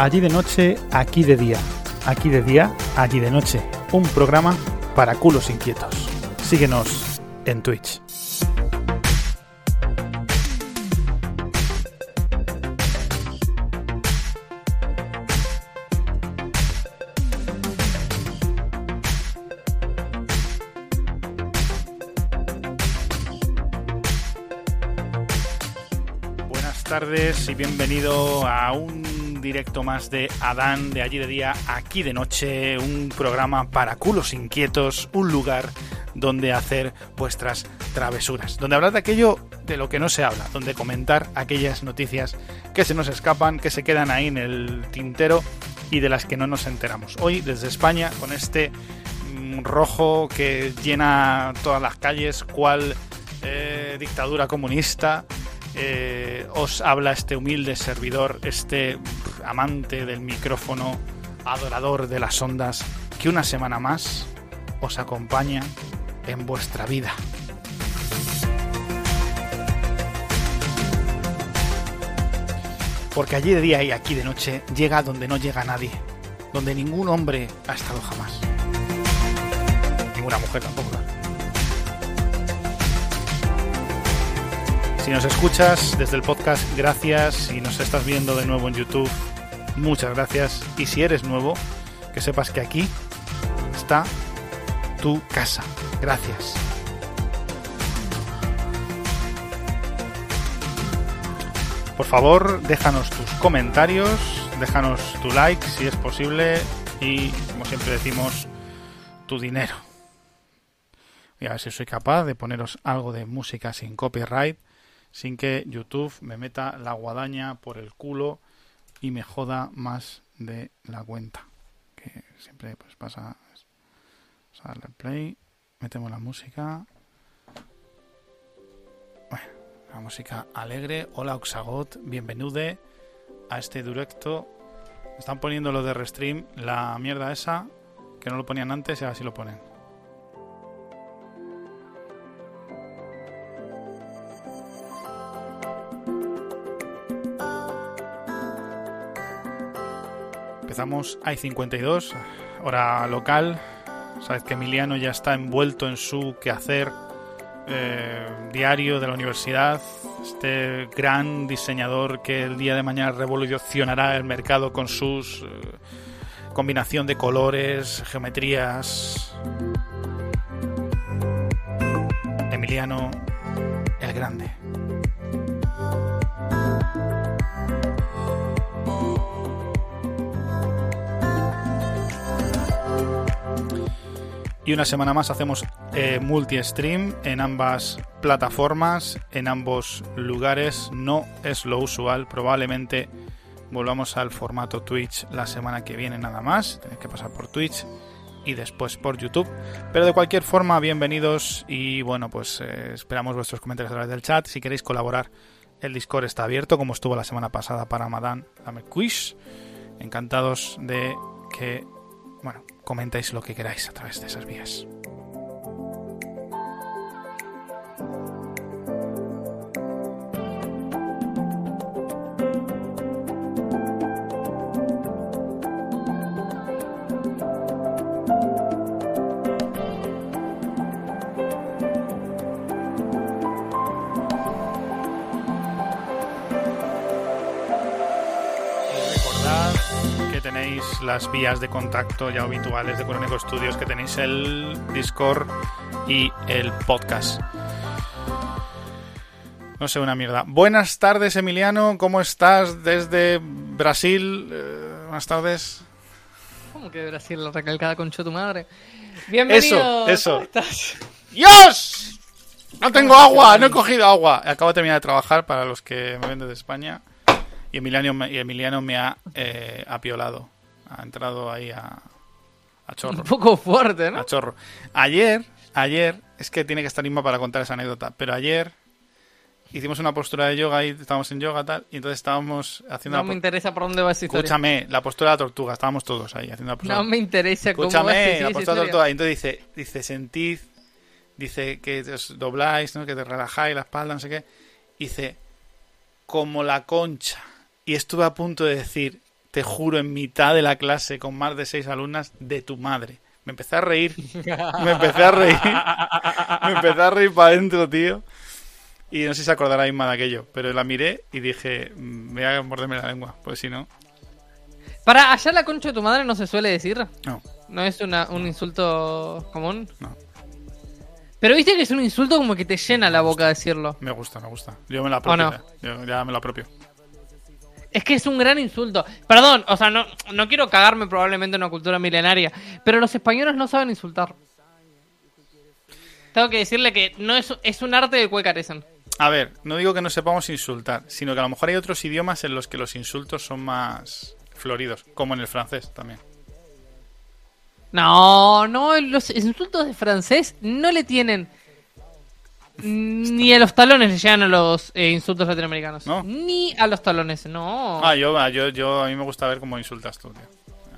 Allí de noche, aquí de día. Aquí de día, allí de noche. Un programa para culos inquietos. Síguenos en Twitch. Buenas tardes y bienvenido a un directo más de Adán de allí de día, aquí de noche, un programa para culos inquietos, un lugar donde hacer vuestras travesuras, donde hablar de aquello de lo que no se habla, donde comentar aquellas noticias que se nos escapan, que se quedan ahí en el tintero y de las que no nos enteramos. Hoy desde España con este mm, rojo que llena todas las calles, cual eh, dictadura comunista. Eh, os habla este humilde servidor, este amante del micrófono, adorador de las ondas, que una semana más os acompaña en vuestra vida. Porque allí de día y aquí de noche llega donde no llega nadie, donde ningún hombre ha estado jamás. Ninguna mujer tampoco. Si nos escuchas desde el podcast, gracias. Si nos estás viendo de nuevo en YouTube, muchas gracias. Y si eres nuevo, que sepas que aquí está tu casa. Gracias. Por favor, déjanos tus comentarios, déjanos tu like si es posible y, como siempre decimos, tu dinero. Voy a ver si soy capaz de poneros algo de música sin copyright, sin que YouTube me meta la guadaña por el culo y me joda más de la cuenta. Que siempre pues pasa. Vamos a darle play, metemos la música. Bueno, la música alegre. Hola Oxagot, bienvenude a este directo. Están poniendo lo de Restream, la mierda esa, que no lo ponían antes y ahora sí lo ponen. Empezamos, hay 52, hora local. Sabes que Emiliano ya está envuelto en su quehacer eh, diario de la universidad. Este gran diseñador que el día de mañana revolucionará el mercado con sus eh, combinación de colores, geometrías. Emiliano el Grande. Y una semana más hacemos eh, multi-stream en ambas plataformas, en ambos lugares. No es lo usual, probablemente volvamos al formato Twitch la semana que viene nada más. Tenéis que pasar por Twitch y después por YouTube. Pero de cualquier forma, bienvenidos y bueno, pues eh, esperamos vuestros comentarios a través del chat. Si queréis colaborar, el Discord está abierto, como estuvo la semana pasada para Madame Dame Quiz. Encantados de que, bueno, comentéis lo que queráis a través de esas vías. Las vías de contacto ya habituales de Coroneco Studios, que tenéis el Discord y el podcast. No sé, una mierda. Buenas tardes, Emiliano. ¿Cómo estás desde Brasil? Eh, buenas tardes. ¿Cómo que Brasil la recalcada concha tu madre? Bienvenido. eso. ¿Cómo estás? ¡Dios! No tengo agua, no he cogido agua. Acabo de terminar de trabajar para los que me ven desde España. Y Emiliano, me- y Emiliano me ha eh, apiolado. Ha entrado ahí a, a chorro. Un poco fuerte, ¿no? A chorro. Ayer, ayer, es que tiene que estar Inma para contar esa anécdota, pero ayer hicimos una postura de yoga y estábamos en yoga tal, y entonces estábamos haciendo No la me interesa por dónde va esa historia. Escúchame, la postura de la tortuga, estábamos todos ahí haciendo la postura. No me interesa cómo a Escúchame, seguir la postura de historia. tortuga. Y entonces dice, dice, sentid, dice que os dobláis, ¿no? que te relajáis la espalda, no sé qué. Dice, como la concha. Y estuve a punto de decir, te juro, en mitad de la clase con más de seis alumnas, de tu madre. Me empecé a reír. Me empecé a reír. Me empecé a reír para adentro, tío. Y no sé si se acordará Isma de aquello, pero la miré y dije, "Mm, voy a morderme la lengua, pues si no, Para allá la concha de tu madre no se suele decir. no, No es una, un insulto común. no. Pero viste que es un insulto como que te llena la boca decirlo. Me gusta, me gusta. Yo me lo apropio. no? ya. Yo ya me lo apropio. Es que es un gran insulto. Perdón, o sea, no, no quiero cagarme probablemente en una cultura milenaria, pero los españoles no saben insultar. Tengo que decirle que no es, es un arte del cual carecen. A ver, no digo que no sepamos insultar, sino que a lo mejor hay otros idiomas en los que los insultos son más floridos, como en el francés también. No, no, los insultos de francés no le tienen ni a los talones le llegan a los eh, insultos latinoamericanos. ¿No? Ni a los talones, no. Ah, yo, ah, yo, yo, a mí me gusta ver cómo insultas tú, tío.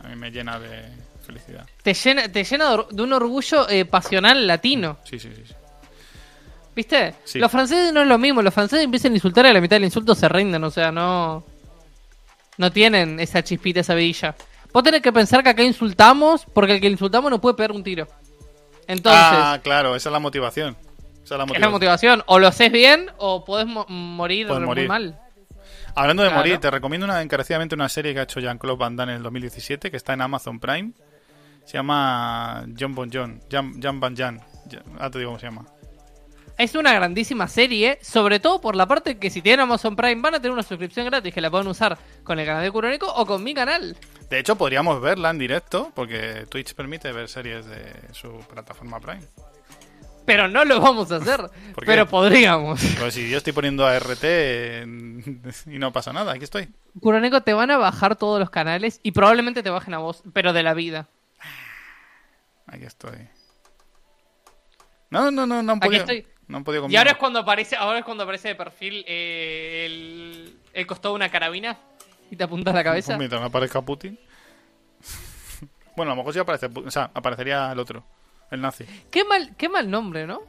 A mí me llena de felicidad. Te llena, te llena de un orgullo eh, pasional latino. Sí, sí, sí. sí. ¿Viste? Sí. Los franceses no es lo mismo. Los franceses empiezan a insultar y a la mitad del insulto se rinden. O sea, no. No tienen esa chispita, esa vidilla. Vos tenés que pensar que acá insultamos porque el que insultamos no puede pegar un tiro. Entonces, ah, claro, esa es la motivación. Esa es la es la motivación. O lo haces bien o mo- morir muy mal. Hablando de Claro. morir, te recomiendo una, encarecidamente una serie que ha hecho Jean-Claude Van Damme en el 2017, que está en Amazon Prime. Se llama John Bon John. Jan, Jan Van Jan. Ahora te digo cómo se llama. Es una grandísima serie, sobre todo por la parte que si tienen Amazon Prime van a tener una suscripción gratis que la pueden usar con el canal de Curónico o con mi canal. De hecho, podríamos verla en directo, porque Twitch permite ver series de su plataforma Prime. Pero no lo vamos a hacer. Pero podríamos. Pues si yo estoy poniendo a RT eh, y no pasa nada, aquí estoy. Curónico te van a bajar todos los canales y probablemente te bajen a vos, pero de la vida. Aquí estoy. No, no, no, no han Aquí podido. estoy. No han podido Y ahora es cuando aparece, ahora es cuando aparece de perfil eh, el, el costado de una carabina y te apunta a la cabeza. Pues mientras no aparezca Putin. bueno, a lo mejor sí aparece. O sea, aparecería el otro, el nazi. Qué mal, qué mal nombre, ¿no?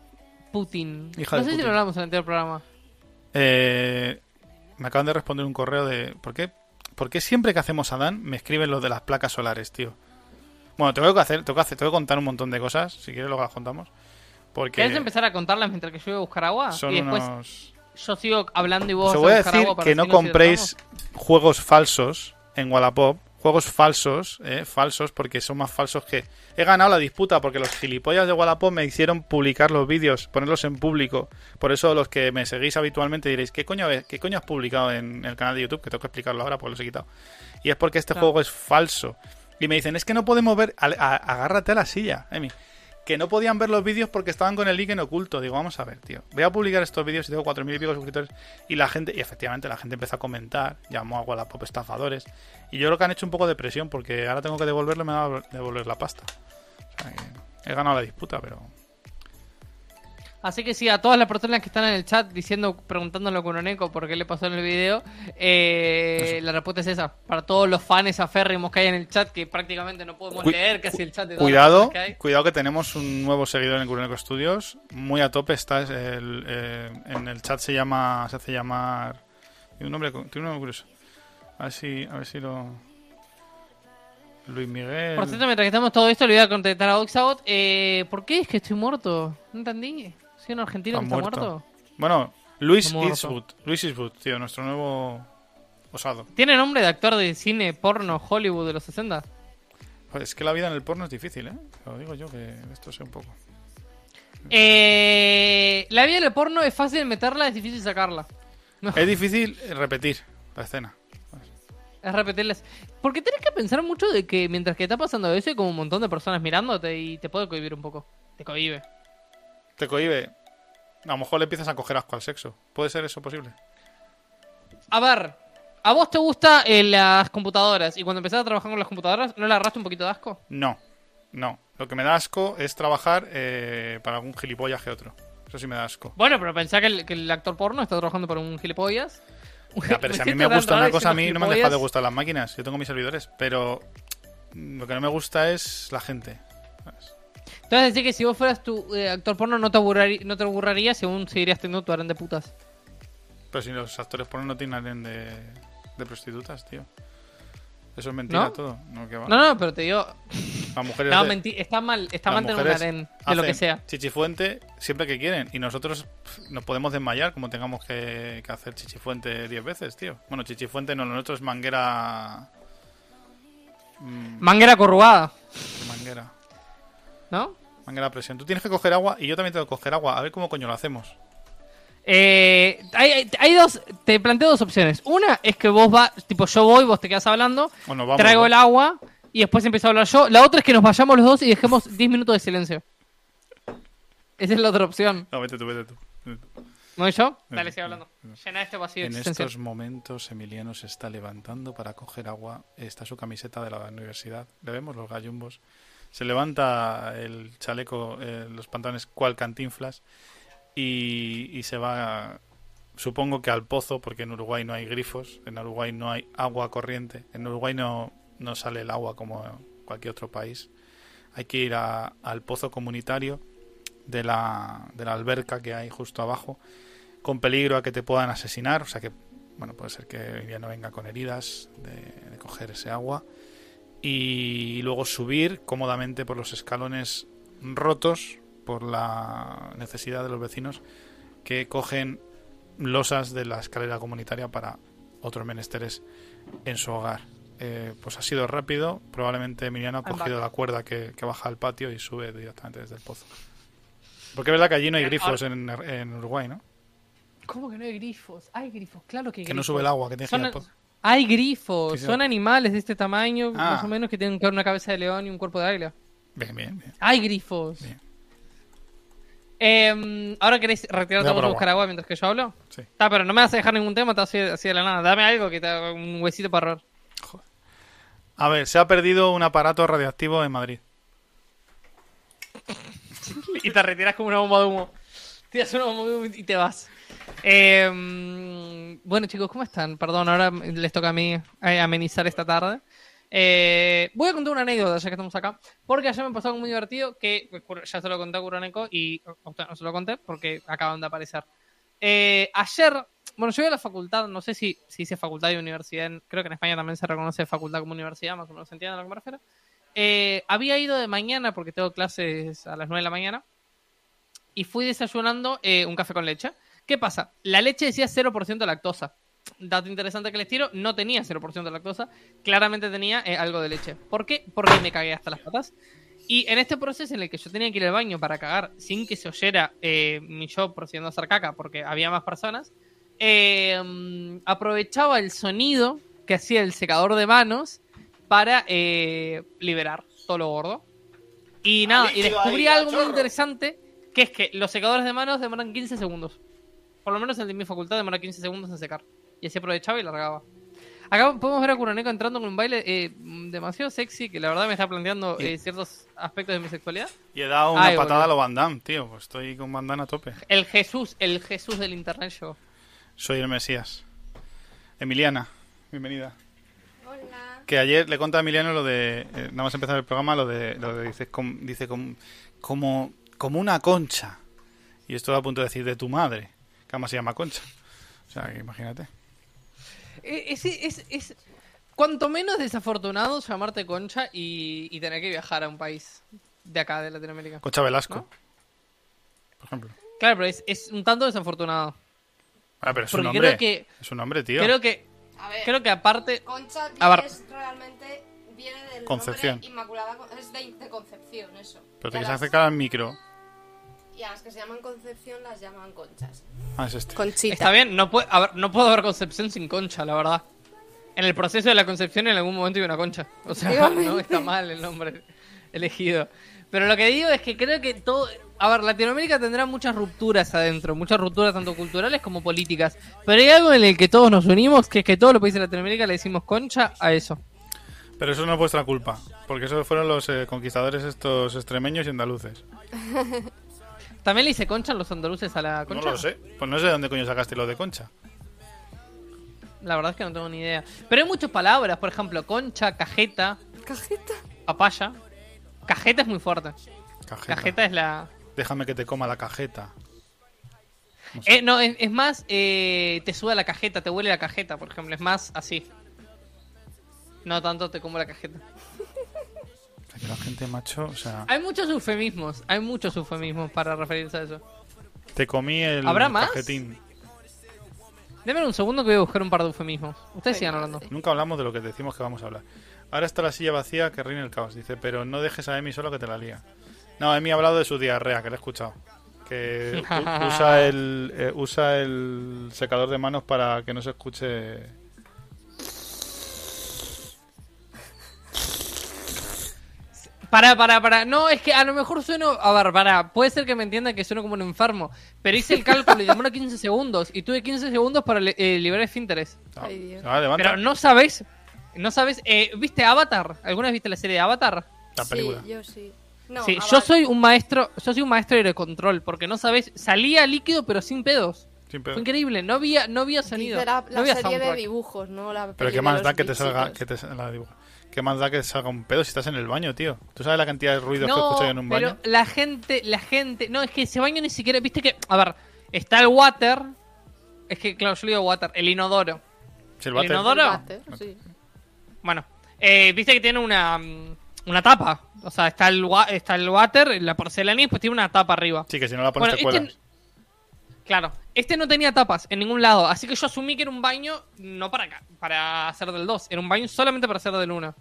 Putin. Hija no de sé si lo hablamos en el anterior programa. Eh, me acaban de responder un correo de. ¿Por qué? ¿Por qué siempre que hacemos Adán me escriben lo de las placas solares, tío? Bueno, tengo que hacer, tengo que hacer, tengo que contar un montón de cosas. Si quieres, luego las contamos. Porque ¿Querés empezar a contarlas mientras que yo voy a buscar agua? son y después unos. yo sigo hablando y vos Os voy a buscar decir agua para que no compréis juegos falsos en Wallapop. Juegos falsos, eh, falsos, porque son más falsos que... He ganado la disputa porque los gilipollas de Wallapop me hicieron publicar los vídeos, ponerlos en público. Por eso los que me seguís habitualmente diréis, ¿qué coño, qué coño has publicado en el canal de YouTube? Que tengo que explicarlo ahora porque los he quitado. Y es porque este Claro. juego es falso. Y me dicen, es que no podemos ver... a- agárrate a la silla, Emi. Que no podían ver los vídeos porque estaban con el link en oculto. Digo, vamos a ver, tío. Voy a publicar estos vídeos y tengo 4.000 y pico suscriptores. Y la gente, y efectivamente la gente empezó a comentar, llamó a Wallapop estafadores. Y yo creo que han hecho un poco de presión porque ahora tengo que devolverle, me va a devolver la pasta. O sea que he ganado la disputa, pero... Así que sí, a todas las personas que están en el chat diciendo, preguntándole a Kuroneko por qué le pasó en el video, eh, la respuesta es esa. Para todos los fans aférrimos que hay en el chat, que prácticamente no podemos Cu- leer casi el chat de Cuidado, que hay. cuidado que tenemos un nuevo seguidor en Curoneco Studios. Muy a tope está. es el, eh, en el chat se llama. Se hace llamar. Tiene un nombre, tiene un nombre curioso. A ver si, a ver si lo. Luis Miguel. Por cierto, mientras que estamos todo esto, le voy a contestar a Oxagot. Eh, ¿Por qué es que estoy muerto? No entendí. ¿Soy un argentino Está que está muerto. Bueno, Luis. Eastwood. Luis Eastwood, tío, nuestro nuevo osado. ¿Tiene nombre de actor de cine porno Hollywood de los 60? Pues es que la vida en el porno es difícil, ¿eh? Lo digo yo, que esto sé un poco. Eh, la vida del porno es fácil meterla, es difícil sacarla. No. Es difícil repetir la escena. Es repetirles. Porque tenés que pensar mucho de que mientras que está pasando eso hay como un montón de personas mirándote y te puede cohibir un poco. Te cohibe. Te cohibe. A lo mejor le empiezas a coger asco al sexo. ¿Puede ser eso posible? A ver, ¿a vos te gustan las computadoras? Y cuando empezaste a trabajar con las computadoras, ¿no le agarraste un poquito de asco? No, no. Lo que me da asco es trabajar eh, para algún gilipollas que otro. Eso sí me da asco. Bueno, pero pensá que el, que el actor porno está trabajando para un gilipollas. Ya, pero si a mí me gusta una cosa, a mí no me han dejado de gustar las máquinas. Yo tengo mis servidores, pero lo que no me gusta es la gente. ¿sabes? Entonces decir que si vos fueras tu eh, actor porno no te, aburrari- no te aburrirías aún seguirías teniendo tu harén de putas. Pero si los actores porno no tienen aren de, de prostitutas, tío. Eso es mentira ¿No? todo. No, que va. No, no, pero te digo. Las mujeres No, de- está mal, está mal tener un harén de lo que sea. Chichifuente siempre que quieren. Y nosotros nos podemos desmayar como tengamos que, que hacer chichifuente 10 veces, tío. Bueno, chichifuente no, lo nuestro es manguera. mm, Manguera corrugada, manguera. ¿no? Manguera a presión. Tú tienes que coger agua y yo también tengo que coger agua. A ver cómo coño lo hacemos. Eh, hay, hay- dos, te planteo dos opciones. Una es que vos vas, tipo yo voy, vos te quedas hablando, O nos vamos. traigo ¿no? el agua y después empiezo a hablar yo. La otra es que nos vayamos los dos y dejemos 10 minutos de silencio. Esa es la otra opción. No, vete tú, vete tú. Vete tú. ¿No yo? Dale, sigue hablando. Llena este vacío En estos momentos, Emiliano se está levantando para coger agua. Está su camiseta de la universidad. Le vemos los gallumbos. Se levanta el chaleco, eh, los pantalones cual cantinflas y, y se va, supongo que al pozo, porque en Uruguay no hay grifos, en Uruguay no hay agua corriente, en Uruguay no, no sale el agua como en cualquier otro país. Hay que ir a- al pozo comunitario de la, de la alberca que hay justo abajo con peligro a que te puedan asesinar, o sea que, bueno, puede ser que ya no venga con heridas de, de coger ese agua y luego subir cómodamente por los escalones rotos por la necesidad de los vecinos que cogen losas de la escalera comunitaria para otros menesteres en su hogar. Eh, pues ha sido rápido, probablemente Emiliano ha cogido la cuerda que, que baja al patio y sube directamente desde el pozo. Porque es verdad que allí no hay grifos en, en Uruguay, ¿no? ¿Cómo que no hay grifos? Hay grifos, claro que hay Que no sube el agua, que tienes que ir Son- al pozo. Hay grifos, son animales de este tamaño, Ah. más o menos, que tienen que una cabeza de león y un cuerpo de águila. Bien, bien, bien. Hay grifos. Bien. Eh, ¿Ahora queréis retirarte Voy a buscar agua mientras que yo hablo? Sí. Está, pero no me vas a dejar ningún tema, te así, así de la nada. Dame algo que te haga un huesito para ahorrar. A ver, se ha perdido un aparato radioactivo en Madrid. y te retiras como una bomba de humo. Tiras una bomba de humo y te vas. Eh, bueno, chicos, ¿cómo están? Perdón, ahora les toca a mí eh, amenizar esta tarde. Eh, voy a contar una anécdota ya que estamos acá, porque ayer me pasó algo muy divertido que ya se lo conté a Curoneco y usted no se lo conté porque acaban de aparecer. Eh, ayer, bueno, yo voy a la facultad, no sé si, si dice facultad y universidad, creo que en España también se reconoce facultad como universidad, más o menos se entiende a lo que me refiero. Eh, había ido de mañana porque tengo clases a las 9 de la mañana y fui desayunando eh, un café con leche. ¿Qué pasa? La leche decía 0% de lactosa. Dato interesante que les tiro, no tenía 0% de lactosa, claramente tenía eh, algo de leche. ¿Por qué? Porque me cagué hasta las patas. Y en este proceso en el que yo tenía que ir al baño para cagar sin que se oyera eh, mi yo procediendo a hacer caca porque había más personas, eh, aprovechaba el sonido que hacía el secador de manos para eh, liberar todo lo gordo. Y nada, y descubrí algo muy interesante, que es que los secadores de manos demoran 15 segundos. Por lo menos el de mi facultad demora 15 segundos en secar. Y así aprovechaba y largaba. Acá podemos ver a Kuroneko entrando con un baile eh, demasiado sexy que la verdad me está planteando eh, ciertos aspectos de mi sexualidad. Y he dado una Ay, patada boludo. a lo Van Damme, tío. Pues estoy con Van Damme a tope. El Jesús, el Jesús del internet show. Soy el Mesías. Emiliana, bienvenida. Hola. Que ayer le conté a Emiliano lo de. eh, nada más empezar el programa, lo de. Lo de dice, com- dice com- como, como una concha. Y estoy a punto de decir de tu madre. Que además se llama concha. O sea, que imagínate. Eh, Es, es, es, cuanto menos desafortunado llamarte concha y, y tener que viajar a un país de acá, de Latinoamérica. Concha Velasco. ¿No? Por ejemplo. Claro, pero es, es un tanto desafortunado. Ah, pero es un Porque nombre. creo que, Es un nombre, tío. creo que, A ver, creo que aparte, Concha A ver. es realmente viene del Concepción. nombre Inmaculada, es de, de Concepción eso. Pero te las- acercar al micro. Y a las que se llaman Concepción las llaman conchas. Ah, es este. Conchita. está bien, no, puede, haber- no puedo haber concepción sin concha, la verdad. En el proceso de la concepción en algún momento hay una concha. O sea, no está mal el nombre elegido. Pero lo que digo es que creo que todo... A ver, Latinoamérica tendrá muchas rupturas adentro, muchas rupturas tanto culturales como políticas. Pero hay algo en el que todos nos unimos, que es que todos los países de Latinoamérica le decimos concha a eso. Pero eso no es vuestra culpa. Porque eso fueron los eh, conquistadores estos extremeños y andaluces. ¿También le dice concha a los andaluces a la concha? No lo sé. Pues no sé de dónde coño sacaste lo de concha. La verdad es que no tengo ni idea. Pero hay muchas palabras, por ejemplo, concha, cajeta, Cajeta. papaya. Cajeta es muy fuerte. Cajeta. Cajeta es la... Déjame que te coma la cajeta. No sé. Eh, no, es, es más, eh, te suda la cajeta, te huele la cajeta, por ejemplo. Es más así. No tanto te como la cajeta. Que la gente, macho, o sea, Hay muchos eufemismos, hay muchos eufemismos para referirse a eso. te comí el ¿Habrá más? cajetín. Denme un segundo que voy a buscar un par de eufemismos. Ustedes sigan hablando. Nunca hablamos de lo que decimos que vamos a hablar. Ahora está la silla vacía, que reina el caos. Dice, pero no dejes a Emi solo que te la lía. No, Emi ha hablado de su diarrea, que le he escuchado. Que usa el, eh, usa el secador de manos para que no se escuche. Para, para, para. No, es que a lo mejor sueno. A ver, para. Puede ser que me entiendan que sueno como un enfermo. Pero hice el cálculo y demora 15 segundos. Y tuve 15 segundos para eh, liberar esfínteres. Ay, Dios. Levanta Pero no sabes. No sabes. Eh, ¿Viste Avatar? ¿Alguna vez viste la serie de Avatar? la película. Sí, yo sí. No, sí, ah, yo soy un maestro. Yo soy un maestro de control. Porque no sabes. Salía líquido, pero sin pedos. Sin pedo. Fue increíble. No había, no había sonido. Dice la, no la había serie de dibujos, no la Pero qué más da que te salga, que te la dibujo. ¿Qué más da que salga un pedo si estás en el baño, tío? ¿Tú sabes la cantidad de ruidos que No, yo en un pero baño? la gente, la gente, no, es que ese baño ni siquiera, viste que, a ver, está el water, es que, claro, yo le digo water, el inodoro. Si el inodoro- El sí. Bueno, eh, viste que tiene una, una tapa, o sea, está el, está el water, la porcelana y después tiene una tapa arriba. Sí, que si no la pones Bueno, te este, claro, este no tenía tapas en ningún lado, así que yo asumí que era un baño no para acá, para hacer del 2, era un baño solamente para hacer del 1.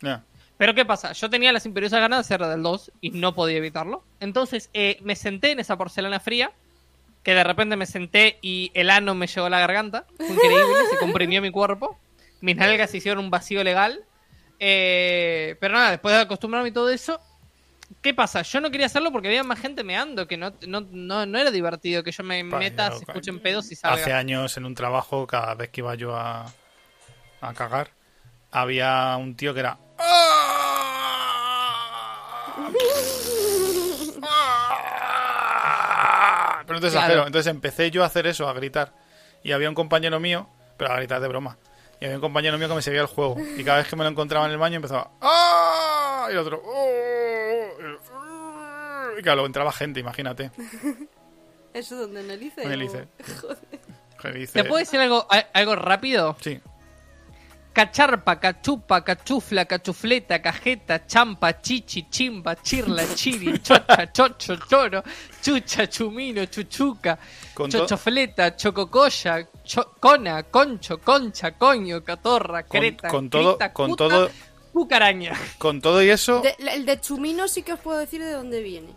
Ya. Pero ¿qué pasa? Yo tenía las imperiosas ganas de hacer del 2 y no podía evitarlo. Entonces eh, me senté en esa porcelana fría, que de repente me senté y el ano me llegó a la garganta. Fue increíble, se comprimió mi cuerpo. Mis nalgas se hicieron un vacío legal. Eh, pero nada, después de acostumbrarme y todo eso, ¿qué pasa? Yo no quería hacerlo porque había más gente meando, que no, no, no, no era divertido que yo me meta, se escuchen pedos y salga. Hace años en un trabajo, cada vez que iba yo a, a cagar, había un tío que era... Pero entonces, Claro. exagero. entonces empecé yo a hacer eso, a gritar. Y había un compañero mío, pero a gritar de broma. Y había un compañero mío que me seguía el juego. Y cada vez que me lo encontraba en el baño empezaba... ¡Ah! Y el otro... "Oh". Y claro, entraba gente, imagínate. ¿Eso donde en el ICE? En el o- ICE. Que dice- ¿Te puedo decir algo, algo rápido? Sí. Cacharpa, cachupa, cachufla, cachufleta, cajeta, champa, chichi, chimba, chirla, chiri, chocha, chocho, choro, chucha, chumino, chuchuca, chochofleta, chococoya, cho- cona, concho, concha, coño, catorra, creta, con todo- crita, con todo- cucaraña. Con todo y eso, De- el de Chumino sí que os puedo decir de dónde viene.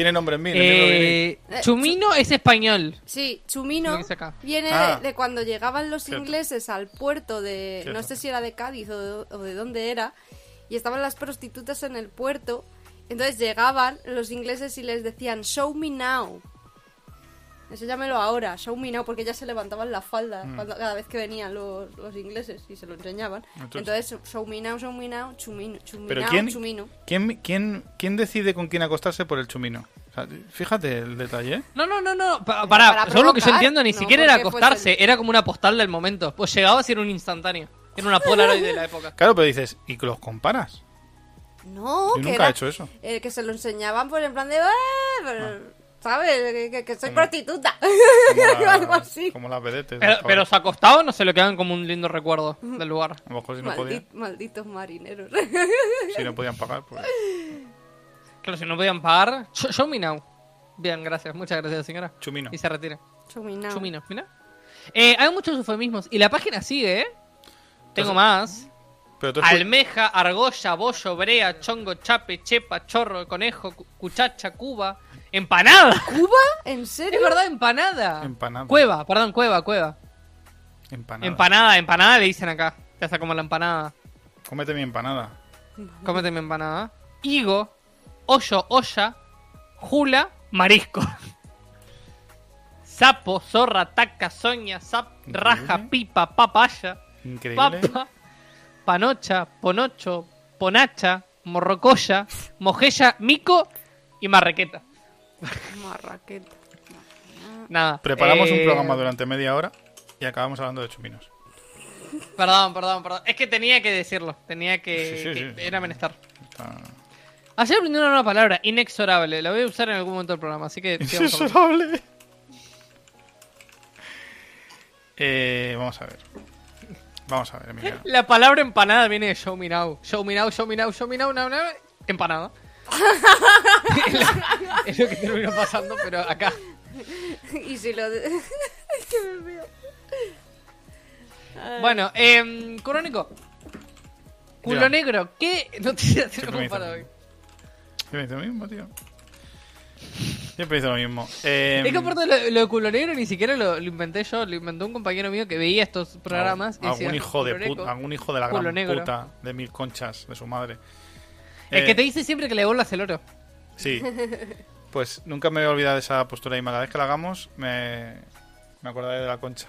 Tiene nombre en mí. Eh, chumino es español. Sí, Chumino acá. viene Ah. de, de cuando llegaban los Cierto. ingleses al puerto de... Cierto. No sé si era de Cádiz o de, o de dónde era. Y estaban las prostitutas en el puerto. Entonces llegaban los ingleses y les decían, show me now. Enséñamelo ahora, show me now, porque ya se levantaban la falda Mm. cuando- cada vez que venían los, los ingleses y se lo enseñaban. Entonces- Entonces, show me now, show me now, chumino, chumino, Pero ¿quién, chumino. ¿quién, quién, quién decide con quién acostarse por el chumino? O sea, fíjate el detalle. ¿eh? No, no, no, no. pa- Para Para, según lo que yo entiendo, ni no siquiera era acostarse, el- era como una postal del momento. Pues llegabas y era un instantáneo. Era una Polaroid de la época. Claro, pero dices, ¿y que los comparas? No, Yo que nunca era- he hecho eso. eh, que se lo enseñaban por en plan de... "Eh", pero, ¿Sabes? Que, que- que soy Como- prostituta. Como, la- Algo así. como las vedetes. Pero, pero se acostaban o se lo quedaban como un lindo recuerdo del lugar. A lo mejor si no, Maldi- podían, malditos marineros. si no podían pagar, pues... Claro, si no podían pagar. Show, show me now. Bien, gracias. Muchas gracias, señora. Chumino. Y se retira. Chuminao. Chumino, mira. Eh, hay muchos eufemismos. Y la página sigue, ¿eh? Tengo Entonces- más. Pero Almeja, argolla, bollo, brea, chongo, chape, chepa, chorro, conejo, cu- cuchacha, cuba. Empanada. ¿Cuba? ¿En serio? Es verdad, empanada. Empanada. Cueva, perdón, cueva, cueva. Empanada. Empanada, empanada le dicen acá. Te hace como la empanada. Cómete mi empanada. Cómete mi empanada. Higo, hoyo, olla, jula, marisco. Sapo, zorra, taca, soña, sap, Increíble. raja, pipa, papaya, Increíble. papa, panocha, ponocho, ponacha, morrocoya, mojella, mico y marrequeta. Marraqueta. Nada. Preparamos un eh, programa durante media hora y acabamos hablando de chuminos. Perdón, perdón, perdón. Es que tenía que decirlo. Tenía que. Sí, sí, que sí. Era menester. Está... Ayer aprendí una nueva palabra, inexorable. La voy a usar en algún momento del programa, así que. Inexorable. Eh, vamos a ver. Vamos a ver, Emiliano. La palabra empanada viene de show me now. Show me now, show me now, show me now, now, now. Empanada. Es lo que terminó pasando, pero acá. y si lo... es que me veo. Bueno, eh, Crónico. Culo Diga. negro, ¿qué me tenemos para lo hoy? Siempre dice lo mismo, tío. Siempre dice lo mismo. Eh, Es que aparte lo, lo de culo negro ni siquiera lo, lo inventé yo, lo inventó un compañero mío que veía estos programas. y algún decía, hijo de "Culo negro". puta, algún hijo de la culo gran negro. puta de mil conchas de su madre. El Eh, que te dice siempre que le burlas el oro. Sí. Pues nunca me voy a olvidar de esa postura y cada vez que la hagamos me, me acordaré de la concha.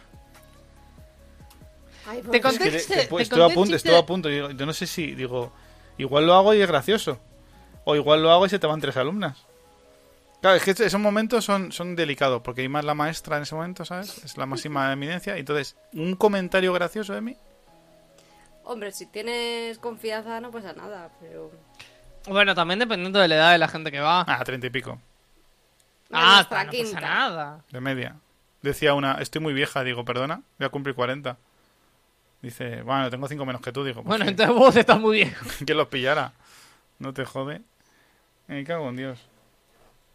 Ay, Te por conté Es que el chiste- de- después te estuve a punto, estuve a punto. Yo, yo no sé si, digo, igual lo hago y es gracioso. O igual lo hago y se te van tres alumnas. Claro, es que esos momentos son, son delicados, porque hay más la maestra en ese momento, ¿sabes? Es la máxima eminencia. Y entonces, un comentario gracioso de mí. Hombre, si tienes confianza no pasa nada, pero... Bueno, también dependiendo de la edad de la gente que va. Ah, treinta y pico, ah, nuestra no quinta. pasa nada. de media. Decía una, estoy muy vieja, digo, perdona, voy a cumplir 40. Dice, bueno, tengo cinco menos que tú, digo. pues Bueno, entonces vos estás muy viejo. que los pillara. No te jode. Me cago en Dios.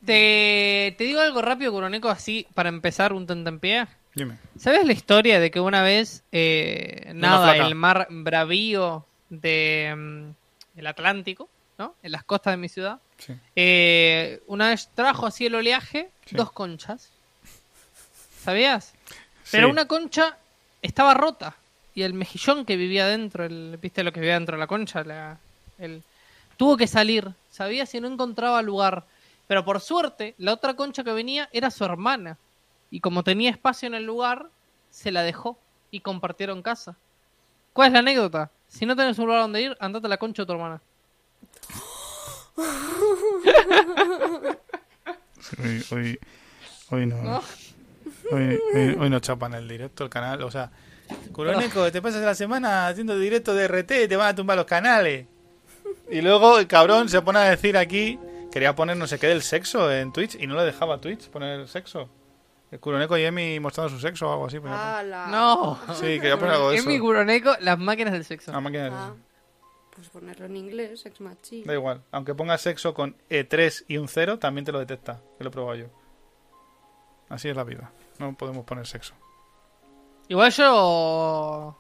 Te, te digo algo rápido, Curoneco, así para empezar un tentempié. Dime. ¿Sabes la historia de que una vez, eh, nada, flaca. el mar bravío de, mm, el Atlántico, ¿no? En las costas de mi ciudad, Sí. eh, una vez trajo así el oleaje Sí. dos conchas. ¿Sabías? Pero Sí. una concha estaba rota y el mejillón que vivía dentro, el, ¿viste lo que vivía dentro de la concha? La- el, tuvo que salir, ¿sabías? Y no encontraba lugar. Pero por suerte, la otra concha que venía era su hermana. Y como tenía espacio en el lugar, se la dejó y compartieron casa. ¿Cuál es la anécdota? Si no tenés un lugar donde ir, andate a la concha de tu hermana. Hoy, hoy, hoy no. ¿No? Hoy, hoy- hoy no chapan el directo, el canal. O sea, Curoneco, te pasas la semana haciendo directo de RT y te van a tumbar los canales. Y luego el cabrón se pone a decir aquí, quería poner no sé qué del sexo en Twitch y no le dejaba Twitch poner sexo. El Curoneco y Emi mostrando su sexo o algo así. pues. ¡Hala! No. Sí, quería poner algo de eso. mi Curoneco, las máquinas del sexo. Ah, máquina de- Ah, pues ponerlo en inglés, ex machi. Da igual. Aunque pongas sexo con E3 y un 0, también te lo detecta. Que lo he probado yo. Así es la vida. No podemos poner sexo. Igual yo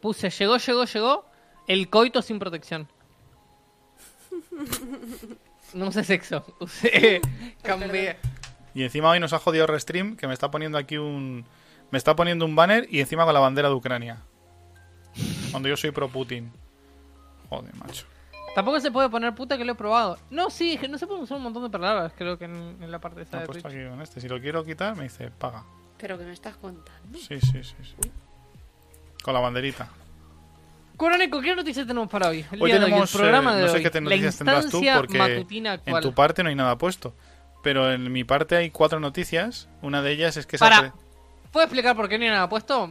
puse llegó, llegó, llegó el coito sin protección. No usé sexo, usé cambié. Y encima hoy nos ha jodido Restream, que me está poniendo aquí un... Me está poniendo un banner y encima con la bandera de Ucrania. Cuando yo soy pro Putin. Joder, macho. Tampoco se puede poner puta que lo he probado. No, sí, que no se pueden usar un montón de palabras, creo que en, en la parte esa Me de ha puesto Twitch. aquí con este. Si lo quiero quitar, me dice, paga. Pero que me estás contando. Sí, sí, sí. sí. Con la banderita. Crónico, ¿qué noticias tenemos para hoy? El Hoy día de hoy, tenemos... el programa eh, de no sé hoy. qué te noticias tendrás tú, porque en tu parte no hay nada puesto. Pero en mi parte hay cuatro noticias. Una de ellas es que... se Para. apre- ¿Puedo explicar por qué no hay nada puesto?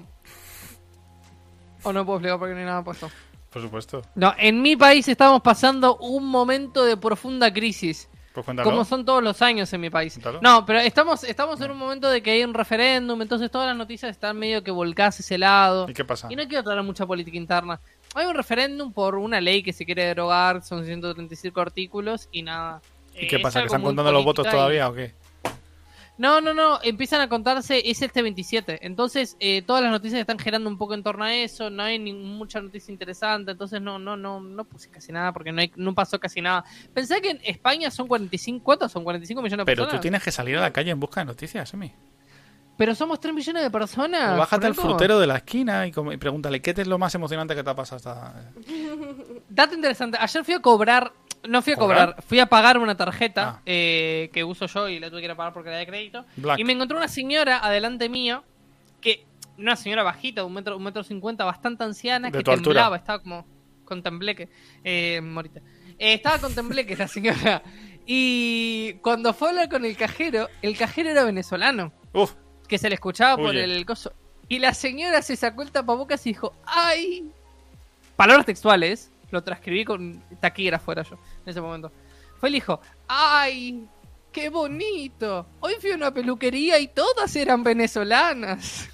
¿O no puedo explicar por qué no hay nada puesto? Por supuesto. No, en mi país estamos pasando un momento de profunda crisis. Pues cuéntalo. Como son todos los años en mi país. Cuéntalo. No, pero estamos, estamos en un momento de que hay un referéndum, entonces todas las noticias están medio que volcadas a ese lado. ¿Y qué pasa? Y no quiero traer mucha política interna. Hay un referéndum por una ley que se quiere derogar, son 135 artículos y nada. ¿Y Eh, qué es pasa? ¿Que están contando los votos y- todavía o qué? No, no, no, empiezan a contarse, es este 27. Entonces, eh, todas las noticias están girando un poco en torno a eso, no hay ni- mucha noticia interesante, entonces no, no, no, no puse casi nada porque no, hay, no pasó casi nada. Pensé que en España son 45, ¿cuántos son? 45 millones de Pero personas. tú tienes que salir a la calle en busca de noticias, Emi. Pero somos 3 millones de personas. O bájate al frutero de la esquina y, y pregúntale qué es lo más emocionante que te ha pasado hasta... Dato interesante, ayer fui a cobrar, no fui a ¿Cobrar? cobrar, fui a pagar una tarjeta Ah. eh, que uso yo y la tuve que ir a pagar porque era de crédito. Black. Y me encontré una señora adelante mío, que una señora bajita, un metro, un metro cincuenta, bastante anciana, De que altura. temblaba, estaba como con tembleque. Eh, morita. Eh, estaba con tembleque la señora. Y cuando fue a hablar con el cajero, el cajero era venezolano, Uf, que se le escuchaba por el coso. Y la señora se sacó el tapabocas y dijo, ¡ay! Palabras textuales, lo transcribí con taquígrafo era yo en ese momento. Fue y le dijo, ¡ay! ¡Qué bonito! Hoy fui a una peluquería y todas eran venezolanas.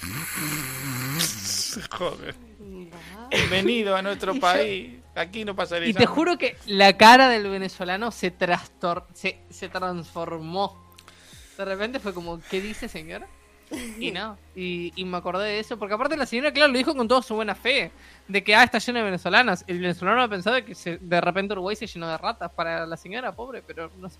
joder. Bienvenido a nuestro Y yo- país. Aquí no pasaréis Y te juro que la cara del venezolano se trastor se, se transformó. De repente fue como, ¿qué dice señora? Y no, y, y me acordé de eso, porque aparte la señora, claro, lo dijo con toda su buena fe, de que, ah, está lleno de venezolanas. El venezolano ha pensado que se- de repente Uruguay se llenó de ratas para la señora, pobre, pero no sé.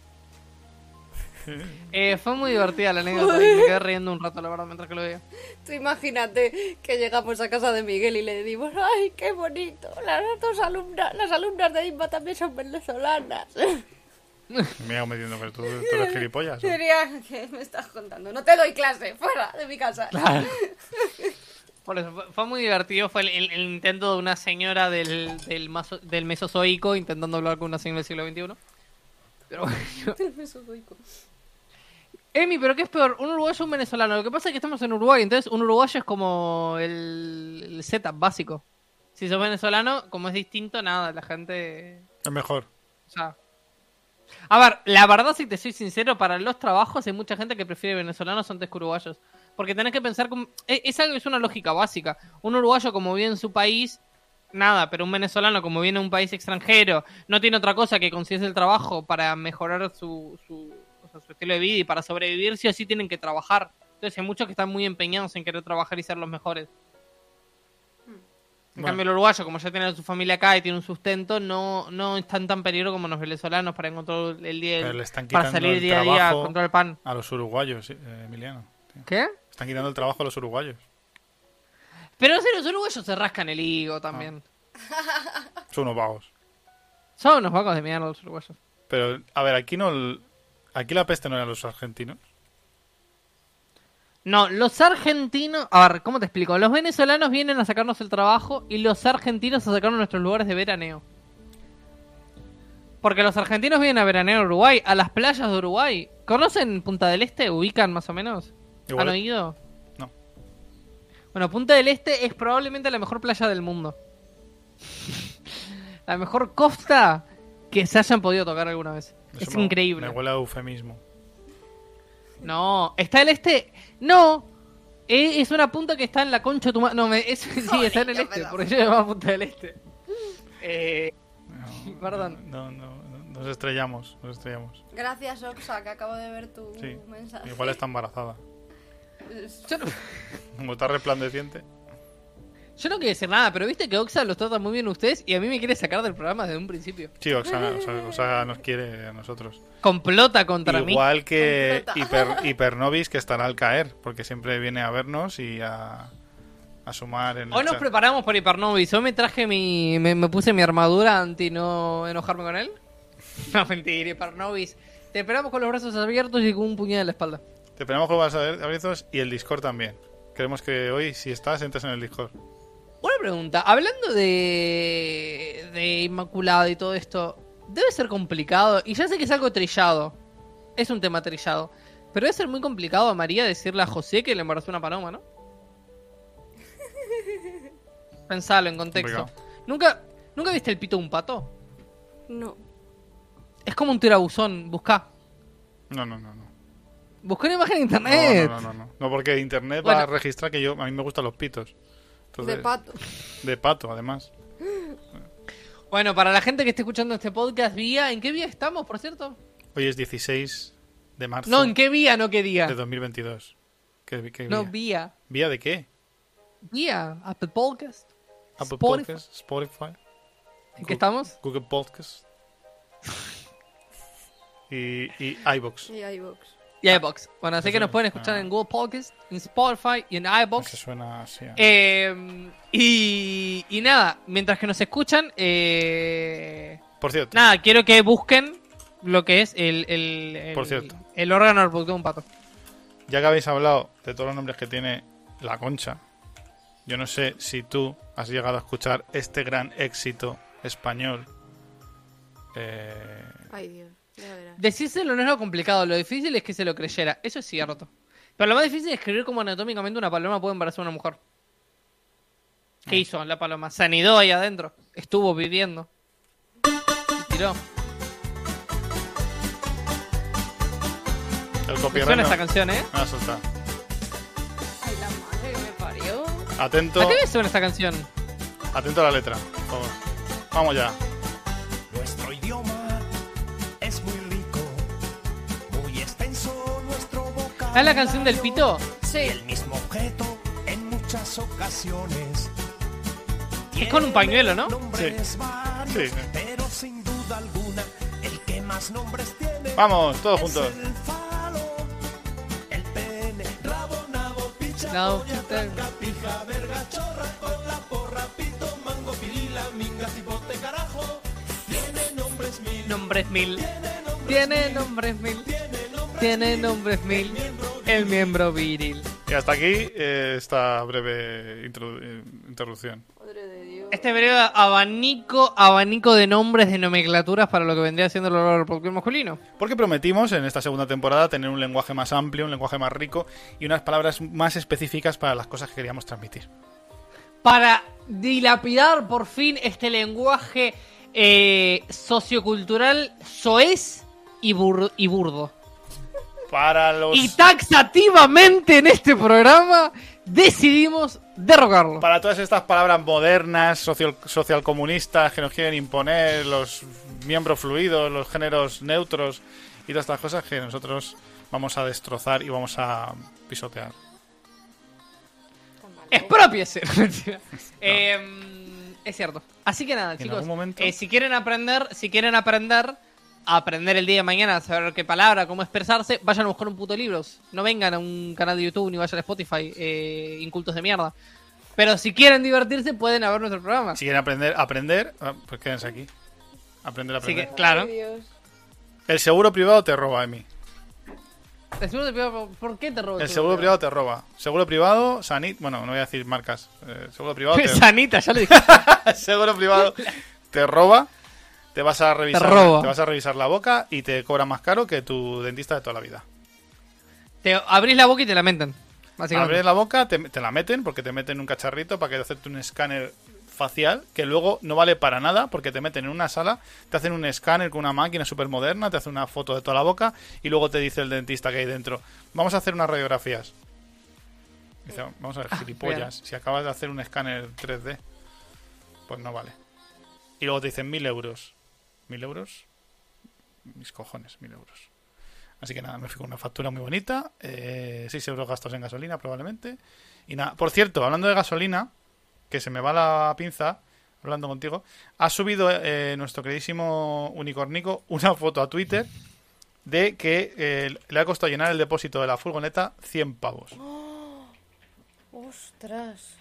Eh, fue muy divertida la anécdota y me quedé riendo un rato, la verdad, mientras que lo veía. Tú imagínate que llegamos a casa de Miguel y le decimos, ¡ay, qué bonito! Las dos alumnas, las alumnas de IMBA también son venezolanas. Me hago metiendo que tú, tú eres gilipollas. ¿o? Sería, ¿qué me estás contando? No te doy clase, fuera de mi casa. Por eso, fue, fue muy divertido. Fue el, el- el intento de una señora del, del, maso- del Mesozoico intentando hablar con una señora del siglo XXI. Pero bueno. El mesozoico. Emi, ¿pero qué es peor? ¿Un uruguayo o un venezolano? Lo que pasa es que estamos en Uruguay, entonces un uruguayo es como el, el setup básico. Si sos venezolano, como es distinto, nada, la gente... Es mejor. O sea... A ver, la verdad, si te soy sincero, para los trabajos hay mucha gente que prefiere venezolanos antes que uruguayos. Porque tenés que pensar como... Es, es algo, es una lógica básica. Un uruguayo como vive en su país, nada, pero un venezolano como viene de un país extranjero, no tiene otra cosa que conseguirse el trabajo para mejorar su, su, o sea, su estilo de vida y para sobrevivir, sí o tienen que trabajar. Entonces hay muchos que están muy empeñados en querer trabajar y ser los mejores. En Bueno. cambio el uruguayo, como ya tiene a su familia acá y tiene un sustento, no, no está en tan peligro como los venezolanos para encontrar el día Pero le están para salir el día a día a trabajo encontrar el pan. a los uruguayos, eh, Emiliano. tío. ¿Qué? Están quitando el trabajo a los uruguayos. Pero si los uruguayos se rascan el higo también. Son unos vagos. Son unos vacos de mierda los uruguayos. Pero, a ver, aquí no... el- Aquí la peste no eran los argentinos. No, los argentinos. A ver, ¿cómo te explico? Los venezolanos vienen a sacarnos el trabajo y los argentinos a sacarnos nuestros lugares de veraneo. Porque los argentinos vienen a veranear a Uruguay, a las playas de Uruguay. ¿Conocen Punta del Este? ¿Ubican más o menos? Igual- ¿Han oído? No. Bueno, Punta del Este es probablemente la mejor playa del mundo. la mejor costa que se hayan podido tocar alguna vez. Eso es me- increíble. Me huele a eufemismo. No, está el este. No, e- es una punta que está en la concha de tu ma- No, me... es... sí, está en el este, porque yo llamaba punta del este. Eh, No, Perdón. No, no, no, nos estrellamos, nos estrellamos. Gracias, Oxa, que acabo de ver tu Sí. mensaje. Igual está embarazada. Yo, Como está resplandeciente. Yo no quiero decir nada, pero viste que Oxa los trata muy bien a ustedes y a mí me quiere sacar del programa desde un principio. Sí, Oxana, Oxana- Oxana nos quiere a nosotros. Complota contra mí. Igual que. Hiper, Hipernovis, que estará al caer, porque siempre viene a vernos y a, a sumar en el Hoy nos chat. preparamos por Hipernovis. Hoy me traje mi. Me, me puse mi armadura anti no enojarme con él. No, mentira, Hipernovis. Te esperamos con los brazos abiertos y con un puñal en la espalda. Te esperamos con los abiertos y el Discord también. Queremos que hoy, si estás, entres en el Discord. Una pregunta, hablando de, de Inmaculada y todo esto, debe ser complicado, y ya sé que es algo trillado, es un tema trillado, pero debe ser muy complicado a María decirle a José que le embarazó una paloma, ¿no? Pensalo en contexto. ¿Nunca, ¿Nunca viste el pito de un pato? No. Es como un tirabuzón, busca. No, no, no, no. Busca una imagen en No, internet. no, no, no, no. No, porque internet va a Bueno. registrar que yo a mí me gustan los pitos. Entonces- De pato. De pato, además. Bueno, para la gente que esté escuchando este podcast, vía, ¿en qué vía estamos, por cierto? Hoy es 16 de marzo No, ¿en qué vía, no qué día? de 2022. ¿Qué, qué No, vía? vía. ¿Vía de qué? Vía, Apple Podcast. Apple Spotify. Podcast, Spotify, ¿En qué estamos? Google Podcast y, y iBox. Y iVoox. Y iBox. Bueno, así que nos pueden es- escuchar ah. en Google Podcast, en Spotify y en Se iBox. suena así. Eh, y, y nada, mientras que nos escuchan, eh, Por cierto, nada, quiero que busquen lo que es el, el, el- Por cierto. el órgano de un pato. ya que habéis hablado de todos los nombres que tiene la concha, yo no sé si tú has llegado a escuchar este gran éxito español. Eh, Ay, Dios. Decírselo no es lo complicado, lo difícil es que se lo creyera. Eso es cierto. Pero lo más difícil es escribir cómo anatómicamente una paloma puede embarazar a una mujer. ¿Qué hizo la paloma? Se anidó ahí adentro. Estuvo viviendo. Y tiró. el copyright suena no- esta canción, ¿eh? me va a soltar. Ay, la madre que me parió. Atento, ¿A qué me suena esta canción? Atento a la letra, por favor. Vamos ya. ¿Es la canción del pito? Sí. El mismo objeto en muchas ocasiones. Es con un pañuelo, ¿no? Sí. pero sin duda alguna el que más nombres tiene Vamos, todos juntos. el falo, el pene, rabo, nabo, picha, No, polla, puta. tranca, pija, verga, chorra, con la porra, pito, mango, pirila, minga, cipote, carajo. Tiene nombres mil. Nombres mil. Tiene nombres mil. Tiene nombres mil. El miembro viril. Y hasta aquí eh, esta breve eh, interrupción. Madre de Dios. Este breve abanico, abanico de nombres, de nomenclaturas para lo que vendría siendo el olor propio masculino. Porque prometimos en esta segunda temporada tener un lenguaje más amplio, un lenguaje más rico y unas palabras más específicas para las cosas que queríamos transmitir. Para dilapidar por fin este lenguaje eh, sociocultural soez y, bur- y burdo. Para los Y taxativamente en este programa decidimos derrocarlo. para todas estas palabras modernas, social, socialcomunistas que nos quieren imponer, los miembros fluidos, los géneros neutros y todas estas cosas que nosotros vamos a destrozar y vamos a pisotear. Expropiese. Mentira. Eh, es cierto. Así que nada, chicos. momento- eh, si quieren aprender, si quieren aprender aprender el día de mañana, a saber qué palabra, cómo expresarse, vayan a buscar un puto libros. No vengan a un canal de YouTube ni vayan a Spotify, eh, incultos de mierda. Pero si quieren divertirse, pueden ver nuestro programa. Si quieren aprender, aprender, ah, pues quédense aquí. Aprender, Así aprender. que, claro. Ay. El seguro privado te roba, Emi. El seguro privado, ¿Por qué te robo El seguro privado te roba. Seguro privado, Sanit, bueno, no voy a decir marcas. Eh, seguro privado te, Sanita, ya lo dije. seguro privado te roba. Te vas a revisar, te vas a revisar la boca y te cobra más caro que tu dentista de toda la vida. te abrís la boca y te lamentan. Básicamente. Abres la boca, te, te la meten porque te meten un cacharrito para que te hacerte un escáner facial que luego no vale para nada porque te meten en una sala, te hacen un escáner con una máquina súper moderna, te hacen una foto de toda la boca y luego te dice el dentista que hay dentro, vamos a hacer unas radiografías. Dice, vamos a ver, gilipollas, si acabas de hacer un escáner 3D, pues no vale. Y luego te dicen mil euros. ¿Mil euros? Mis cojones, mil euros. Así que nada, me fui con una factura muy bonita. Eh, 6 euros gastos en gasolina, probablemente. Y nada, por cierto, hablando de gasolina, que se me va la pinza, hablando contigo, ha subido eh, nuestro queridísimo Unicornico una foto a Twitter de que eh, le ha costado llenar el depósito de la furgoneta 100 pavos. Ostras.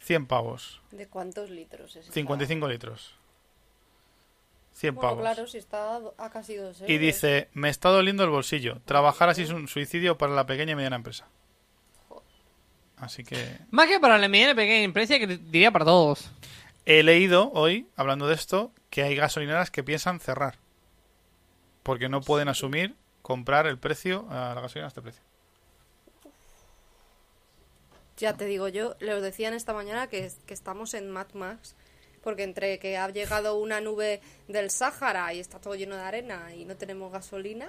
100 pavos. ¿De cuántos litros es? esta? 55 litros. 100 Bueno, pavos. claro, si está a casi dos euros. Y dice, me está doliendo el bolsillo. Trabajar así es un suicidio para la pequeña y mediana empresa. Así que Más que para la mediana y pequeña empresa, que diría para todos. he leído hoy, hablando de esto, que hay gasolineras que piensan cerrar. Porque no pueden asumir comprar el precio a la gasolina a este precio. Ya te digo yo, les decían esta mañana que, que estamos en Mad Max, porque entre que ha llegado una nube del Sáhara y está todo lleno de arena y no tenemos gasolina,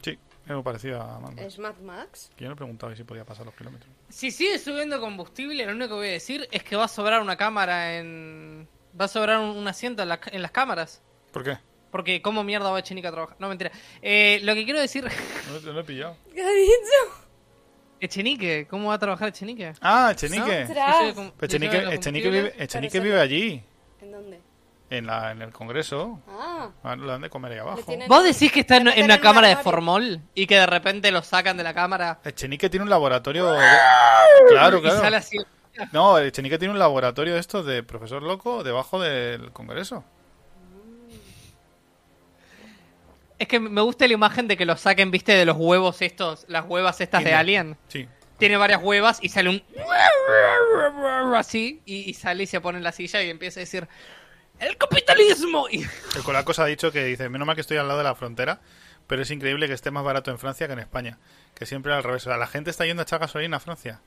Sí, es muy parecido a Mad Max. es Mad Max. Que Yo no he preguntado si podía pasar los kilómetros. Si sigue subiendo combustible, lo único que voy a decir es que va a sobrar una cámara en. Va a sobrar un, un asiento en, la- en las cámaras. ¿Por qué? Porque, ¿cómo mierda va Echenique a trabajar? No, mentira. Eh, lo que quiero decir. No, lo- lo he pillado. ¿Qué ha dicho? Echenique, ¿cómo va a trabajar Echenique? Ah, Echenique. Pero yo soy de Echenique, Echenique vive allí, ¿En dónde? en, la, en el Congreso. Ah, Ah, Lo han de comer ahí abajo. ¿Vos decís que está en, una cámara de formol y que de repente lo sacan de la cámara Echenique tiene un laboratorio... de- Claro, y claro. sale así? No, Echenique tiene un laboratorio de estos de profesor loco debajo del Congreso. Es que me gusta la imagen de que lo saquen, viste, de los huevos estos, las huevas estas de. Alien. Sí. Tiene varias huevas y sale un... Así, y, y sale y se pone en la silla y empieza a decir... ¡El capitalismo! Y... El Colacos ha dicho que dice, menos mal que estoy al lado de la frontera, pero es increíble que esté más barato en Francia que en España. Que siempre al revés. O sea, la gente está yendo a echar gasolina a Francia.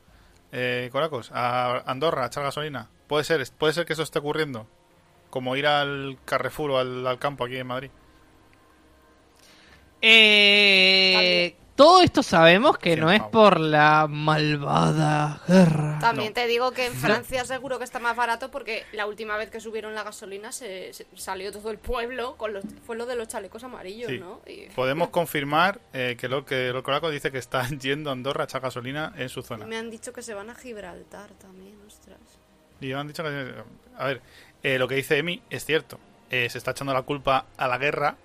Eh, Colacos, a Andorra a echar gasolina. Puede ser, puede ser que eso esté ocurriendo. Como ir al Carrefour o al, al campo aquí en Madrid. Eh, todo esto sabemos que no es por la malvada guerra. También No. te digo que en Francia seguro que está más barato porque la última vez que subieron la gasolina se, se- salió todo el pueblo con los fue lo de los chalecos amarillos, Sí. ¿no? Y- Podemos confirmar eh, que lo que lo Colaco dice que está yendo a Andorra a echar gasolina en su zona. me han dicho que se van a Gibraltar también, ostras. Y han dicho que... A ver, eh, lo que dice Emi es cierto. Eh, se está echando la culpa a la guerra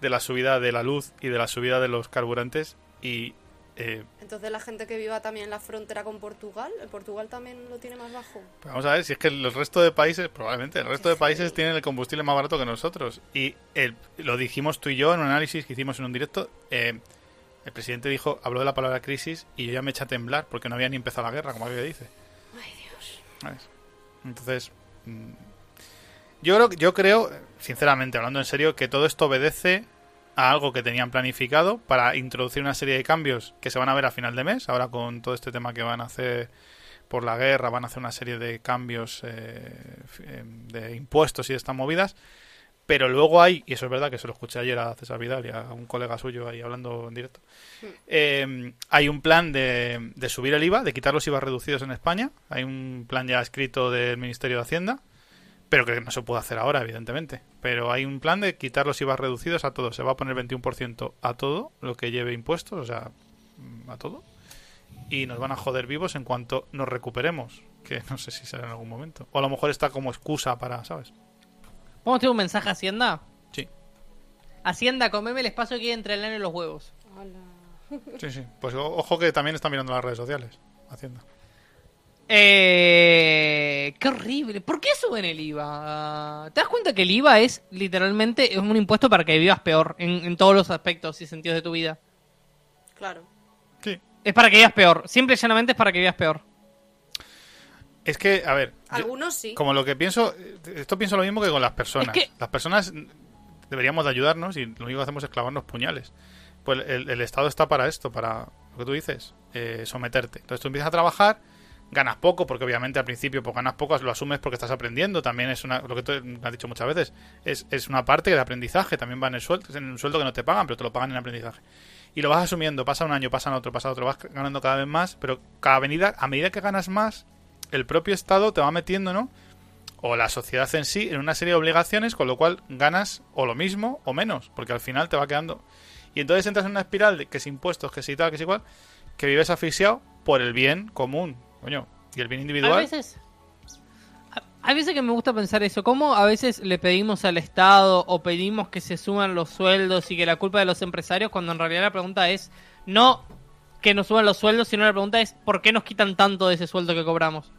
de la subida de la luz y de la subida de los carburantes y... eh, Entonces la gente que viva también en la frontera con Portugal, ¿el Portugal también lo tiene más bajo? pues vamos a ver si es que el resto de países, probablemente, el resto de países tienen el combustible más barato que nosotros. Y el- lo dijimos tú y yo en un análisis que hicimos en un directo. eh, el presidente dijo, habló de la palabra crisis y yo ya me eché a temblar porque no había ni empezado la guerra, como aquello dice. Ay, Dios. Entonces, mm, yo creo, yo creo, sinceramente, hablando en serio, que todo esto obedece a algo que tenían planificado para introducir una serie de cambios que se van a ver a final de mes. Ahora con todo este tema que van a hacer por la guerra, van a hacer una serie de cambios eh, eh, de impuestos y de estas movidas. Pero luego hay, y eso es verdad que se lo escuché ayer a César Vidal y a un colega suyo ahí hablando en directo, eh, hay un plan de, de subir el IVA, de quitar los IVA reducidos en España. Hay un plan ya escrito del Ministerio de Hacienda, pero que no se puede hacer ahora, evidentemente. Pero hay un plan de quitar los IVA reducidos a todo. Se va a poner 21% a todo lo que lleve impuestos, o sea, mm, a todo. Y nos van a joder vivos en cuanto nos recuperemos, que no sé si será en algún momento. O a lo mejor está como excusa para, ¿sabes? ¿Vamos a tener un mensaje a Hacienda? Sí. Hacienda, comeme el espacio que hay entre el ano y los huevos. Hola. Sí, sí. Pues ojo que también están mirando las redes sociales. Hacienda. Eh, qué horrible. ¿Por qué suben el IVA? ¿Te das cuenta que el IVA es literalmente es un impuesto para que vivas peor en, en todos los aspectos y sentidos de tu vida? Claro. Sí. Es para que vivas peor. Simple y llanamente es para que vivas peor. Es que, a ver. yo- Algunos sí. Como lo que pienso, esto pienso lo mismo que con las personas. Es que- Las personas deberíamos de ayudarnos y lo único que hacemos es clavarnos puñales. Pues el, el Estado está para esto, para lo que tú dices, eh, someterte. Entonces tú empiezas a trabajar, ganas poco, porque obviamente al principio pues ganas poco, lo asumes porque estás aprendiendo. También es una, lo que tú has dicho muchas veces, es, es una parte de aprendizaje, también va en el sueldo, en un sueldo que no te pagan, pero te lo pagan en aprendizaje. Y lo vas asumiendo, pasa un año, pasa otro, pasa otro, vas ganando cada vez más, pero cada venida, a medida que ganas más, el propio Estado te va metiendo, ¿no? o la sociedad en sí en una serie de obligaciones, con lo cual ganas o lo mismo o menos, porque al final te va quedando. Y entonces entras en una espiral de que si impuestos, que si tal, que si igual, que vives asfixiado por el bien común, coño. Y el bien A individual. veces. a- Hay veces que me gusta pensar eso, cómo a veces le pedimos al Estado o pedimos que se suban los sueldos y que la culpa de los empresarios, cuando en realidad la pregunta es no que nos suban los sueldos, sino la pregunta es ¿por qué nos quitan tanto de ese sueldo que cobramos?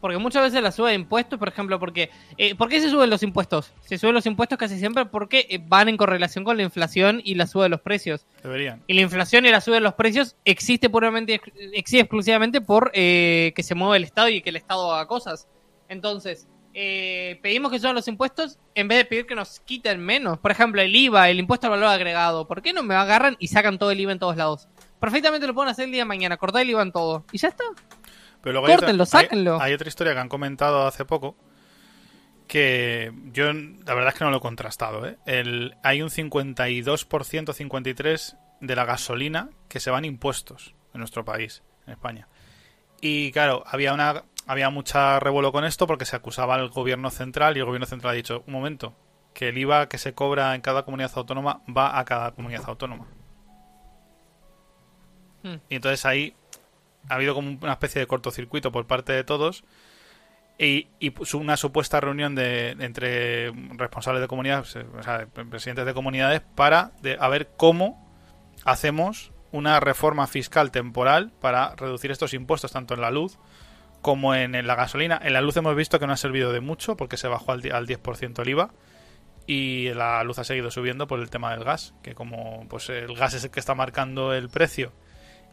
Porque muchas veces la sube de impuestos, por ejemplo, porque eh, ¿por qué se suben los impuestos? Se suben los impuestos casi siempre porque eh, van en correlación con la inflación y la suba de los precios. Deberían. Y la inflación y la suba de los precios existe puramente, existe exclusivamente por eh, que se mueve el Estado y que el Estado haga cosas. Entonces, eh, pedimos que suban los impuestos en vez de pedir que nos quiten menos. Por ejemplo, el IVA, el impuesto al valor agregado. ¿Por qué no me agarran y sacan todo el IVA en todos lados? Perfectamente lo pueden hacer el día de mañana, cortar el IVA en todo. Y ya está. Pero luego hay otra-. Hay, otra historia que han comentado hace poco que yo la verdad es que no lo he contrastado. ¿eh? El, hay un 52%, 53% de la gasolina que se van impuestos en nuestro país, en España. Y claro, había una había mucha revuelo con esto porque se acusaba al gobierno central y el gobierno central ha dicho, un momento, que el IVA que se cobra en cada comunidad autónoma va a cada comunidad autónoma. Hmm. Y entonces ahí ha habido como una especie de cortocircuito por parte de todos y, y una supuesta reunión de entre responsables de comunidades, o sea, de presidentes de comunidades para de, a ver cómo hacemos una reforma fiscal temporal para reducir estos impuestos tanto en la luz como en, en la gasolina. En la luz hemos visto que no ha servido de mucho porque se bajó al, al 10% el IVA y la luz ha seguido subiendo por el tema del gas, que como pues el gas es el que está marcando el precio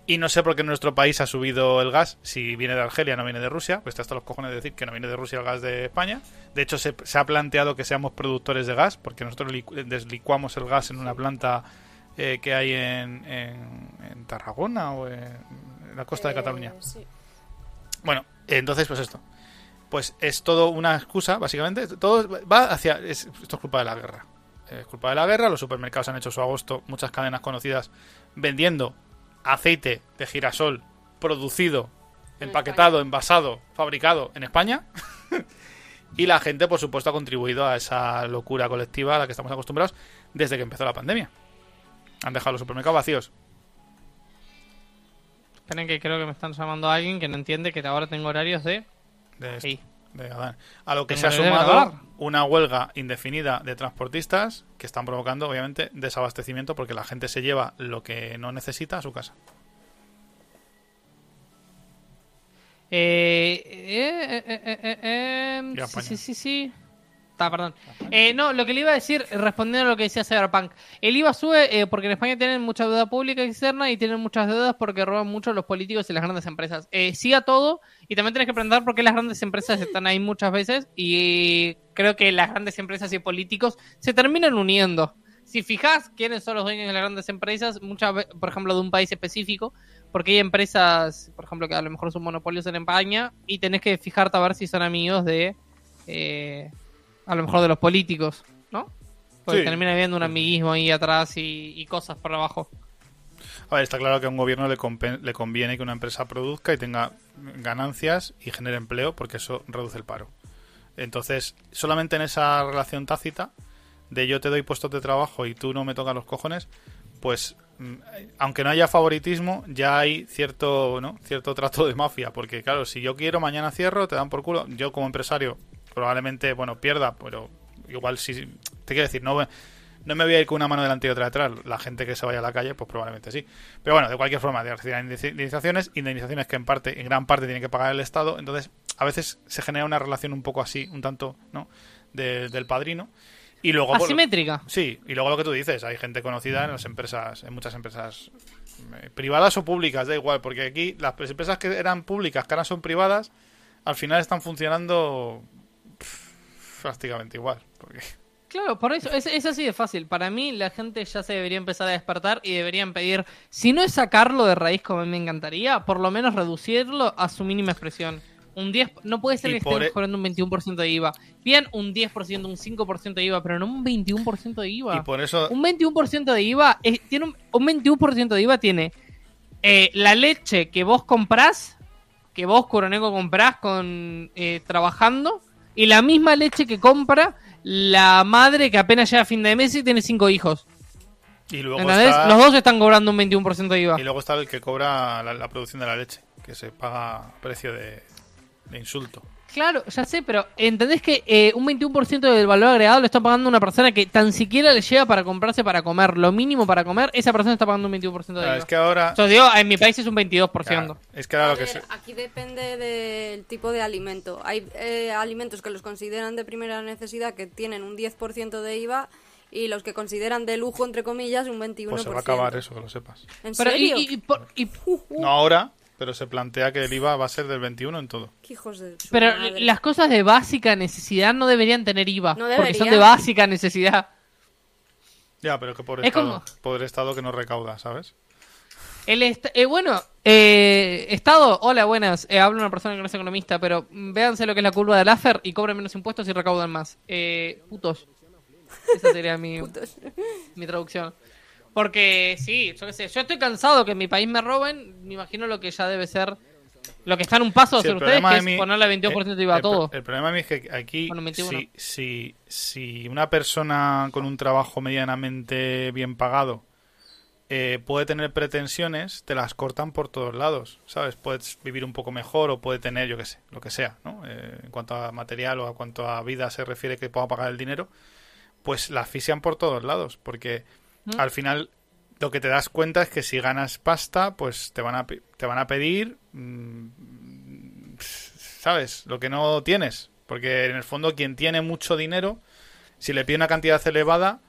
y no sé por qué en nuestro país ha subido el gas, si viene de Argelia, no viene de Rusia, pues está hasta los cojones de decir que no viene de Rusia el gas de España. De hecho, se, se ha planteado que seamos productores de gas, porque nosotros licu- deslicuamos el gas en una planta eh, que hay en, en- en Tarragona o en, la costa de Eh, Cataluña. sí. Bueno, entonces, pues esto. Pues es todo una excusa, básicamente. Todo va hacia. es- esto es culpa de la guerra. es culpa de la guerra, los supermercados han hecho su agosto, muchas cadenas conocidas vendiendo aceite de girasol producido, empaquetado, envasado, fabricado en España. y la gente, por supuesto, ha contribuido a esa locura colectiva a la que estamos acostumbrados desde que empezó la pandemia. Han dejado los supermercados vacíos. Esperen que creo que me están llamando a alguien que no entiende que ahora tengo horarios de... De, esto. De. A lo que se ha sumado una huelga indefinida de transportistas que están provocando, obviamente, desabastecimiento porque la gente se lleva lo que no necesita a su casa. Eh, eh, eh, eh, eh, eh, sí, sí, sí, perdón. Eh, no, lo que le iba a decir, respondiendo a lo que decía Cyberpunk. El IVA sube eh, porque en España tienen mucha deuda pública externa y tienen muchas deudas porque roban mucho los políticos y las grandes empresas. Eh, sí a todo y también tienes que aprender por qué las grandes empresas están ahí muchas veces y creo que las grandes empresas y políticos se terminan uniendo. Si fijas quiénes son los dueños de las grandes empresas, muchas por ejemplo, de un país específico, porque hay empresas, por ejemplo, que a lo mejor son monopolios en España y tenés que fijarte a ver si son amigos de, eh, a lo mejor de los políticos, ¿no? Porque Sí. termina habiendo un amiguismo ahí atrás y, y cosas por abajo. A ver, está claro que a un gobierno le, le conviene que una empresa produzca y tenga ganancias y genere empleo porque eso reduce el paro. Entonces, solamente en esa relación tácita de yo te doy puestos de trabajo y tú no me tocas los cojones, pues mm, aunque no haya favoritismo, ya hay cierto, ¿no? cierto trato de mafia, porque claro, si yo quiero mañana cierro, te dan por culo. Yo como empresario probablemente, bueno, pierda, pero igual si te quiero decir, no no me voy a ir con una mano delante y otra detrás. La gente que se vaya a la calle, pues probablemente sí. Pero bueno, de cualquier forma, de recibir indemnizaciones, indemnizaciones que en parte, en gran parte tiene que pagar el Estado. Entonces, a veces se genera una relación un poco así, un tanto, ¿no? De- del padrino. Y luego, Asimétrica. Sí, y luego lo que tú dices, hay gente conocida en las empresas, en muchas empresas eh, privadas o públicas, da igual, porque aquí las empresas que eran públicas, que ahora son privadas, al final están funcionando prácticamente igual. Porque... Claro, por eso es, es así de fácil. Para mí la gente ya se debería empezar a despertar y deberían pedir, si no es sacarlo de raíz como a mí me encantaría, por lo menos reducirlo a su mínima expresión. Un 10, no puede ser Y que estemos e- cobrando un 21% de IVA. Bien, un 10%, un 5% de IVA, pero no un 21% de IVA. Y por eso, Un 21% de IVA es- tiene un, un 21% de IVA tiene eh, la leche que vos comprás, que vos Coroneco comprás con eh, trabajando, y la misma leche que compra la madre que apenas llega a fin de mes y tiene cinco hijos. y luego, ¿Entendés? está, Los dos están cobrando un 21% de IVA. y luego está el que cobra la, la producción de la leche, que se paga a precio de, de insulto. Claro, ya sé, pero ¿entendés que eh, un 21% del valor agregado lo está pagando una persona que tan siquiera le llega para comprarse para comer? Lo mínimo para comer, esa persona está pagando un 21% de Claro, IVA. es que ahora... Yo digo, en mi país es un 22%. claro, es que ahora lo que ver, se... Aquí depende del tipo de alimento. Hay eh, alimentos que los consideran de primera necesidad que tienen un 10% de IVA y los que consideran de lujo, entre comillas, un 21%. Pues se va a acabar eso, que lo sepas. ¿En Pero, y, serio? y- y por- y- No ahora, pero se plantea que el IVA va a ser del 21 en todo. Qué hijos de su pero madre. las cosas de básica necesidad no deberían tener IVA. No porque son de básica necesidad. Ya, pero que por Es estado, como- pobre estado que no recauda, ¿sabes? El est- eh, bueno, eh, Estado, hola, buenas. Eh, hablo una persona que no es economista, pero véanse lo que es la curva del AFER y cobren menos impuestos y recaudan más. Eh, putos. Esa sería mi, Putos. mi traducción. Porque sí, yo qué sé, yo estoy cansado que en mi país me roben, me imagino lo que ya debe ser, lo que está en un paso de Sí, el ustedes, que de es mí- ponerle 22% de IVA a todo. El problema de es que aquí, Bueno, 21. si, si, si una persona con un trabajo medianamente bien pagado eh, puede tener pretensiones, te las cortan por todos lados, ¿sabes? Puedes vivir un poco mejor o puede tener, yo qué sé, lo que sea, ¿no? Eh, en cuanto a material o a cuanto a vida se refiere que pueda pagar el dinero, pues la asfixian por todos lados, porque Al final lo que te das cuenta es que si ganas pasta, pues te van a, te van a pedir, mm, ¿sabes? Lo que no tienes. Porque en el fondo quien tiene mucho dinero, si le pide una cantidad elevada,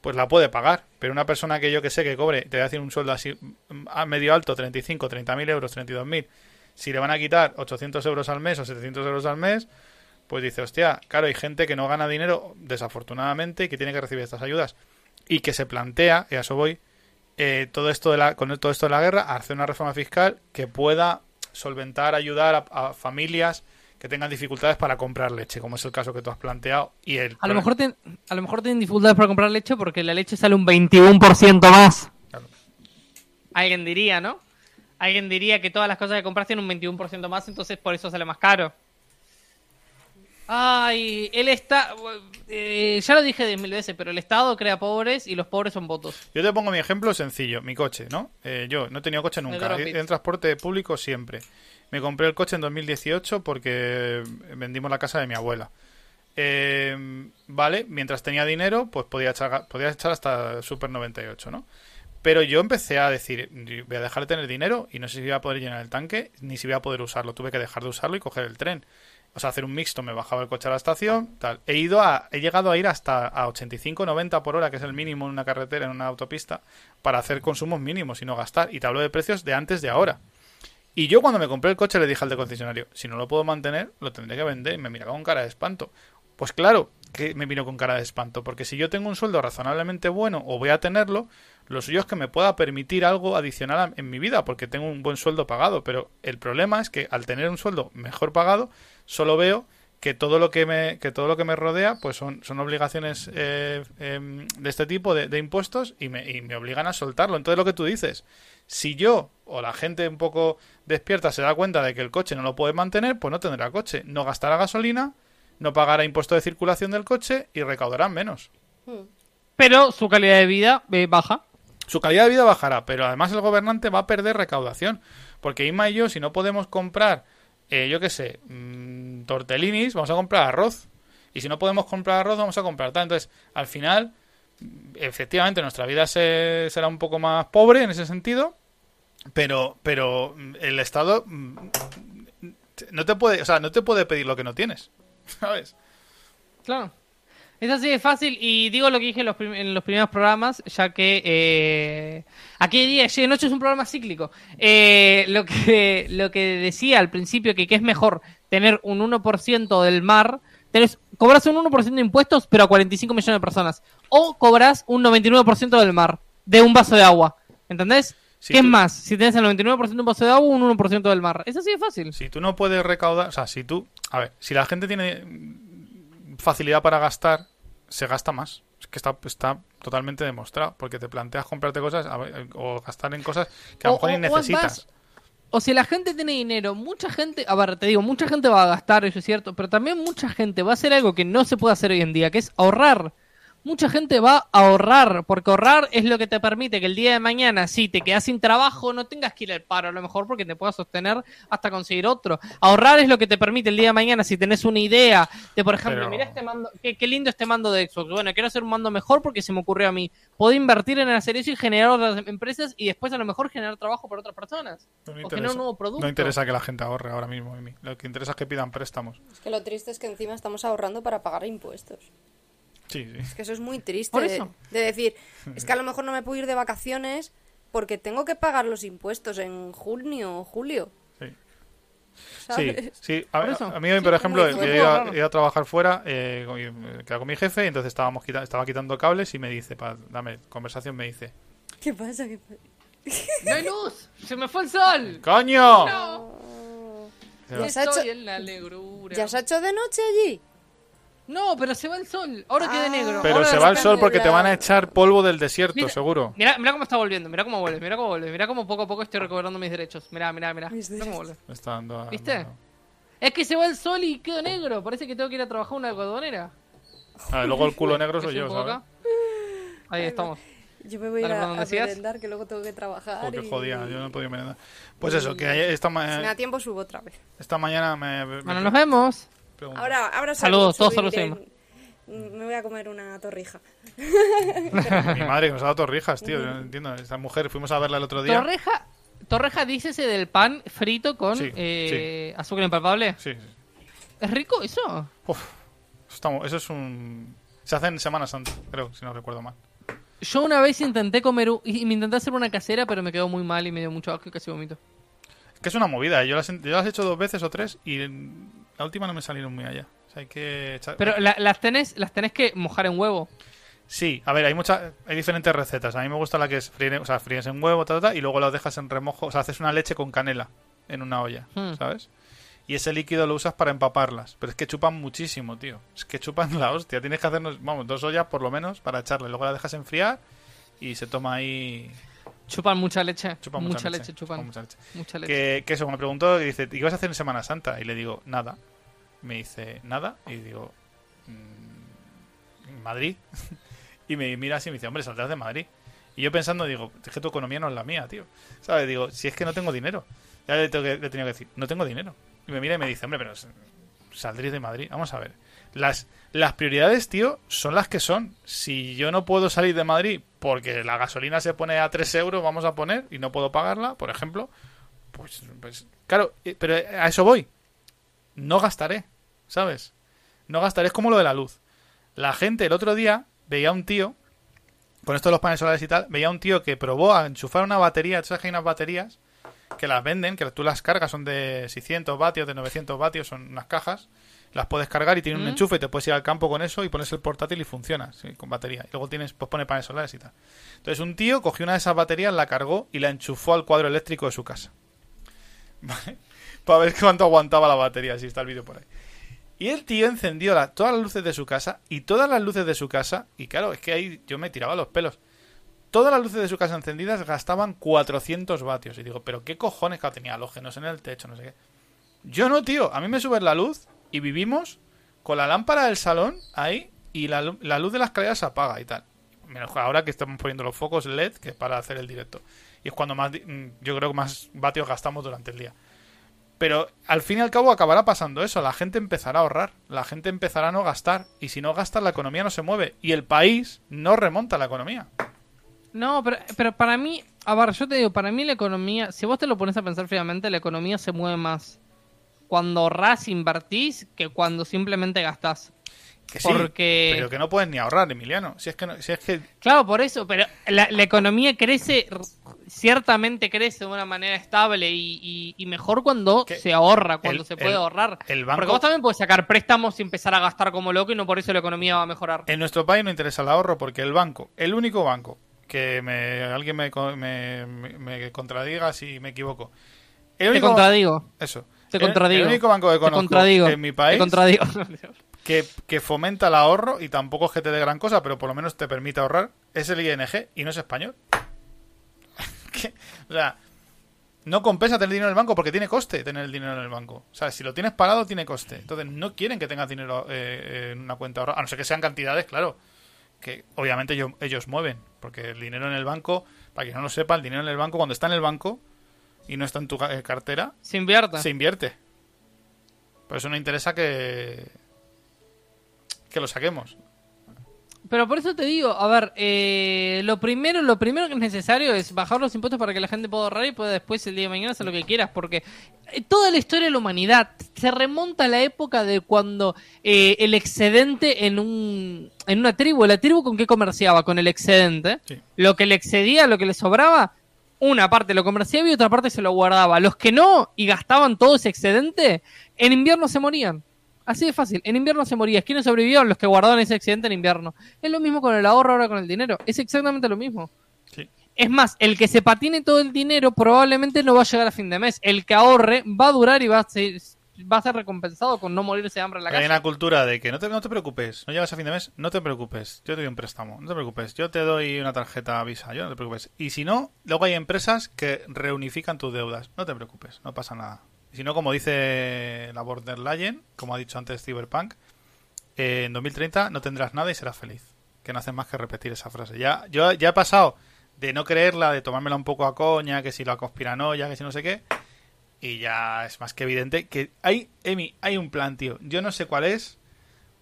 pues la puede pagar. Pero una persona que yo que sé que cobre, te voy a decir un sueldo así mm, a medio alto, 35, 30 mil euros, 32 mil, si le van a quitar 800 euros al mes o 700 euros al mes, pues dice, hostia, claro, hay gente que no gana dinero, desafortunadamente, y que tiene que recibir estas ayudas. Y que se plantea, y a eso voy, eh, todo esto de la, con todo esto de la guerra, hacer una reforma fiscal que pueda solventar, ayudar a, a familias que tengan dificultades para comprar leche, como es el caso que tú has planteado. Y el A lo, mejor ten- a lo mejor tienen dificultades para comprar leche porque la leche sale un 21% más. Claro. Alguien diría, ¿no? Alguien diría que todas las cosas que compras tienen un 21% más, entonces por eso sale más caro. Ay, él está... eh, ya lo dije diez mil veces, pero el Estado crea pobres y los pobres son votos. Yo te pongo mi ejemplo sencillo, mi coche, ¿no? Eh, yo no he tenido coche nunca, en transporte público siempre. Me compré el coche en 2018 porque vendimos la casa de mi abuela. Eh, vale, mientras tenía dinero, pues podía echar, podía echar hasta Super 98, ¿no? Pero yo empecé a decir, voy a dejar de tener dinero y no sé si voy a poder llenar el tanque ni si voy a poder usarlo. Tuve que dejar de usarlo y coger el tren. O sea, hacer un mixto, me bajaba el coche a la estación, tal. He ido a, he llegado a ir hasta a 85, 90 por hora, que es el mínimo en una carretera, en una autopista, para hacer consumos mínimos y no gastar. Y te hablo de precios de antes de ahora. Y yo cuando me compré el coche le dije al de concesionario, si no lo puedo mantener, lo tendré que vender. Y me miraba con cara de espanto. Pues claro que me vino con cara de espanto, porque si yo tengo un sueldo razonablemente bueno o voy a tenerlo, lo suyo es que me pueda permitir algo adicional en mi vida, porque tengo un buen sueldo pagado. Pero el problema es que al tener un sueldo mejor pagado, solo veo que todo lo que me, que todo lo que me rodea pues son, son obligaciones eh, em, de este tipo de, de impuestos y me, y me obligan a soltarlo. Entonces lo que tú dices, si yo o la gente un poco despierta se da cuenta de que el coche no lo puede mantener, pues no tendrá coche, no gastará gasolina, no pagará impuesto de circulación del coche y recaudarán menos. Pero su calidad de vida eh, baja. Su calidad de vida bajará, pero además el gobernante va a perder recaudación. Porque Inma y yo, si no podemos comprar, eh, yo qué sé, mm, tortellinis, vamos a comprar arroz. Y si no podemos comprar arroz, vamos a comprar tal. Entonces, al final, efectivamente, nuestra vida se- será un poco más pobre en ese sentido. Pero, pero mm, el Estado mm, no te puede, o sea, no te puede pedir lo que no tienes. ¿Sabes? Claro. Es así de fácil y digo lo que dije en los, prim- en los primeros programas, ya que eh, aquí día, ayer de noche es un programa cíclico. Eh, lo, que, lo que decía al principio, que, que es mejor tener un 1% del mar, tenés, cobras un 1% de impuestos, pero a 45 millones de personas. O cobras un 99% del mar, de un vaso de agua. ¿Entendés? Si ¿Qué tú- es más? Si tenés el 99% de un vaso de agua un 1% del mar. Es así de fácil. Si tú no puedes recaudar, o sea, si tú, a ver, si la gente tiene facilidad para gastar, se gasta más. Es que está, está totalmente demostrado, porque te planteas comprarte cosas a ver, o gastar en cosas que a lo mejor ni necesitas. O si la gente tiene dinero, mucha gente, a ver, te digo, mucha gente va a gastar, eso es cierto, pero también mucha gente va a hacer algo que no se puede hacer hoy en día, que es ahorrar. Mucha gente va a ahorrar, porque ahorrar es lo que te permite que el día de mañana, si te quedas sin trabajo, no tengas que ir al paro a lo mejor porque te puedas sostener hasta conseguir otro. Ahorrar es lo que te permite el día de mañana, si tenés una idea de, por ejemplo, Pero- mira este mando, qué, qué lindo este mando de Xbox. Bueno, quiero hacer un mando mejor porque se me ocurrió a mí. Puedo invertir en hacer eso y generar otras empresas y después a lo mejor generar trabajo para otras personas. No o generar un nuevo producto. No interesa que la gente ahorre ahora mismo, Emi. Lo que interesa es que pidan préstamos. Es que lo triste es que encima estamos ahorrando para pagar impuestos. Sí, sí. Es que eso es muy triste. Por de- eso. De, decir, es que a lo mejor no me puedo ir de vacaciones porque tengo que pagar los impuestos en junio o julio. Sí. Sí. A, a mí, por ejemplo, yo iba, a trabajar fuera, eh, con- quedaba con mi jefe, y entonces estábamos quita- estaba quitando cables y me dice, para dame conversación, me dice, ¿Qué pasa? ¿Qué pasa? ¡No hay luz! ¡Se me fue el sol! ¡Coño! ¡No! Se va. Ya se ha hecho- Estoy en la negrura. ¿Ya se ha hecho de noche allí? No, pero se va el sol. Ahora queda Ah. negro. Pero Ahora se va el sol porque te van a echar polvo del desierto, Mira. seguro. Mira, mira cómo está volviendo, mira cómo vuelve, mira cómo vuelve, mira cómo poco a poco estoy recobrando mis derechos. Mira, mira, mira. Cómo vuelve. Me está dando a- ¿Viste? Es que se va el sol y quedo negro. Parece que tengo que ir a trabajar una algodonera. A ver, luego el culo negro soy yo, ¿sabes? acá. Ahí estamos. Yo me voy a ir Dale, a, ¿por dónde a decías? merendar, que luego tengo que trabajar. Joder, qué y- jodida, yo no he podido merendar. Pues eso, que ayer- esta, ma- Si me da tiempo, subo otra vez. esta mañana me, me Bueno, nos vemos. Preguntó- Ahora, ahora Saludos, todos saludos, Me voy a comer una torrija. Mi madre que nos ha dado torrijas, tío. Yo no entiendo. Esta mujer, fuimos a verla el otro día. Torreja, Torreja, dícese del pan frito con Sí, eh, azúcar impalpable. Sí, sí. ¿Es rico eso? Uf, eso, eso es un. Se hace en Semana Santa, creo, si no recuerdo mal. Yo una vez intenté comer y me intenté hacer una casera, pero me quedó muy mal y me dio mucho asco y casi vomito. Es que es una movida. ¿eh? Yo las, he- yo las he hecho dos veces o tres y en- la última no me salieron muy allá. O sea, hay que echar. Pero la- las tenés, las tenés que mojar en huevo. Sí, a ver, hay muchas, hay diferentes recetas. A mí me gusta la que es fríe, o sea, fríes en huevo, ta, ta, ta, y luego la dejas en remojo, o sea, haces una leche con canela en una olla, Hmm. ¿sabes? y ese líquido lo usas para empaparlas. Pero es que chupan muchísimo, tío. Es que chupan la hostia. Tienes que hacernos, vamos, dos ollas por lo menos para echarle. Luego la dejas enfriar y se toma ahí. Chupan mucha leche. Chupan mucha, mucha, leche, chupan. mucha leche. Mucha leche. Que, que eso, me preguntó y dice, ¿y qué vas a hacer en Semana Santa? Y le digo, nada. Me dice, nada. Y digo, "Mm, Madrid. y me mira así y me dice, hombre, saldrás de Madrid. Y yo pensando, digo, es que tu economía no es la mía, tío. ¿Sabes? Digo, si es que no tengo dinero. Ya le, tengo que, le he tenido que decir, no tengo dinero. Y me mira y me dice, hombre, pero saldréis de Madrid. Vamos a ver. Las, las prioridades, tío, son las que son. Si yo no puedo salir de Madrid porque la gasolina se pone a 3 euros, vamos a poner, y no puedo pagarla, por ejemplo, pues, pues claro, eh, pero a eso voy. No gastaré, ¿sabes? No gastaré. Es como lo de la luz. La gente el otro día veía a un tío, con esto de los paneles solares y tal, veía a un tío que probó a enchufar una batería, tú que hay unas baterías que las venden, que tú las cargas, son de 600 vatios, de 900 vatios, son unas cajas, las puedes cargar y tienen un ¿Mm? enchufe y te puedes ir al campo con eso y pones el portátil y funciona, sí, con batería. Y luego tienes, pues pone paneles solares y tal. Entonces un tío cogió una de esas baterías, la cargó y la enchufó al cuadro eléctrico de su casa. ¿Vale? Para ver cuánto aguantaba la batería, si está el vídeo por ahí. Y el tío encendió la- todas las luces de su casa y todas las luces de su casa, y claro, es que ahí yo me tiraba los pelos. Todas las luces de su casa encendidas gastaban 400 vatios. Y digo, pero qué cojones que tenía halógenos en el techo, no sé qué. Yo no, tío. A mí me sube la luz y vivimos con la lámpara del salón ahí y la, lu- la luz de la escalera se apaga y tal. Menos ahora que estamos poniendo los focos LED, que para hacer el directo. Y es cuando más, mm, yo creo que más vatios gastamos durante el día. Pero al fin y al cabo acabará pasando eso. La gente empezará a ahorrar. La gente empezará a no gastar. Y si no gastas, la economía no se mueve. Y el país no remonta la economía. No, pero, pero para mí, a ver, yo te digo, para mí la economía, si vos te lo pones a pensar fríamente, la economía se mueve más cuando ahorrás, invertís, que cuando simplemente gastás. Que sí, Porque- pero que no puedes ni ahorrar, Emiliano. Si es que, no- si es que Claro, por eso, pero la, la economía crece, ciertamente crece de una manera estable y, y- y mejor cuando Que se ahorra, cuando el- se puede el- ahorrar. el banco- Porque vos también puedes sacar préstamos y empezar a gastar como loco y no por eso la economía va a mejorar. En nuestro país no interesa el ahorro porque el banco, el único banco, que me, alguien me, me, me- me contradiga si me equivoco. El Te único, contradigo, eso. Te El- contradigo. El, único banco que conozco contradigo, en mi te país contradigo. que, que fomenta el ahorro y tampoco es que te dé gran cosa, pero por lo menos te permite ahorrar, es el ING y no es español. ¿Qué? O sea, no compensa tener dinero en el banco porque tiene coste tener el dinero en el banco. O sea, si lo tienes parado, tiene coste. Entonces, no quieren que tengas dinero eh, en una cuenta ahorrada, a no ser que sean cantidades, claro, que obviamente ellos, ellos mueven. Porque el dinero en el banco, para que no lo sepa, el dinero en el banco, cuando está en el banco y no está en tu eh, cartera, Se invierte. se invierte. Por eso no interesa que que lo saquemos. Pero por eso te digo, a ver, eh, lo primero, lo primero que es necesario es bajar los impuestos para que la gente pueda ahorrar y pueda después el día de mañana hacer lo que quieras, porque eh, toda la historia de la humanidad se remonta a la época de cuando eh, el excedente en un en una tribu, la tribu con qué comerciaba, con el excedente, Sí. lo que le excedía, lo que le sobraba, una parte lo comerciaba y otra parte se lo guardaba. Los que no y gastaban todo ese excedente, en invierno se morían. Así de fácil. En invierno se moría. ¿Quiénes sobrevivieron? Los que guardaban ese excedente en invierno. Es lo mismo con el ahorro ahora con el dinero. Es exactamente lo mismo. Sí. Es más, el que se patine todo el dinero probablemente no va a llegar a fin de mes. El que ahorre va a durar y va a ser, va a ser recompensado con no morirse de hambre en la Hay calle. una cultura de que no te, no te preocupes, no llegas a fin de mes, no te preocupes, yo te doy un préstamo, no te preocupes, yo te doy una tarjeta Visa, yo no te preocupes. Y si no, luego hay empresas que reunifican tus deudas, no te preocupes, no pasa nada. Y si no, como dice la Borderline, como ha dicho antes Cyberpunk, eh, en 2030 no tendrás nada y serás feliz. Que no hacen más que repetir esa frase. Ya, yo ya he pasado de no creerla, de tomármela un poco a coña, que si la conspiranoia, que si no sé qué, y ya es más que evidente que hay, Emi, hay un plan, tío. Yo no sé cuál es,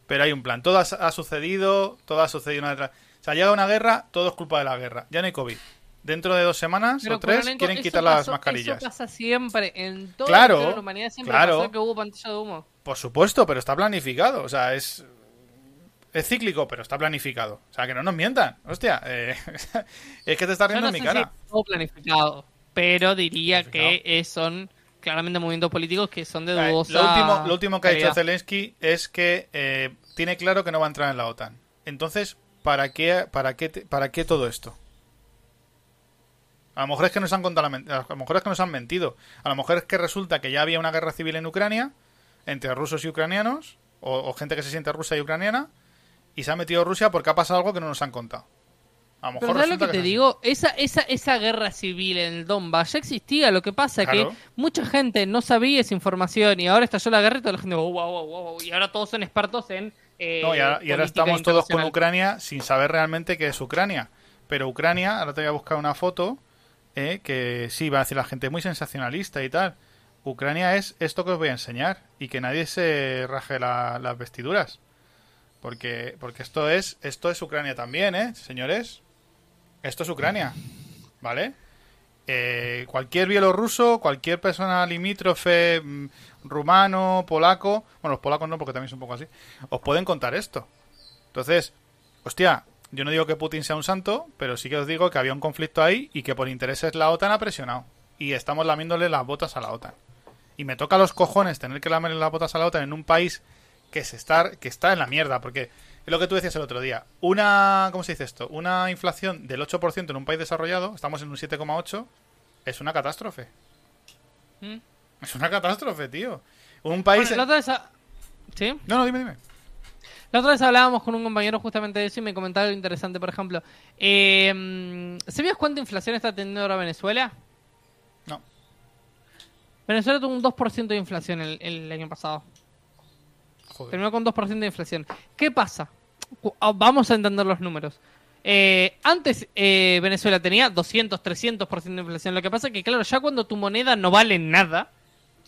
pero hay un plan. Todo ha, ha sucedido, todo ha sucedido una detrás. O sea, llega una guerra, todo es culpa de la guerra. Ya no hay COVID. Dentro de dos semanas Pero, o tres quieren quitar las pasó- mascarillas. Eso pasa siempre en toda Claro, la historia de la humanidad. Siempre claro. pasó que hubo pantalla de humo. Por supuesto, pero está planificado. O sea, es. Es cíclico, pero está planificado. O sea, que no nos mientan. Hostia, eh, es que te está Yo riendo no en mi si cara. todo planificado, pero diría Planificado. que son claramente movimientos políticos que son de dudosa Lo último, lo último que ha dicho. Zelensky es que eh, tiene claro que no va a entrar en la OTAN. Entonces, ¿para qué, para qué, para qué todo esto? A lo mejor es que nos han contado la a lo mejor es que nos han mentido. A lo mejor es que resulta que ya había una guerra civil en Ucrania entre rusos y ucranianos o, o gente que se siente rusa y ucraniana y se ha metido Rusia porque ha pasado algo que no nos han contado. A lo Pero mejor ¿sabes lo resulta que te digo? Esa, esa, esa guerra civil en el Donbass ya existía. Lo que pasa es Claro. que mucha gente no sabía esa información y ahora estalló la guerra y toda la gente, wow, wow, wow, y ahora todos son expertos en. eh, No, y ahora, y ahora política estamos todos con. Ucrania sin saber realmente qué es Ucrania. Pero Ucrania, ahora te voy a buscar una foto eh, que sí, va a decir la gente muy sensacionalista y tal. Ucrania es esto que os voy a enseñar y que nadie se raje la- las vestiduras. Porque, porque esto es esto es Ucrania también, ¿eh, señores? Esto es Ucrania, ¿vale? Eh, cualquier bielorruso, cualquier persona limítrofe, mm, rumano, polaco, bueno, los polacos no, porque también son un poco así, os pueden contar esto. Entonces, hostia, yo no digo que Putin sea un santo, pero sí que os digo que había un conflicto ahí y que por intereses la OTAN ha presionado. Y estamos lamiéndole las botas a la OTAN. Y me toca los cojones tener que lamerle las botas a la OTAN en un país que se está, que está en la mierda, porque es lo que tú decías el otro día. Una, ¿cómo se dice esto? Una inflación del 8% en un país desarrollado, estamos en un 7,8, es una catástrofe. ¿Mm? Es una catástrofe, tío. Un país... Bueno, la otra vez. ¿Sí? No, no, dime, dime. La otra vez hablábamos con un compañero justamente de eso y me comentaba algo interesante. Por ejemplo, eh, mm, ¿sabías cuánta inflación está teniendo ahora Venezuela? No. Venezuela tuvo un 2% de inflación el, el año pasado. Joder. Terminó con 2% de inflación. ¿Qué pasa? Ah, Vamos a entender los números. Eh, antes eh, Venezuela tenía 200, 300% de inflación. Lo que pasa es que, claro, ya cuando tu moneda no vale nada,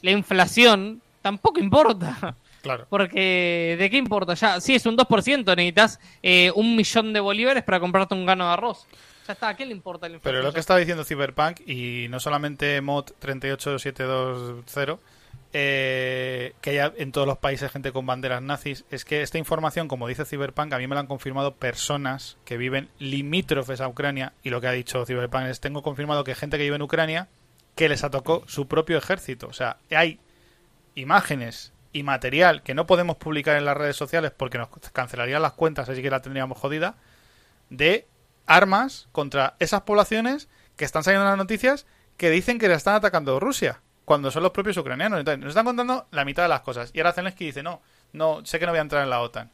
la inflación tampoco importa. Claro. Porque, ¿de qué importa? Ya, si es un 2%, necesitas eh, un millón de bolívares para comprarte un gano de arroz. Ya está, ¿a qué le importa la inflación? Pero lo que estaba diciendo Cyberpunk, y no solamente mod 38720, eh, que haya en todos los países gente con banderas nazis, es que esta información, como dice Cyberpunk, a mí me la han confirmado personas que viven limítrofes a Ucrania, y lo que ha dicho Cyberpunk es, tengo confirmado que gente que vive en Ucrania, que les atacó su propio ejército. O sea, hay imágenes y material que no podemos publicar en las redes sociales porque nos cancelarían las cuentas, así que la tendríamos jodida, de armas contra esas poblaciones que están saliendo en las noticias que dicen que le están atacando Rusia, cuando son los propios ucranianos. Entonces, nos están contando la mitad de las cosas. Y ahora Zelensky dice, no, no, sé que no voy a entrar en la OTAN.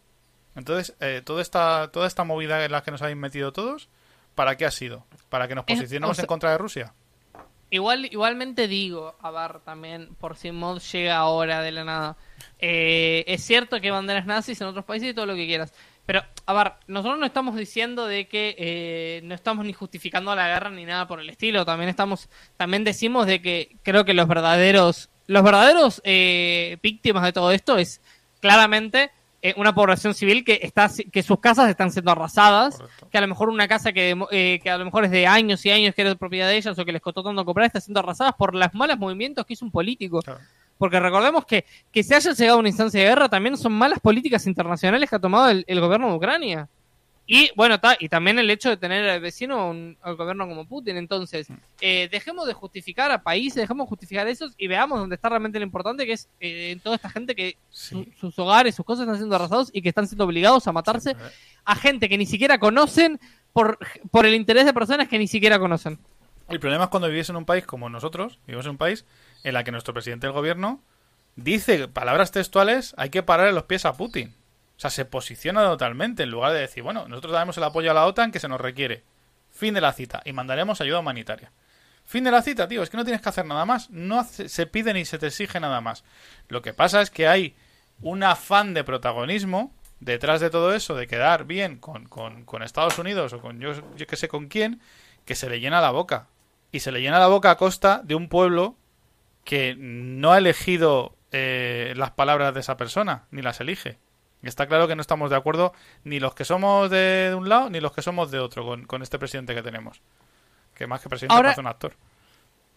Entonces, eh, toda, esta, toda esta movida en la que nos habéis metido todos, ¿para qué ha sido? ¿Para que nos Es- posicionemos o sea- en contra de Rusia? Igual, igualmente digo, a ver, también, por si Mod llega ahora de la nada. eh, es cierto que banderas nazis en otros países y todo lo que quieras. Pero, a ver, nosotros no estamos diciendo de que eh, no estamos ni justificando la guerra ni nada por el estilo. También estamos, también decimos de que creo que los verdaderos, los verdaderos eh, víctimas de todo esto es claramente eh, una población civil que está, que sus casas están siendo arrasadas Correcto. que a lo mejor una casa que, eh, que a lo mejor es de años y años que era propiedad de ellas o que les costó tanto comprar está siendo arrasadas por los malos movimientos que hizo un político. Claro. Porque recordemos que que se haya llegado a una instancia de guerra también son malas políticas internacionales que ha tomado el, el gobierno de Ucrania. Y bueno, ta- y también el hecho de tener al vecino un, al gobierno como Putin. Entonces, eh, dejemos de justificar a países, dejemos de justificar esos y veamos dónde está realmente lo importante, que es eh, toda esta gente que su- sus hogares, sus cosas están siendo arrasados y que están siendo obligados a matarse Eh, a gente que ni siquiera conocen por, por el interés de personas que ni siquiera conocen. El problema es cuando vivís en un país como nosotros, vivimos en un país en la que nuestro presidente del gobierno dice palabras textuales, hay que parar los pies a Putin. O sea, se posiciona totalmente en lugar de decir, bueno, nosotros daremos el apoyo a la OTAN que se nos requiere. Fin de la cita y mandaremos ayuda humanitaria. Fin de la cita, tío, es que no tienes que hacer nada más, no se pide ni se te exige nada más. Lo que pasa es que hay un afán de protagonismo detrás de todo eso, de quedar bien con, con- con Estados Unidos o con yo, yo que sé con quién, que se le llena la boca. Y se le llena la boca a costa de un pueblo que no ha elegido eh, las palabras de esa persona, ni las elige. Y está claro que no estamos de acuerdo ni los que somos de, de un lado ni los que somos de otro con, con este presidente que tenemos. Que más que presidente Ahora- parece un actor.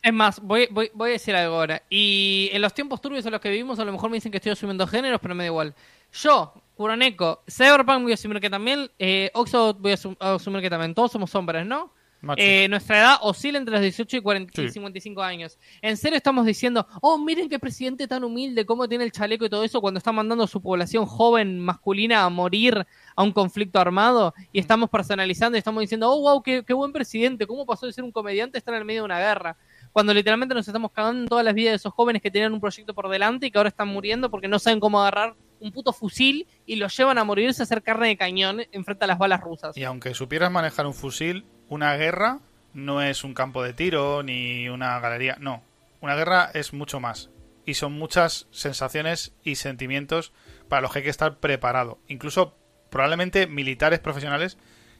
Es más, voy, voy, voy a decir algo ahora. Y en los tiempos turbios en los que vivimos, a lo mejor me dicen que estoy asumiendo géneros, pero me da igual. Yo, Kuroneko, Cyberpunk voy a asumir que también, eh, Oxo voy a asum- a asumir que también. Todos somos hombres, ¿no? Eh, nuestra edad oscila entre los 18 y 40 y Sí. 55 años. ¿En serio estamos diciendo, oh, miren qué presidente tan humilde, cómo tiene el chaleco y todo eso cuando está mandando a su población joven masculina a morir a un conflicto armado? Y estamos personalizando y estamos diciendo, oh, wow, qué, qué buen presidente, cómo pasó de ser un comediante a estar en el medio de una guerra. Cuando literalmente nos estamos cagando todas las vidas de esos jóvenes que tenían un proyecto por delante y que ahora están muriendo porque no saben cómo agarrar un puto fusil y los llevan a morirse a hacer carne de cañón enfrente a las balas rusas. Y aunque supieras manejar un fusil, una guerra no es un campo de tiro ni una galería. No, una guerra es mucho más. Y son muchas sensaciones y sentimientos para los que hay que estar preparado. Incluso probablemente militares profesionales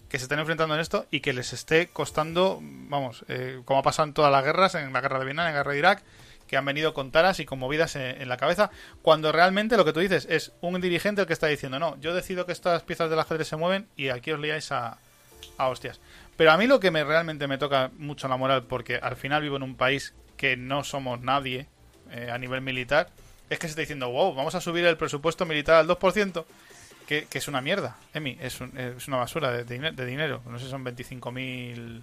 que se estén enfrentando en esto y que les esté costando, vamos, eh, como ha pasado en todas las guerras, en la guerra de Vietnam, en la guerra de Irak, que han venido con taras y con movidas en, en la cabeza, cuando realmente lo que tú dices es un dirigente el que está diciendo, no, yo decido que estas piezas del ajedrez se mueven y aquí os liáis a, a hostias. Pero a mí lo que me realmente me toca mucho la moral, porque al final vivo en un país que no somos nadie eh, a nivel militar, es que se está diciendo, wow, vamos a subir el presupuesto militar al 2%, que, que es una mierda, Emi, es, un- es una basura de, de dine- de dinero. No sé, son 25.000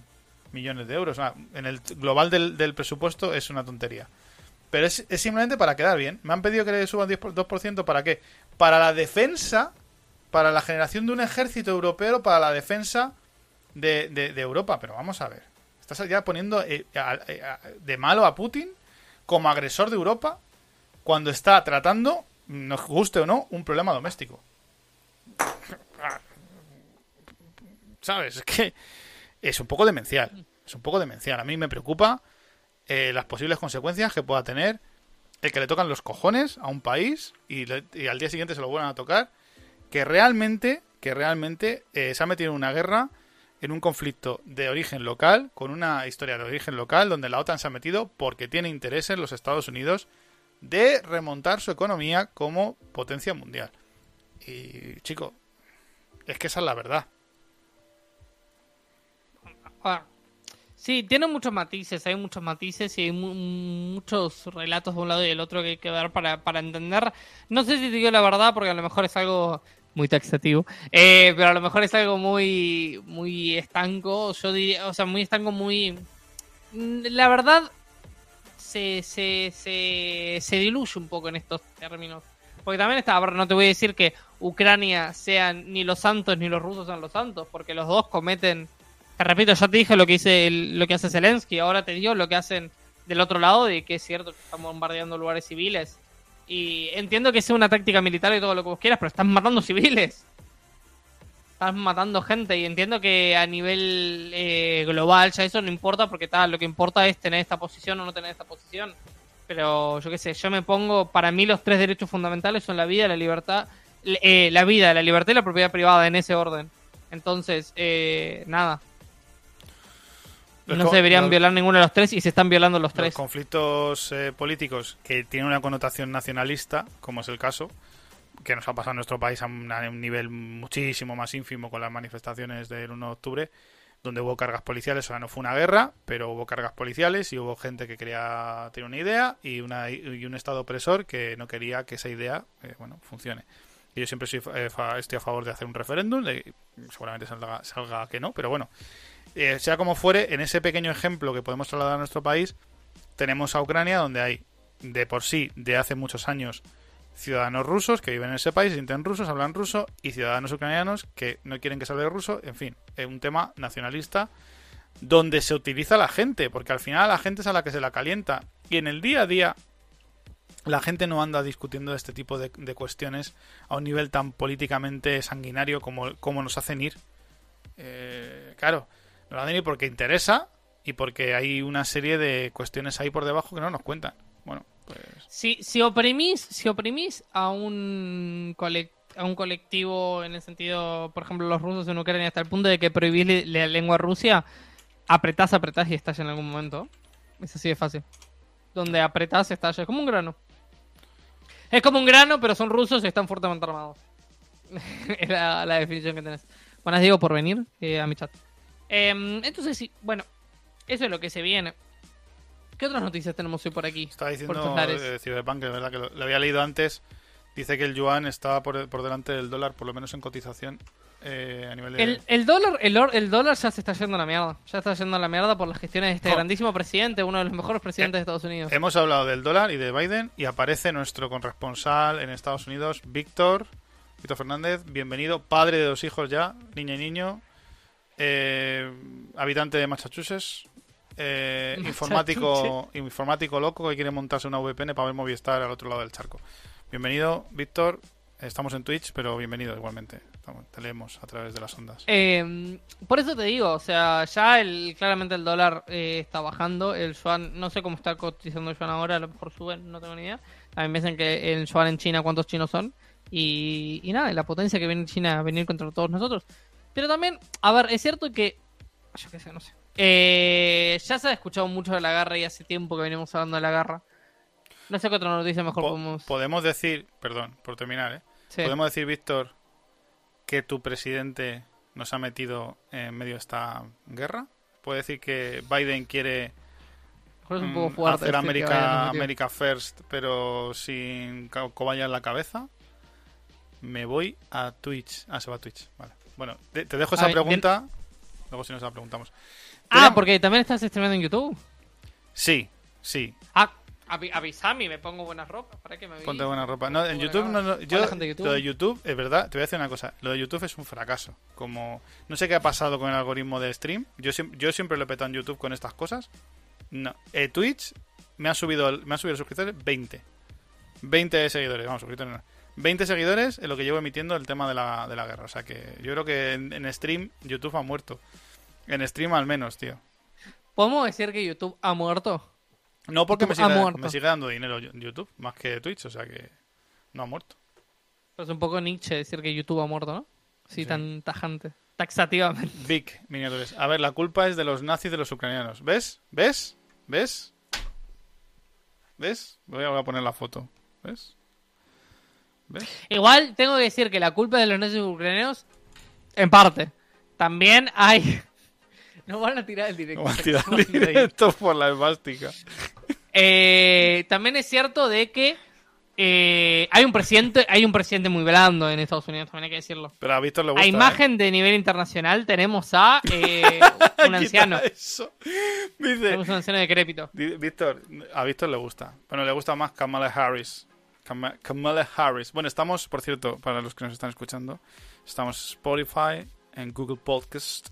millones de euros. Ah, en el global del, del presupuesto es una tontería. Pero es, es simplemente para quedar bien. Me han pedido que le suban 10 por- 2%, ¿para qué? Para la defensa, para la generación de un ejército europeo, para la defensa de, de- de Europa. Pero vamos a ver. Estás ya poniendo eh, de malo a Putin como agresor de Europa cuando está tratando, nos guste o no, un problema doméstico. ¿Sabes? Es que es un poco demencial. Es un poco demencial. A mí me preocupa eh, las posibles consecuencias que pueda tener el que le tocan los cojones a un país y, le- y al día siguiente se lo vuelvan a tocar. Que realmente, que realmente eh, se ha metido en una guerra, en un conflicto de origen local, con una historia de origen local, donde la OTAN se ha metido porque tiene interés en los Estados Unidos de remontar su economía como potencia mundial. Y, chico, es que esa es la verdad. Ah, Sí, tiene muchos matices, hay muchos matices y hay mu- muchos relatos de un lado y del otro que hay que ver para, para entender. No sé si digo la verdad, porque a lo mejor es algo muy taxativo, eh, pero a lo mejor es algo muy, muy estanco, yo diría, o sea, muy estanco, muy... Mm, La verdad, se, se, se, se diluye un poco en estos términos. Porque también está, no te voy a decir que Ucrania sean ni los santos ni los rusos sean los santos, porque los dos cometen te repito, ya te dije lo que hice lo que hace Zelensky, ahora te digo lo que hacen del otro lado, de que es cierto que están bombardeando lugares civiles. Y entiendo que sea una táctica militar y todo lo que vos quieras, pero están matando civiles. Están matando gente y entiendo que a nivel eh, global ya eso no importa porque tal, lo que importa es tener esta posición o no tener esta posición. Pero yo qué sé, yo me pongo, para mí los tres derechos fundamentales son la vida, la libertad, eh, la vida, la libertad y la propiedad privada en ese orden. Entonces, eh, nada, Los no se deberían los- violar ninguno de los tres y se están violando los Los tres. conflictos eh, políticos que tienen una connotación nacionalista, como es el caso, que nos ha pasado en nuestro país a un, a un nivel muchísimo más ínfimo con las manifestaciones del 1 de octubre, donde hubo cargas policiales, o sea, no fue una guerra, pero hubo cargas policiales y hubo gente que quería tener una idea y, una, y un Estado opresor que no quería que esa idea eh, bueno, funcione. Y yo siempre soy, eh, fa- estoy a favor de hacer un referéndum, de- seguramente salga, salga que no, pero bueno, eh, sea como fuere, en ese pequeño ejemplo que podemos trasladar a nuestro país, tenemos a Ucrania donde hay de por sí, de hace muchos años, ciudadanos rusos que viven en ese país, se sienten rusos, hablan ruso, y ciudadanos ucranianos que no quieren que se hable ruso, en fin, es un tema nacionalista donde se utiliza la gente, porque al final la gente es a la que se la calienta, y en el día a día la gente no anda discutiendo este tipo de, cuestiones a un nivel tan políticamente sanguinario como, como nos hacen ir. Eh, claro, nos hacen ir porque interesa y porque hay una serie de cuestiones ahí por debajo que no nos cuentan. Bueno, pues Si, si oprimís, si oprimís a un colec- a un colectivo en el sentido, por ejemplo, los rusos en Ucrania hasta el punto de que prohibís la lengua a Rusia, apretás, apretás y estalla en algún momento. Es así de fácil. Donde apretás, estalla. Es como un grano. Es como un grano, pero son rusos y están fuertemente armados. es la, la definición que tenés. Buenas, Diego, por venir eh, a mi chat. Em, entonces, sí, bueno, eso es lo que se viene. ¿Qué otras noticias tenemos hoy por aquí? estaba diciendo eh, Cyberpunk, verdad que lo, lo había leído antes. Dice que el yuan está por, por delante del dólar, por lo menos en cotización, eh, a nivel de... El, el dólar, el, dólar ya se está yendo a la mierda. Ya está yendo a la mierda por las gestiones de este grandísimo presidente, uno de los mejores presidentes Eh, de Estados Unidos. Hemos hablado del dólar y de Biden y aparece nuestro corresponsal en Estados Unidos, Víctor, Víctor Fernández, bienvenido, padre de dos hijos ya, niña y niño, eh, habitante de Massachusetts, eh, informático, informático loco que quiere montarse una VPN para ver Movistar al otro lado del charco. Bienvenido, Víctor. Estamos en Twitch, pero bienvenido igualmente. Estamos- te leemos a través de las ondas. Eh, por eso te digo, o sea, ya el, claramente el dólar eh, está bajando. El yuan, no sé cómo está cotizando el yuan ahora, a lo mejor sube, no tengo ni idea. Me dicen que el yuan en China, cuántos chinos son. Y, y nada, la potencia que viene China a venir contra todos nosotros. Pero también, a ver, es cierto que. Yo qué sé, no sé. Eh, ya se ha escuchado mucho de la guerra y hace tiempo que venimos hablando de la guerra. No sé qué otra noticia mejor Po- podemos. podemos decir, perdón, por terminar, ¿eh? Sí. Podemos decir, Víctor, que tu presidente nos ha metido en medio de esta guerra. Puede decir que Biden quiere un mm, poco fuerte. hacer América, metió. America First, pero sin cobaya en la cabeza. Me voy a Twitch. Ah, se va a Twitch. Vale. Bueno, te, te dejo esa ver, pregunta. Luego si nos la preguntamos. Ah, porque también estás streamando en YouTube. Sí, sí. Ah, me pongo buenas ropas para que me avise. Ponte buena ropa. No, en YouTube, no, no, yo, YouTube. lo de YouTube, es verdad, te voy a decir una cosa, lo de YouTube es un fracaso. Como, no sé qué ha pasado con el algoritmo de stream, yo, yo siempre lo he petado en YouTube con estas cosas. No, eh, Twitch me ha subido, me ha subido los suscriptores 20. 20 seguidores, vamos, suscriptores no. 20 seguidores en lo que llevo emitiendo el tema de la, de la guerra. O sea que yo creo que en, en stream YouTube ha muerto. En stream al menos, tío. ¿Podemos decir que YouTube ha muerto? No porque me sigue, me sigue dando dinero YouTube, más que Twitch, o sea que no ha muerto. Es un poco Nietzsche decir que YouTube ha muerto, ¿no? Sí, tan tajante. Taxativamente. Vic, miniaturas. A ver, la culpa es de los nazis de los ucranianos. ¿Ves? ¿Ves? ¿Ves? ¿Ves? Voy a poner la foto. ¿Ves? ¿Ves? Igual tengo que decir que la culpa de los nazis ucranianos, en parte. También hay. No van a tirar el directo. No van a tirar el directo por la esvástica. Eh, también es cierto de que eh, hay un presidente, hay un presidente muy blando en Estados Unidos, también hay que decirlo. Pero a Víctor le gusta. A ¿eh? imagen de nivel internacional tenemos a eh, un anciano. eso. Dice, Tenemos un anciano decrépito. Víctor, a Víctor le gusta. Bueno, le gusta más Kamala Harris. Kama- Kamala Harris. Bueno, estamos, por cierto, para los que nos están escuchando, estamos en Spotify, en Google Podcast,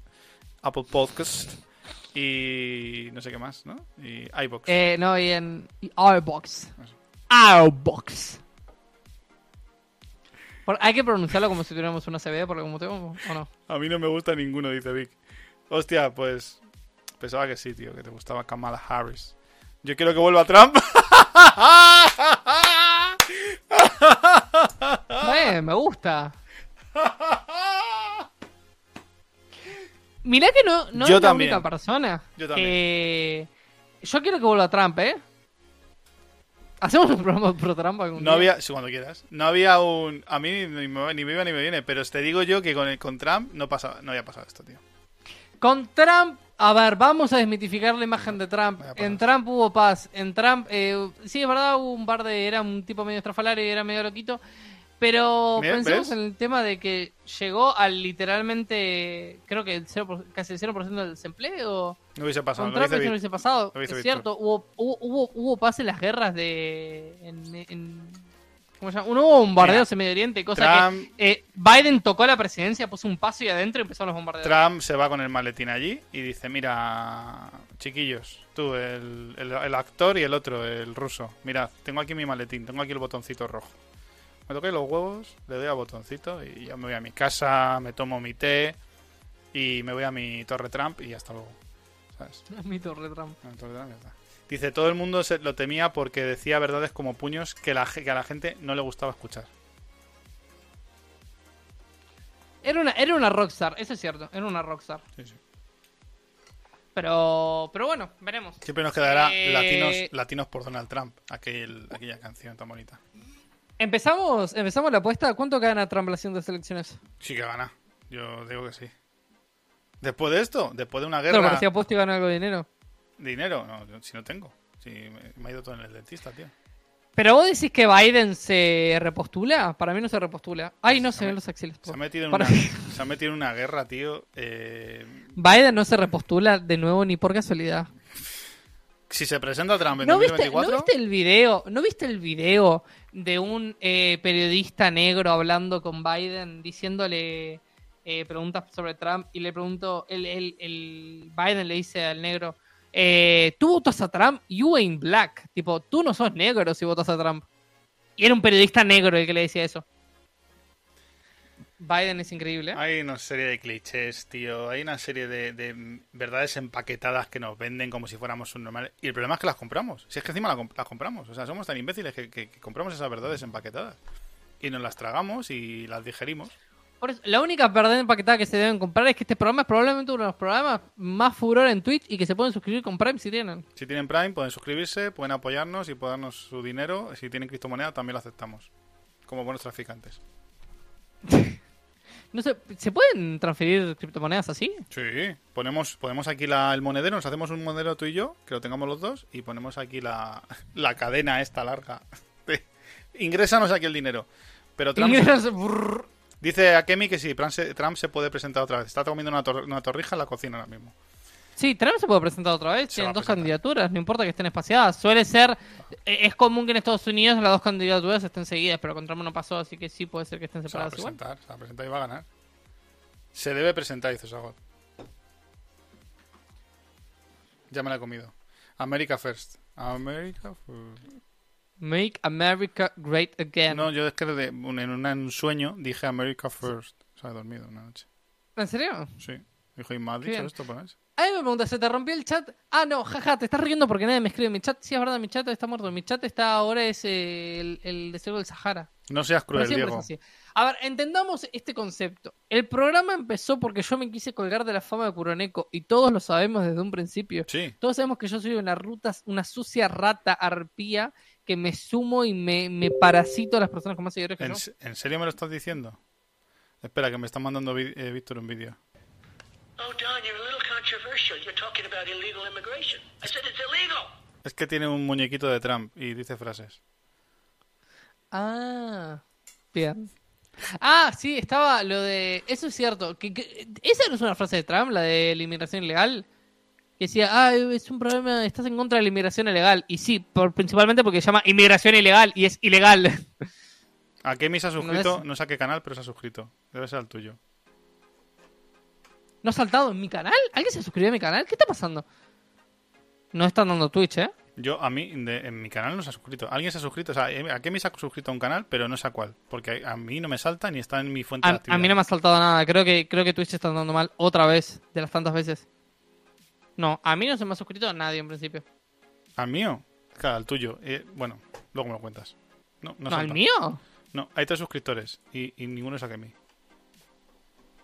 Apple Podcast y no sé qué más, ¿no? Y iBox. Eh, no, y en. Airbox. Por- hay que pronunciarlo como si tuviéramos una CB, porque como tengo, o no. A mí no me gusta ninguno, dice Vic. Hostia, pues pensaba que sí, tío, que te gustaba Kamala Harris. Yo quiero que vuelva Trump. Eh, me gusta. Mirá que no, no Yo es la también. única persona. Yo también. que- Yo quiero que vuelva Trump, ¿eh? Hacemos un programa pro Trump algún No día? había, sí, cuando quieras. No había un. A mí ni me, ni me iba ni me viene, pero te digo yo que con, el, con Trump no, pasaba, no había pasado esto, tío. Con Trump, a ver, vamos a desmitificar la imagen de Trump. En Trump hubo paz. En Trump, eh, sí, es verdad, hubo un par de. Era un tipo medio estrafalario y era medio loquito. Pero pensemos ¿ves? en el tema de que llegó al literalmente. Creo que el 0%, casi el 0% del desempleo. No hubiese pasado. Con Trump no hubiese pasado. Es cierto, hubo, hubo, hubo, hubo paz en las guerras de. En, en- ¿Cómo se llama? Uno hubo bombardeos Mira, en Medio Oriente, cosa Trump- que eh, Biden tocó la presidencia, puso un paso y adentro empezaron los bombardeos. Trump se va con el maletín allí y dice, mira, chiquillos, tú, el, el- el actor y el otro, el ruso, mirad, tengo aquí mi maletín, tengo aquí el botoncito rojo. Me toqué los huevos, le doy al botoncito y ya me voy a mi casa, me tomo mi té y me voy a mi torre Trump y hasta luego. ¿Sabes? Mi torre Trump. Mi torre Trump ya está. Dice, todo el mundo se lo temía porque decía verdades como puños que, la, a la gente no le gustaba escuchar. Era una, era una rockstar, eso es cierto, era una rockstar. Sí, sí. Pero, pero bueno, veremos. Siempre nos quedará Eh, latinos, latinos por Donald Trump, aquel, aquella canción tan bonita. Empezamos, empezamos la apuesta. ¿Cuánto gana Trump las siguientes elecciones? Sí que gana. Yo digo que sí. Después de esto, después de una Pero guerra, porque si apuesto y gana algo de dinero. Dinero, no, si no tengo. Si me, me ha ido todo en el dentista, tío. Pero vos decís que Biden se repostula. Para mí no se repostula. Ay, no se ven los axiles. Se ha metido en, una, se ha metido en una guerra, tío. eh, Biden no se repostula de nuevo ni por casualidad. si se presenta Trump en ¿No viste, 2024, ¿No viste el video? ¿No viste el video de un eh, periodista negro hablando con Biden diciéndole eh, preguntas sobre Trump y le pregunto, el, el- el Biden le dice al negro, eh, tú votas a Trump, you ain't black. Tipo, tú no sos negro si votas a Trump. Y era un periodista negro el que le decía eso. Biden es increíble. hay una serie de clichés, tío. Hay una serie de, de verdades empaquetadas que nos venden como si fuéramos un normal. Y el problema es que las compramos. Si es que encima las compramos. O sea, somos tan imbéciles que compramos esas verdades empaquetadas. Y nos las tragamos y las digerimos. Por eso, la única verdad empaquetada que se deben comprar es que este programa es probablemente uno de los programas más furor en Twitch y que se pueden suscribir con Prime si tienen. Si tienen Prime, pueden suscribirse, pueden apoyarnos y pueden darnos su dinero. Si tienen criptomoneda, también lo aceptamos. Como buenos traficantes. No sé, ¿se pueden transferir criptomonedas así? Sí, ponemos, ponemos aquí la- el monedero, nos hacemos un monedero tú y yo, que lo tengamos los dos, y ponemos aquí la, la cadena esta larga. de- Ingrésanos aquí el dinero. Pero Trump, Ingresas- brrr. Dice a Kemi que sí, Trump se, puede presentar otra vez. Está comiendo una, tor- una torrija en la cocina ahora mismo. Sí, Trump se puede presentar otra vez. Se Tienen dos candidaturas, no importa que estén espaciadas. Suele ser. eh, Es común que en Estados Unidos las dos candidaturas estén seguidas, pero con Trump no pasó, así que sí puede ser que estén Se va a separadas igual. presentar, se va a presentar y va a ganar. Se debe presentar, dice Sagot. Ya me la he comido. America First. America First. Make America Great Again. No, yo es que de- un- en, una- en un sueño dije America First. O sea, he dormido una noche. ¿En serio? Sí. Dijo, ¿y me has dicho bien. esto? Pues? A mí me pregunta, ¿se te rompió el chat? Ah, no, jaja, te estás riendo porque nadie me escribe en mi chat. Sí, es verdad, mi chat está muerto. Mi chat está ahora es eh, el, el desierto del Sahara. No seas cruel, Diego. así. A ver, entendamos este concepto. El programa empezó porque yo me quise colgar de la fama de Kuroneko y todos lo sabemos desde un principio. Sí. Todos sabemos que yo soy una ruta, una sucia rata arpía que me sumo y me, me parasito a las personas con más seguidores que ¿En, yo. en serio me lo estás diciendo? Espera, que me está mandando eh, Víctor un vídeo. Oh, Don, you're a little controversial. You're talking about illegal immigration. I said it's illegal. Es que tiene un muñequito de Trump y dice frases. Ah, bien. Ah, sí, estaba lo de... Eso es cierto. Que, que- Esa no es una frase de Trump, la de la inmigración ilegal. Que decía, ah, es un problema, estás en contra de la inmigración ilegal. Y sí, por, principalmente porque se llama inmigración ilegal y es ilegal. A Kemi se ha suscrito, es- no sé a qué canal, pero se ha suscrito. Debe ser el tuyo. ¿No ha saltado en mi canal? ¿Alguien se suscribió a mi canal? ¿Qué está pasando? No están dando Twitch, ¿eh? Yo, a mí, de- en mi canal no se ha suscrito. Alguien se ha suscrito, o sea, eh, a Kemi se ha suscrito a un canal, pero no sé a cuál. Porque a, a mí no me salta ni está en mi fuente de A, actividad. a mí no me ha saltado nada. Creo que, creo que Twitch está andando mal otra vez, de las tantas veces. No, a mí no se me ha suscrito nadie en principio. ¿Al mío? Claro, al tuyo. Eh, bueno, luego me lo cuentas. No, no, ¿No, al mío? No, hay tres suscriptores y, y ninguno es a Kemi.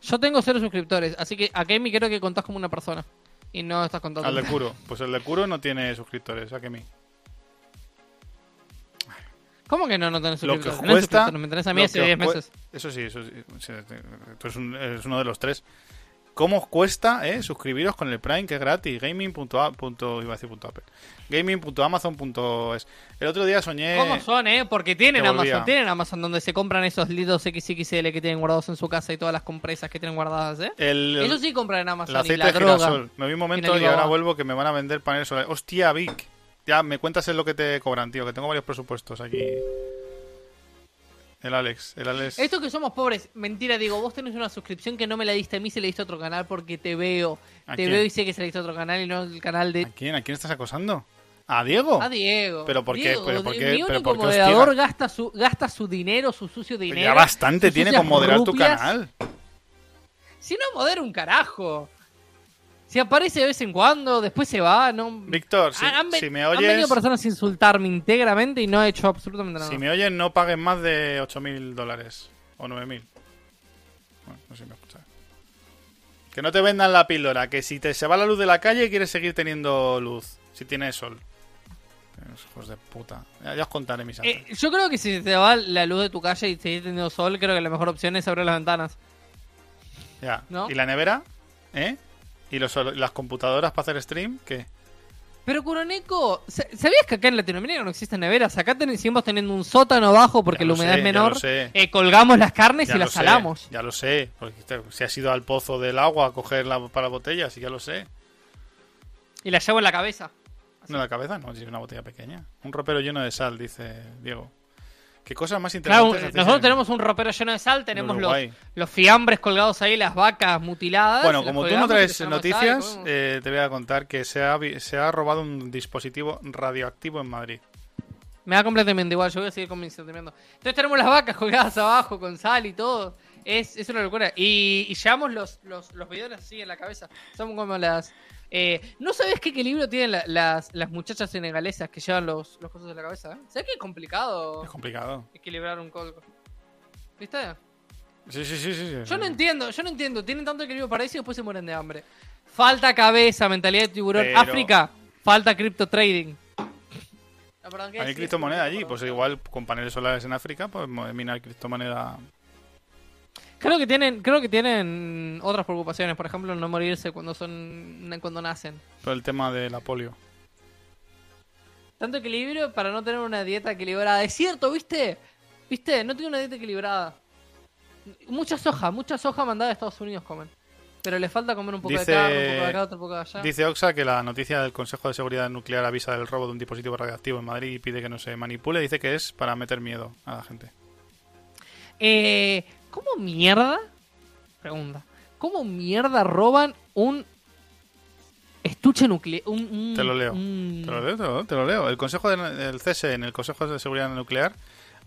Yo tengo cero suscriptores, así que a Kemi creo que contás como una persona. Y no estás contando. Al de Kuro. Pues el de Kuro no tiene suscriptores, a Kemi. ¿Cómo que no, no tenés Lo que suscriptores? Cuesta. suscriptores, me tenés a mí hace que 10 cue- meses. Eso sí, eso sí. sí, Tú eres, un- eres uno de los tres. ¿Cómo os cuesta eh, suscribiros con el Prime, que es gratis? Gaming.amazon.es. El otro día soñé. ¿Cómo son, eh? Porque tienen volvía. Amazon, tienen Amazon donde se compran esos lidos XXL que tienen guardados en su casa y todas las compresas que tienen guardadas, ¿eh? El, Eso sí compran en Amazon el y aceite la de droga. Me vi un momento la y ahora vuelvo que me van a vender paneles solares. Hostia, Vic. Ya me cuentas en lo que te cobran, tío, que tengo varios presupuestos aquí. El Alex, el Alex. Esto que somos pobres, mentira, digo, vos tenés una suscripción que no me la diste a mí, se la diste a otro canal porque te veo. ¿A Te quién? veo y sé que se la diste a otro canal y no el canal de... ¿A quién? ¿A quién estás acosando? ¿A Diego? A Diego. ¿Pero por qué? Diego, ¿Pero por qué? Mi ¿Pero único por qué moderador gasta su, gasta su dinero, su sucio dinero. ya bastante tiene con moderar tu rupias. canal. Si no modera un carajo. Si aparece de vez en cuando, después se va, no... Víctor, si, Han- han si me Han oyes, venido personas a insultarme íntegramente y no he hecho absolutamente nada. si me oyes, no pagues más de 8.000 dólares o 9.000. Bueno, no sé si me escuchas. Que no te vendan la píldora, que si te se va la luz de la calle quieres seguir teniendo luz, si tienes sol. Hijos de puta. Ya, ya os contaré mis Eh, yo creo que si te va la luz de tu calle y seguís teniendo sol, creo que la mejor opción es abrir las ventanas. Ya. ¿no? ¿Y la nevera? ¿Eh? ¿Y los, las computadoras para hacer stream? ¿Qué? Pero Kuroneko, sa- ¿sabías que acá en Latinoamérica no existen neveras? Acá ten- seguimos teniendo un sótano abajo porque Ya la humedad sé, es ya menor. lo sé. Eh, colgamos las carnes Ya y las sé, salamos. Ya lo sé, porque si has ido al pozo del agua a coger la, para botellas, sí, ya lo sé. Y las llevo en la cabeza. No, la cabeza no, si es una botella pequeña. Un ropero lleno de sal, dice Diego. ¿Qué cosas más interesantes nosotros en- tenemos un ropero lleno de sal, tenemos los, los fiambres colgados ahí, las vacas mutiladas. Bueno, como tú no traes sal noticias, eh, te voy a contar que se ha, se ha robado un dispositivo radioactivo en Madrid. Me da completamente igual, yo voy a seguir con mi sentimiento. Entonces tenemos las vacas colgadas abajo con sal y todo. Es, es una locura. Y, y llevamos los, los, los bidones así en la cabeza. Son como las... eh, ¿No sabes qué equilibrio tienen la- las, las muchachas senegalesas que llevan los, los cosas en la cabeza? eh? ¿Sabes qué es complicado Es complicado. equilibrar un colgo? ¿Viste? Sí, sí, sí, sí. sí. Yo no entiendo, yo no entiendo. Tienen tanto equilibrio para eso y después se mueren de hambre. Falta cabeza, mentalidad de tiburón. Pero- África, falta cripto trading. No, perdón, ¿qué Hay criptomoneda allí, pues igual con paneles solares en África, pues mo- minar criptomoneda. Creo que tienen, creo que tienen otras preocupaciones, por ejemplo, no morirse cuando son cuando nacen. Todo el tema de la polio. Tanto equilibrio para no tener una dieta equilibrada. Es cierto, ¿viste? ¿Viste? No tiene una dieta equilibrada. Mucha soja, mucha soja mandada de Estados Unidos comen. Pero le falta comer un poco Dice- de carne, un poco de acá, otro poco de allá. Dice Oxa que la noticia del Consejo de Seguridad Nuclear avisa del robo de un dispositivo radioactivo en Madrid y pide que no se manipule. Dice que es para meter miedo a la gente. Eh, ¿Cómo mierda? Pregunta. ¿Cómo mierda roban un estuche nuclear? Un, Te lo leo. un- Te lo leo, te lo, te lo leo. El Consejo de- del CSE, en el Consejo de Seguridad Nuclear,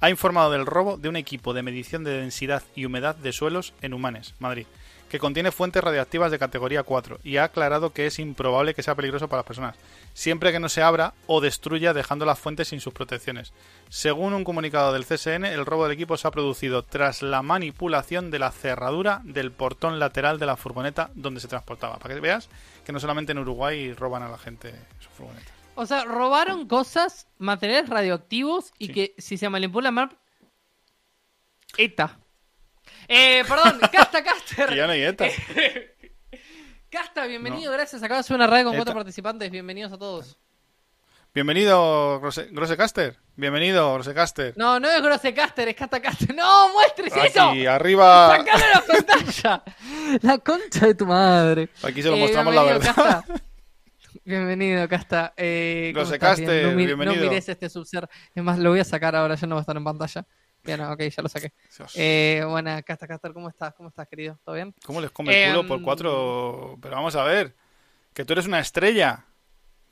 ha informado del robo de un equipo de medición de densidad y humedad de suelos en Humanes, Madrid, que contiene fuentes radioactivas de categoría 4 y ha aclarado que es improbable que sea peligroso para las personas, siempre que no se abra o destruya dejando las fuentes sin sus protecciones. Según un comunicado del CSN, el robo del equipo se ha producido tras la manipulación de la cerradura del portón lateral de la furgoneta donde se transportaba. Para que veas que no solamente en Uruguay roban a la gente sus furgonetas. O sea, robaron cosas, materiales radioactivos y Sí. que si se manipulan mal... ETA. Eh, perdón, Casta Caster. Ya no hay ETA. Casta, bienvenido, gracias. Acaba de hacer una radio con cuatro participantes. Bienvenidos a todos. Bienvenido, Grose- Grosecaster. Bienvenido, Grosecaster. No, no es Grosse Caster, es Casta Caster. ¡No, muestres eso! Aquí arriba. ¡Sacalo de la pantalla! La concha de tu madre. Aquí se lo Eh, mostramos la verdad. Casta. Bienvenido, Casta. Eh, ¿cómo Grosecaster, estás? Bien, no, mi- bienvenido. No mires este subser. Es más, lo voy a sacar ahora, ya no va a estar en pantalla. Bien, ok, ya lo saqué. Eh, buena, Casta Caster, ¿cómo estás? ¿Cómo estás, querido? ¿Todo bien? ¿Cómo les come el culo em, por cuatro? Pero vamos a ver. Que tú eres una estrella.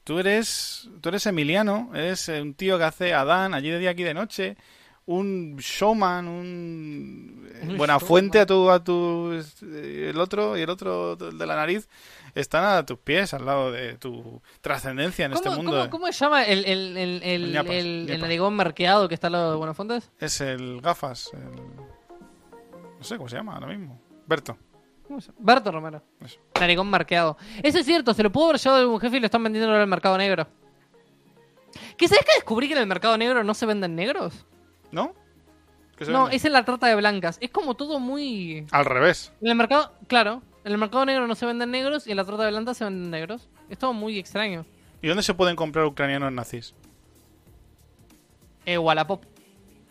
Tú eres, tú eres Emiliano. Eres un tío que hace Adán allí de día, aquí de noche. Un showman, un... eh, Un Buena showman. fuente a tu, a tu... eh, El otro y el otro de la nariz están a tus pies, al lado de tu trascendencia en este ¿Cómo, mundo. cómo- cómo se llama el, el, el, el, El ñapas, el- el ñapa. narigón marqueado que está al lado de Buenafuentes? Es el gafas. el- No sé cómo se llama ahora mismo. Berto. Berto Romero. Eso. Narigón marqueado. Eso es cierto, se lo pudo haber llevado algún jefe y lo están vendiendo en el mercado negro. ¿Qué sabes que descubrí que en el mercado negro no se venden negros? ¿No? ¿Qué se No, vende? es en la trata de blancas. Es como todo muy... Al revés. En el mercado, claro, en el mercado negro no se venden negros y en la trata de blancas se venden negros. Es todo muy extraño. ¿Y dónde se pueden comprar ucranianos nazis? Eh, Wallapop,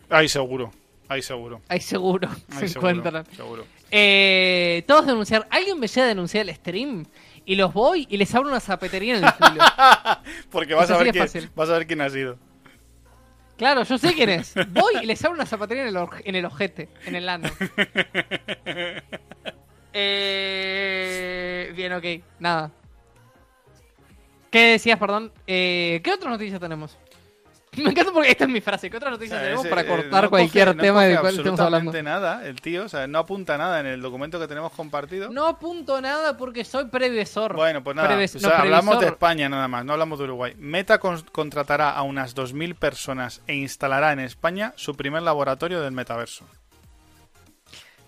Ahí seguro. Ahí seguro. ahí seguro Ahí se seguro, encuentran. Seguro. Eh, todos denunciar. Alguien me llega a denunciar el stream y los voy y les abro una zapatería en el culo. Porque vas Eso a, ver quién, vas a ver quién ha sido. Claro, yo sé quién es. Voy y les abro una zapatería en el, en el ojete, en el ano. Eh, bien, ok, nada. ¿Qué decías, perdón? Eh, ¿Qué otras noticias tenemos? Me encanta porque esta es mi frase. ¿Qué otras noticias O sea, tenemos para cortar no cualquier coge- no tema coge del cual estemos hablando? absolutamente nada, el tío. O sea, no apunta nada en el documento que tenemos compartido. No apunto nada porque soy previsor. Bueno, pues nada, Preves- o no, sea, hablamos de. España nada más, no hablamos de Uruguay. Meta con- contratará a unas 2.000 personas e instalará en España su primer laboratorio del metaverso.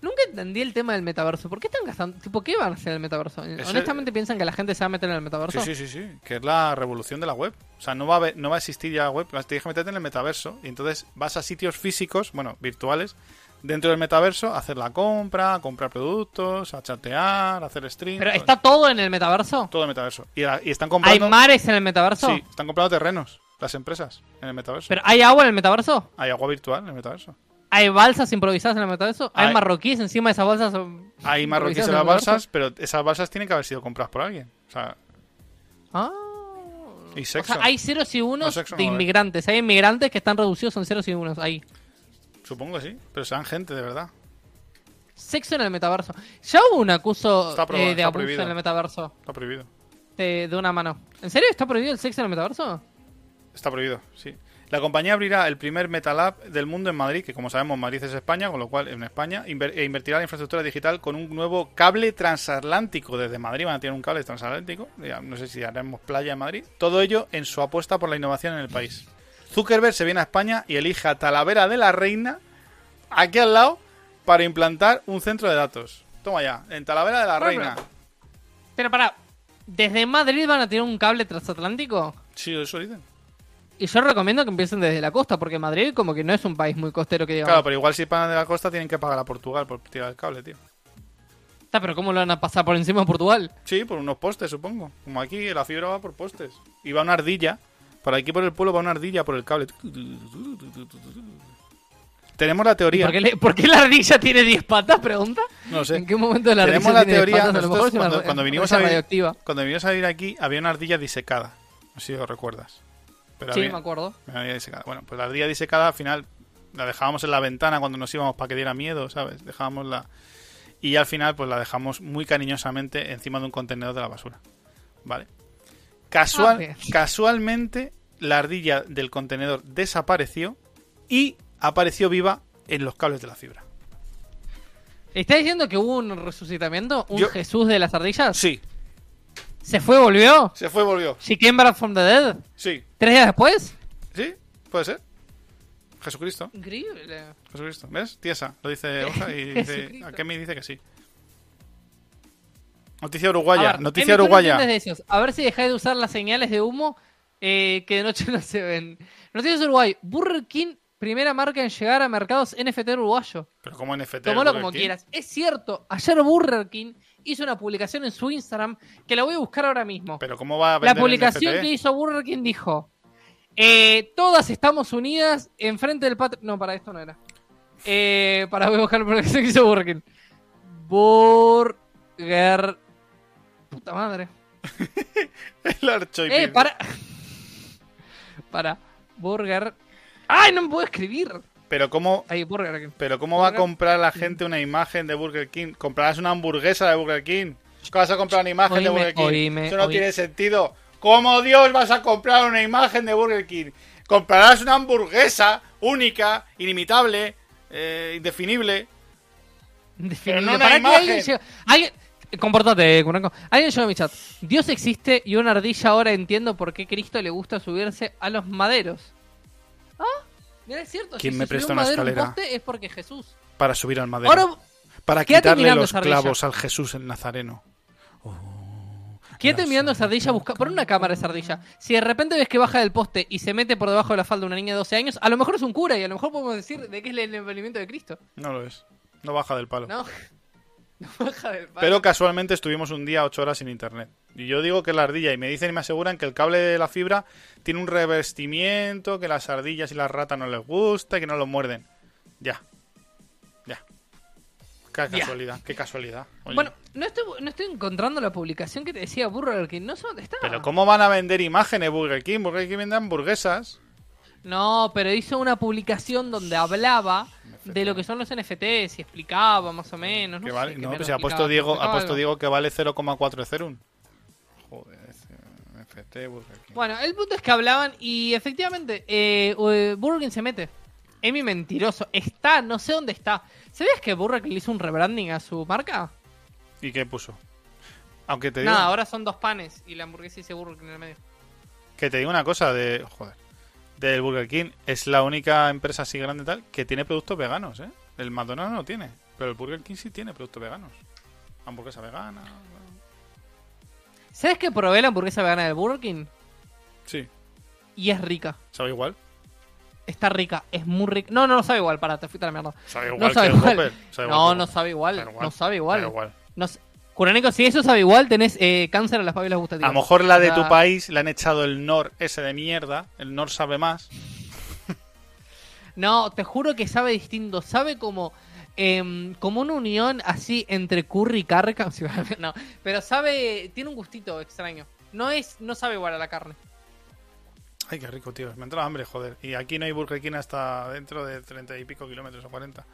Nunca entendí el tema del metaverso. ¿Por qué están gastando? Tipo, ¿qué van a hacer en el metaverso? ¿Honestamente piensan que la gente se va a meter en el metaverso? Sí, sí, sí, sí, que es la revolución de la web. O sea, no va a, haber- no va a existir ya web, tienes que meterte en el metaverso y entonces vas a sitios físicos, bueno, virtuales, dentro del metaverso, hacer la compra, comprar productos, a chatear, hacer stream. Pero todo, está todo en el metaverso. todo el metaverso. Y, y están ¿Hay comprando. mares en el metaverso? Sí, están comprando terrenos, las empresas, en el metaverso. ¿Pero hay agua en el metaverso? Hay agua virtual en el metaverso. ¿Hay balsas improvisadas en el metaverso? ¿Hay, Hay- marroquíes encima de esas balsas? Hay marroquíes en las balsas, pero esas balsas tienen que haber sido compradas por alguien. O sea, Ah. y O sexo. sea, hay ceros y unos No, de inmigrantes. Hay inmigrantes que están reducidos en ceros y unos ahí. Supongo que sí, pero sean gente de verdad. Sexo en el metaverso. Ya hubo un acuso eh, de abuso prohibido. en el metaverso. Está prohibido. De, de una mano. ¿En serio está prohibido el sexo en el metaverso? Está prohibido, sí. La compañía abrirá el primer Metalab del mundo en Madrid, que como sabemos Madrid es España, con lo cual en España e invertirá en la infraestructura digital con un nuevo cable transatlántico. Desde Madrid van a tener un cable transatlántico. Ya, no sé si haremos playa en Madrid. Todo ello en su apuesta por la innovación en el país. Zuckerberg se viene a España y elige a Talavera de la Reina, aquí al lado, para implantar un centro de datos. Toma ya, en Talavera de la Bueno, Reina. Pero para, ¿desde Madrid van a tener un cable transatlántico? Sí, eso dicen. Y yo recomiendo que empiecen desde la costa, porque Madrid como que no es un país muy costero que digamos. Claro, pero igual si pagan de la costa tienen que pagar a Portugal por tirar el cable, tío. Está, pero ¿cómo lo van a pasar por encima de Portugal? Sí, por unos postes, supongo. Como aquí, la fibra va por postes. Y va una ardilla. Por aquí por el pueblo va una ardilla por el cable. Tenemos la ¿Y teoría. ¿Por qué, le- por qué la ardilla tiene 10 patas? Pregunta. No sé. ¿En qué momento la Tenemos ardilla la tiene 10 teoría. patas? Nosotros una cuando, cuando vinimos a vivir, cuando vinimos a vivir aquí, había una ardilla disecada. No sé si lo recuerdas. Pero Sí, había- me acuerdo. Bueno, pues la ardilla disecada al final la dejábamos en la ventana cuando nos íbamos para que diera miedo, ¿sabes? Dejábamos la. Y al final, pues la dejamos muy cariñosamente encima de un contenedor de la basura. ¿Vale? Casual, Ah, casualmente, la ardilla del contenedor desapareció y apareció viva en los cables de la fibra. ¿Está diciendo que hubo un resucitamiento? ¿Un Yo- Jesús de las ardillas? Sí, ¿Se fue, volvió? se fue, volvió. ¿She came back from the dead? Sí, ¿Tres días después? sí, puede ser. Jesucristo, Increíble. Jesucristo. ¿Ves? Tiesa, lo dice Oja y dice, Jesucristo. a me dice que sí. Noticia uruguaya, ver, noticia uruguaya. entiendes de esos. A ver si dejáis de usar las señales de humo eh, que de noche no se ven. Noticias Uruguay. Burger King, primera marca en llegar a mercados NFT uruguayo. Pero como NFT. Tómalo como King. quieras. Es cierto, ayer Burger King hizo una publicación en su Instagram que la voy a buscar ahora mismo. Pero cómo va a La publicación NFT? que hizo Burger King dijo: eh, Todas estamos unidas enfrente del patio. No, para esto no era. Eh, para voy a buscar la publicación que hizo Burger King. Burger. Puta madre. El archoipi. Eh, para. para. Burger. ¡Ay, no me puedo escribir! Pero cómo, Ahí, Burger King. pero cómo va a Burger- comprar la gente una imagen de Burger King. Comprarás una hamburguesa de Burger King. ¿Cómo vas a comprar una imagen de Oíme, Burger King? oíme, Eso no oí- tiene sentido. ¿Cómo Dios vas a comprar una imagen de Burger King? Comprarás una hamburguesa única, inimitable, eh, indefinible. Definible. no una Para que imagen. alguien llegue- alguien- Comportate, Cunaco. Alguien llegó a mi chat. Dios existe y una ardilla ahora entiendo por qué Cristo le gusta subirse a los maderos. ¿Ah? Mira, es cierto. ¿Quién si me presta un una un escalera? poste es porque Jesús. Para subir al madero. Ahora, para quitarle los clavos al Jesús el Nazareno. quédate mirando esa ardilla, busca, pon una cámara esa ardilla. Si de repente ves que baja del poste y se mete por debajo de la falda una niña de 12 años, a lo mejor es un cura y a lo mejor podemos decir de qué es el envenenamiento de Cristo. No lo es. No baja del palo. ¿No? No baja del palo. Pero casualmente estuvimos un día ocho horas sin internet. Y yo digo que es la ardilla. Y me dicen y me aseguran que el cable de la fibra tiene un revestimiento, que las ardillas y las ratas no les gusta y que no lo muerden. Ya. Ya. Qué Ya. casualidad, qué casualidad. Oye. Bueno, no estoy, no estoy encontrando la publicación que te decía Burger King. No sé dónde está. Pero ¿cómo van a vender imágenes Burger King? Burger King vende hamburguesas. No, pero hizo una publicación donde hablaba de lo que son los NFTs y explicaba más o menos. No, que vale, no, pues si ha puesto Diego, ha puesto. Diego que vale 0,4 Ethereum. Joder, ese NFT Burger King. Bueno, el punto es que hablaban y efectivamente eh, eh, Burger King se mete. Emi mentiroso. Está, no sé dónde está. ¿Sabías que Burger King le hizo un rebranding a su marca? ¿Y qué puso? Aunque te digo, Nada, ahora son dos panes y la hamburguesa dice Burger King en el medio. que te digo una cosa de, joder, del Burger King es la única empresa así grande tal que tiene productos veganos, ¿eh? El McDonald's no tiene, pero el Burger King sí tiene productos veganos. Hamburguesa vegana. ¿Sabes que probé la hamburguesa vegana del Burger King? Sí, Y es rica. sabe igual. Está rica, es muy rica. No, no, no sabe igual, para, te fuiste a la mierda. Sabe igual no que sabe el igual. Whopper, sabe igual no, que el no sabe igual. No sabe igual. sabe igual. No sé. Curánico, si eso sabe igual, tenés eh, cáncer en las papilas A gustativas. lo mejor la de tu país le han echado el Nor ese de mierda. El Nor sabe más. No, te juro que sabe distinto. Sabe como, em, como una unión así entre curry y carne. No, pero sabe, tiene un gustito extraño. No es, no sabe igual a la carne. Ay, qué rico, tío. Me entra hambre, joder. Y aquí no hay Burger King hasta dentro de 30 y pico kilómetros o 40.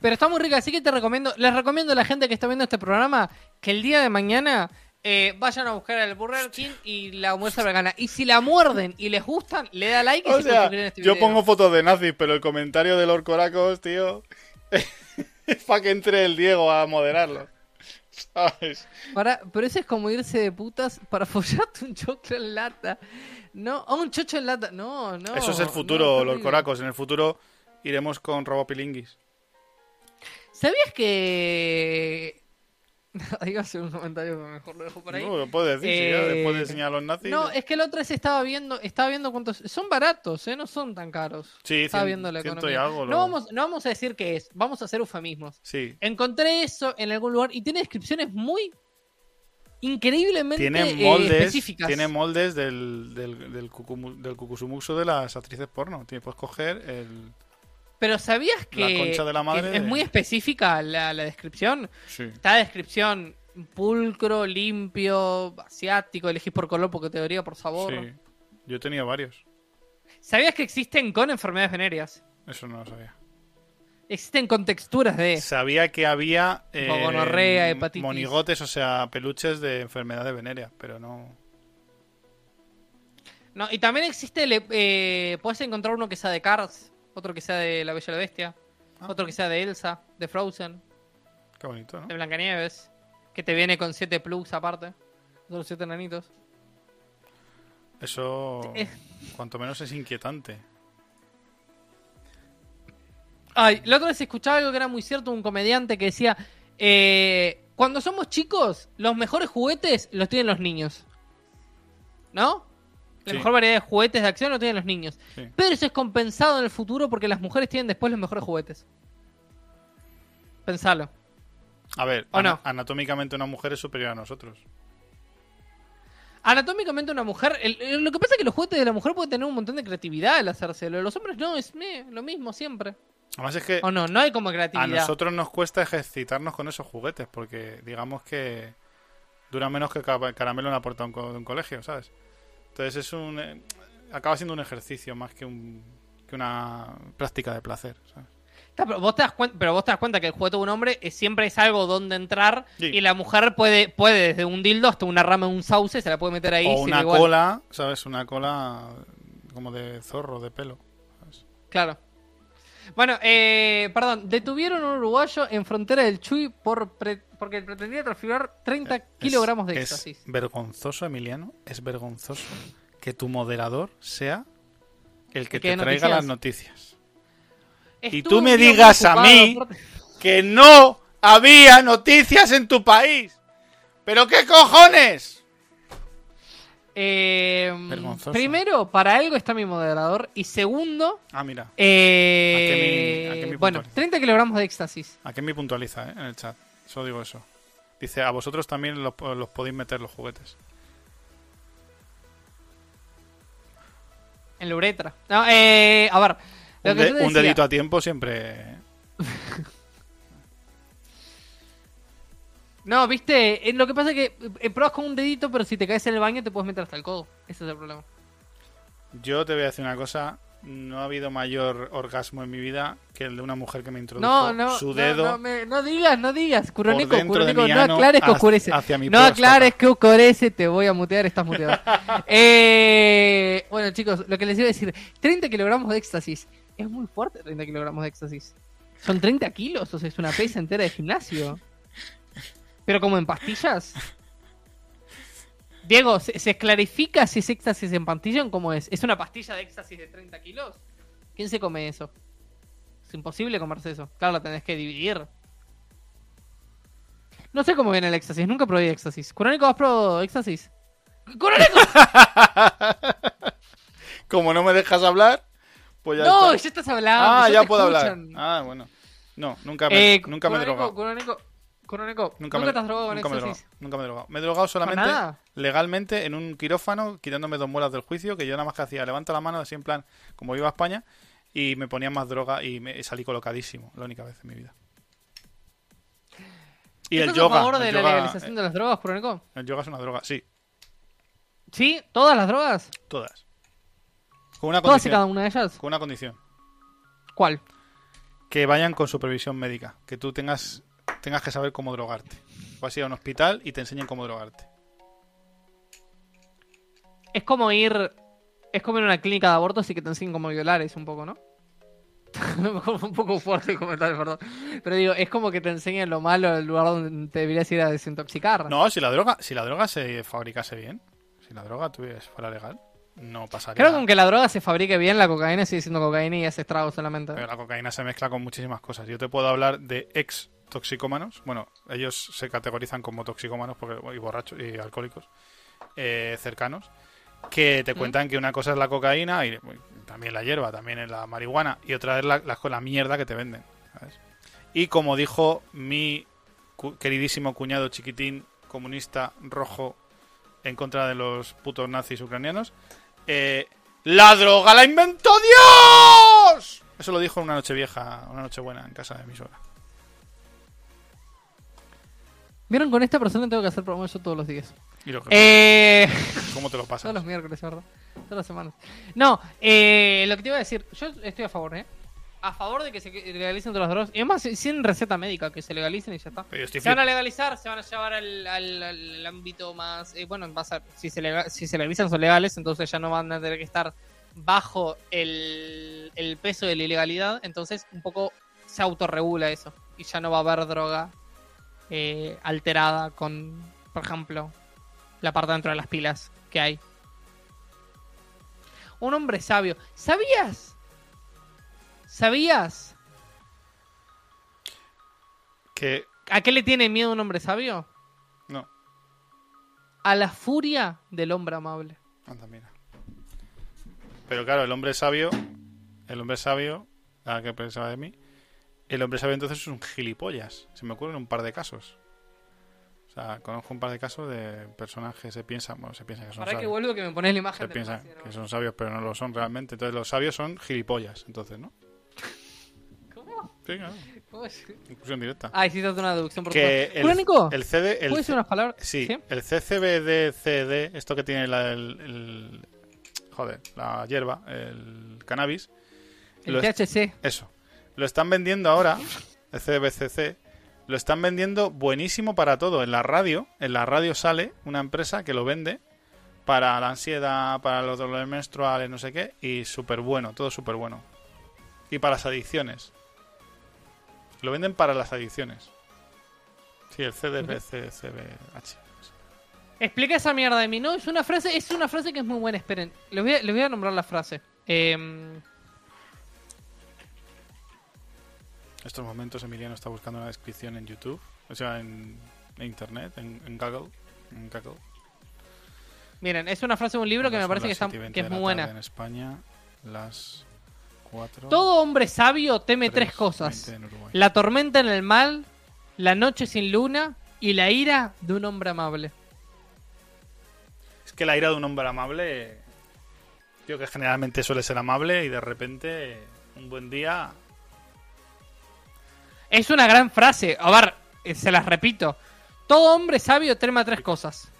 Pero está muy rica, así que te recomiendo, les recomiendo a la gente que está viendo este programa que el día de mañana eh, vayan a buscar el Burger King y la hamburguesa vegana. Y si la muerden y les gustan, le da like y O se sea, a este yo video. pongo fotos de nazis, pero el comentario de Lord Coracos, tío, es para que entre el Diego a moderarlo. ¿Sabes? Para- pero ese es como irse de putas para follarte un choclo en lata. No, a un chocho en lata. No, no. Eso es el futuro, terrible. Coracos. En el futuro iremos con Robopilinguis. ¿Sabías que. Iba a hacer un comentario, pero mejor lo dejo por ahí. No, lo puedes decir, sí, ya, Eh, después de enseñar a los nazis. No, es que la otra vez estaba viendo, estaba viendo cuántos. Son baratos, ¿eh? No son tan caros. Sí, estaba cien- viendo la economía. y algo, no, lo- vamos, no vamos a decir qué es, vamos a hacer eufemismos. Sí. Encontré eso en algún lugar y tiene descripciones muy increíblemente Tiene eh, moldes, específicas. tiene moldes del, del, del, cucumu- del cucusumuxo de las actrices porno. Puedes coger el... Pero ¿sabías que, La de la madre que es de- muy específica la, la descripción? Sí. Está la descripción pulcro, limpio, asiático, elegís por color, por categoría, por sabor. sí. Yo he tenido varios. ¿Sabías que existen con enfermedades venéreas? Eso no lo sabía. Existen con texturas de... Sabía que había eh, gonorrea, hepatitis. monigotes, o sea, peluches de enfermedades venéreas, pero no... No, y también existe, eh, puedes encontrar uno que sea de Cars, otro que sea de La Bella y la Bestia, Ah. otro que sea de Elsa, de Frozen, Qué bonito, ¿no? de Blancanieves, que te viene con 7 plugs aparte, los 7 nanitos. Eso, Eh. cuanto menos es inquietante. Ay, la otra vez escuchaba algo que era muy cierto, un comediante que decía, eh, cuando somos chicos, los mejores juguetes los tienen los niños. ¿No? La Sí. mejor variedad de juguetes de acción los tienen los niños. Sí. Pero eso es compensado en el futuro porque las mujeres tienen después los mejores juguetes. Pensalo. A ver, ¿O no? ana- anatómicamente una mujer es superior a nosotros. Anatómicamente una mujer, el- el- lo que pasa es que los juguetes de la mujer pueden tener un montón de creatividad al hacerse. Lo de los hombres no, es lo mismo siempre. Además es que O no, no hay como a creatividad. nosotros nos cuesta ejercitarnos con esos juguetes, porque digamos que dura menos que ca- caramelo en la puerta de un, co- de un colegio, ¿sabes? Entonces es un... eh, acaba siendo un ejercicio más que, un, que una práctica de placer, ¿sabes? Pero, vos te das cuenta, pero vos te das cuenta que el juguete de un hombre es- siempre es algo donde entrar Sí. y la mujer puede, puede desde un dildo hasta una rama de un sauce, se la puede meter ahí. o una igual. cola, ¿sabes? Una cola como de zorro, de pelo. ¿sabes? Claro. Bueno, eh, perdón, detuvieron a un uruguayo en frontera del Chuy por pre- porque pretendía transferir 30 Es- kilogramos de es éxtasis. vergonzoso, Emiliano, es vergonzoso que tu moderador sea el que ¿El que te traiga noticias? las noticias. y tú me digas a mí que no había noticias en tu país. ¿Pero qué cojones? Eh, Vergonzoso. primero, para algo está mi moderador. Y segundo, Ah, mira, eh, ¿A qué mi- a qué mi bueno, puntualiza? 30 kilogramos de éxtasis. aquí me puntualiza ¿eh? en el chat. Solo digo eso. Dice, a vosotros también los, los podéis meter los juguetes. En la uretra. No, eh, a ver. lo Un, que de- yo te un decía- dedito a tiempo siempre... No, viste, eh, lo que pasa es que eh, pruebas con un dedito, pero si te caes en el baño te puedes meter hasta el codo. Ese es el problema. Yo te voy a decir una cosa. No ha habido mayor orgasmo en mi vida que el de una mujer que me introdujo No, no, su no, dedo no, me- no digas, no digas, Curonico, Curonico, no aclares que oscurece. hacia mi no aclares que oscurece, te voy a mutear, estás muteado. eh, bueno, chicos, lo que les iba a decir, 30 kilogramos de éxtasis. Es muy fuerte 30 kilogramos de éxtasis. Son 30 kilos, o sea, es una pesa entera de gimnasio. Pero como en pastillas. Diego, ¿se, se clarifica si es éxtasis en pastilla o cómo es? ¿Es una pastilla de éxtasis de 30 kilos? ¿Quién se come eso? Es imposible comerse eso. Claro, la tenés que dividir. No sé cómo viene el éxtasis, nunca probé éxtasis. ¿Curónico has probado éxtasis? ¡Curónico! Como no me dejas hablar, Pues ya no, está. ya estás hablando. Ah, ya puedo hablar. escuchan. Ah, bueno. No, nunca me, Eh, nunca me he Kuroneko, Nunca, ¿Nunca, me, te has drogado con nunca me drogado. Nunca me he drogado. Me he drogado solamente nada? legalmente en un quirófano, quitándome dos muelas del juicio, que yo nada más que hacía, levanto la mano así en plan, como iba a España, y me ponía más droga y me salí colocadísimo, la única vez en mi vida. Y el ¿Estás yoga. favor el de la legalización de las drogas, Kuroneko? El yoga es una droga, sí, ¿Sí? ¿Todas las drogas? todas. Con una ¿Todas y condición. cada una de ellas? Con una condición. ¿Cuál? Que vayan con supervisión médica. Que tú tengas, tengas que saber cómo drogarte. Vas a ir a un hospital y te enseñen cómo drogarte. Es como ir. Es como ir a una clínica de abortos y que te enseñen cómo violar, es un poco, ¿no? Un poco fuerte el comentario, perdón. Pero digo, es como que te enseñen lo malo del lugar donde te deberías ir a desintoxicar. No, si la droga, si la droga se fabricase bien, si la droga tuviera, fuera legal, no pasaría. Creo que aunque la droga se fabrique bien, la cocaína sigue siendo cocaína y hace estragos solamente. Pero la cocaína se mezcla con muchísimas cosas. Yo te puedo hablar de ex toxicómanos. Bueno, ellos se categorizan como toxicómanos porque, y borrachos y alcohólicos eh, cercanos. Que te cuentan que una cosa es la cocaína y también la hierba, también es la marihuana y otra es la, la, la mierda que te venden. ¿sabes? Y como dijo mi cu- queridísimo cuñado chiquitín comunista rojo en contra de los putos nazis ucranianos, eh, ¡La droga la inventó Dios! Eso lo dijo en una noche vieja, una noche buena en casa de mi suegra. ¿Vieron? Con esta persona tengo que hacer programa yo todos los días. Y Eh... ¿Cómo te lo pasas? Todos los miércoles, ¿verdad? Todas las semanas. No, eh, lo que te iba a decir, yo estoy a favor, ¿eh? A favor de que se legalicen todas las drogas. Y además, sin receta médica, que se legalicen y ya está. Se van a legalizar, se van a llevar al, al- al ámbito más... eh, bueno, va a ser- si, se si se legalizan son legales, entonces ya no van a tener que estar bajo el, el peso de la ilegalidad. Entonces, un poco se autorregula eso. Y ya no va a haber droga eh, alterada con, por ejemplo, la parte dentro de las pilas que hay. Un hombre sabio. ¿Sabías? ¿Sabías? Que ¿A qué le tiene miedo un hombre sabio? no, A la furia del hombre amable. anda, mira. Pero claro, el hombre sabio, el hombre sabio, a que pensaba de mí, el hombre sabio entonces es un gilipollas. Se me ocurren un par de casos. O sea, conozco un par de casos de personas que se piensan, bueno, se piensan que son Para que vuelvo que me pones la imagen Se piensan que son sabios, pero no lo son realmente. Entonces los sabios son gilipollas, entonces, ¿no? ¿Cómo? Sí, claro. ¿Cómo es? Inclusión directa. Ah, hiciste una deducción por que favor. el, Crónico, el CD, el ¿puedes decir unas palabras? Sí, el CCBD-CD, esto que tiene la- el, el- Joder, la hierba, el cannabis. El THC. Eso. Lo están vendiendo ahora, el CBCC, lo están vendiendo buenísimo para todo. En la radio, en la radio sale una empresa que lo vende para la ansiedad, para los dolores menstruales, no sé qué, y súper bueno, todo súper bueno. Y para las adicciones. Lo venden para las adicciones. Sí, el CDBCCBH. Explica esa mierda de mí. No, es una frase, es una frase que es muy buena. Esperen, les voy a, les voy a nombrar la frase. Em, estos momentos Emiliano está buscando una descripción en YouTube, o sea, en, en Internet, en, en Google. En Google. miren, es una frase de un libro que me parece que, está, 7 y 20 que es muy buena. En España, las 4. Todo hombre sabio teme tres cosas. La tormenta en el mal, la noche sin luna y la ira de un hombre amable. Es que la ira de un hombre amable, tío, que generalmente suele ser amable y de repente, un buen día. Es una gran frase. A ver, eh, se las repito. Todo hombre sabio teme tres cosas.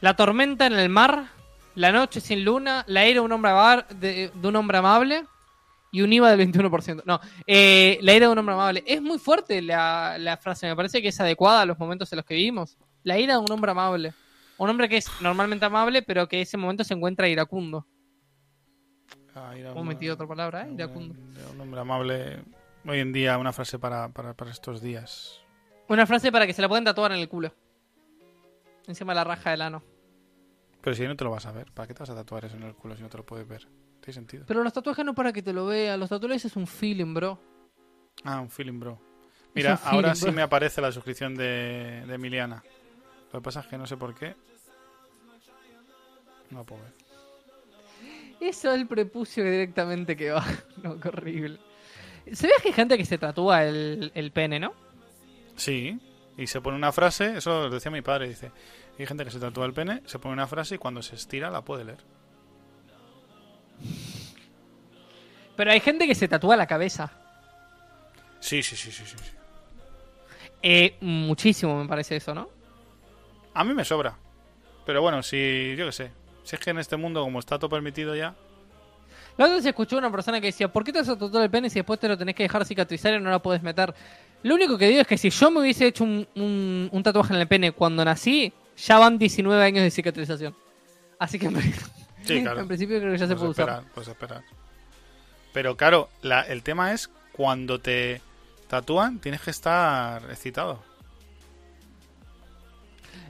La tormenta en el mar, la noche sin luna, la ira de un hombre, abar- de, de un hombre amable y un IVA del 21%. No, eh, la ira de un hombre amable. Es muy fuerte la, la frase, me parece que es adecuada a los momentos en los que vivimos. La ira de un hombre amable. Un hombre que es normalmente amable, pero que en ese momento se encuentra iracundo. Ah, ira Hemos metido otra palabra, ¿eh? un- Iracundo. Un hombre amable. Hoy en día, una frase para, para, para estos días. Una frase para que se la puedan tatuar en el culo. Encima de la raja del ano. Pero si no te lo vas a ver, ¿para qué te vas a tatuar eso en el culo si no te lo puedes ver? Tiene sentido. Pero los tatuajes no para que te lo veas. Los tatuajes es un feeling, bro. Ah, un feeling, bro. Mira, feeling, ahora sí me aparece la suscripción de, de Emiliana. Lo que pasa es que no sé por qué. No puedo ver. Eso es el prepucio que directamente que va. No, qué horrible. ¿Sabías que hay gente que se tatúa el, el pene, no? Sí, y se pone una frase, eso lo decía mi padre, dice, hay gente que se tatúa el pene, se pone una frase y cuando se estira la puede leer. Pero hay gente que se tatúa la cabeza. Sí, sí, sí, sí, sí. sí. Eh, muchísimo me parece eso, ¿no? A mí me sobra. Pero bueno, si, yo qué sé, si es que en este mundo como está todo permitido ya, La otra vez escuché una persona que decía, ¿por qué te vas a tatuar el pene si después te lo tenés que dejar cicatrizar y no lo puedes meter? Lo único que digo es que si yo me hubiese hecho un, un- un tatuaje en el pene cuando nací, ya van 19 años de cicatrización. Así que en, pri- Sí, claro. en principio creo que ya se puede usar. puedes esperar. Pero claro, la- el tema es cuando te tatúan tienes que estar excitado.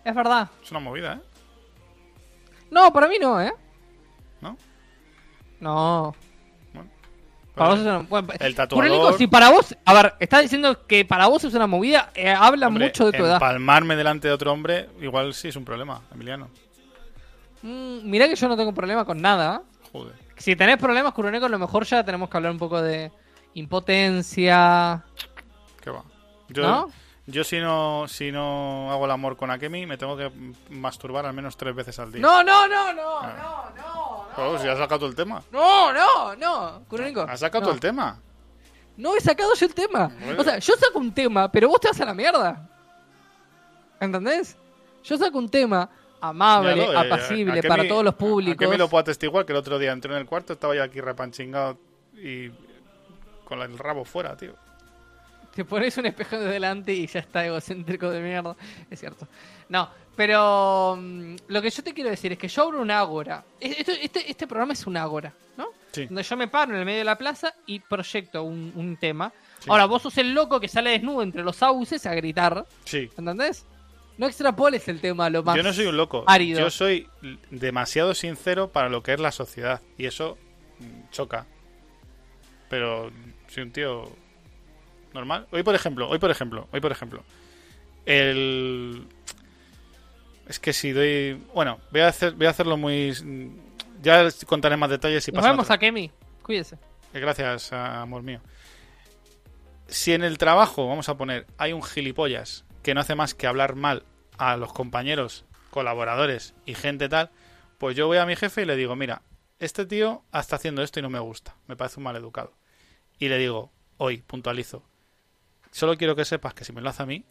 Es verdad. Es una movida, ¿eh? No, para mí no, ¿eh? ¿No? No. Bueno. Para vos es una... bueno, El tatuador- Kuroniko, si para vos... A ver, estás diciendo que para vos es una movida, eh, habla Hombre, mucho de tu edad. Empalmarme delante de otro hombre, igual sí es un problema, Emiliano. Mm, mirá que yo no tengo problema con nada. Joder. Si tenés problemas, Kuroneko, a lo mejor ya tenemos que hablar un poco de impotencia. ¿Qué va? Yo, ¿No? yo si no si no hago el amor con Akemi, me tengo que masturbar al menos tres veces al día. No, no, no, no, Ah. no, no, Joder, si has sacado el tema. no, no, no, Kuroneko. Has sacado no. el tema. No he sacado yo el tema. Bueno. O sea, yo saco un tema, pero vos te vas a la mierda. ¿Entendés? Yo saco un tema amable, Míralo, eh, apacible, para todos los A públicos. Akemi lo puedo atestiguar que el otro día entré en el cuarto, estaba yo aquí repanchingado y con el rabo fuera, tío. Te pones un espejo de delante y ya está egocéntrico de mierda. Es cierto. No, pero mm, lo que yo te quiero decir es que yo abro un ágora. Este, este programa es un ágora, ¿no? Sí. Donde yo me paro en el medio de la plaza y proyecto un, un tema. Sí. Ahora, vos sos el loco que sale desnudo entre los sauces a gritar. Sí. ¿Entendés? No extrapoles el tema lo más. Yo no soy un loco. árido. Yo soy demasiado sincero para lo que es la sociedad. Y eso mm, choca. Pero soy un tío normal. Hoy, por ejemplo, hoy, por ejemplo, hoy, por ejemplo. El. Es que si doy. Bueno, voy a, hacer, voy a hacerlo muy. Ya contaré más detalles si Nos pasa. vemos a Kemi. Cuídese. Eh, Gracias, amor mío. Si en el trabajo, vamos a poner, hay un gilipollas que no hace más que hablar mal a los compañeros, colaboradores y gente tal, pues yo voy a mi jefe y le digo, mira, este tío está haciendo esto y no me gusta, me parece un mal educado. Y le digo, hoy, puntualizo, solo quiero que sepas que si me lo hace a mí,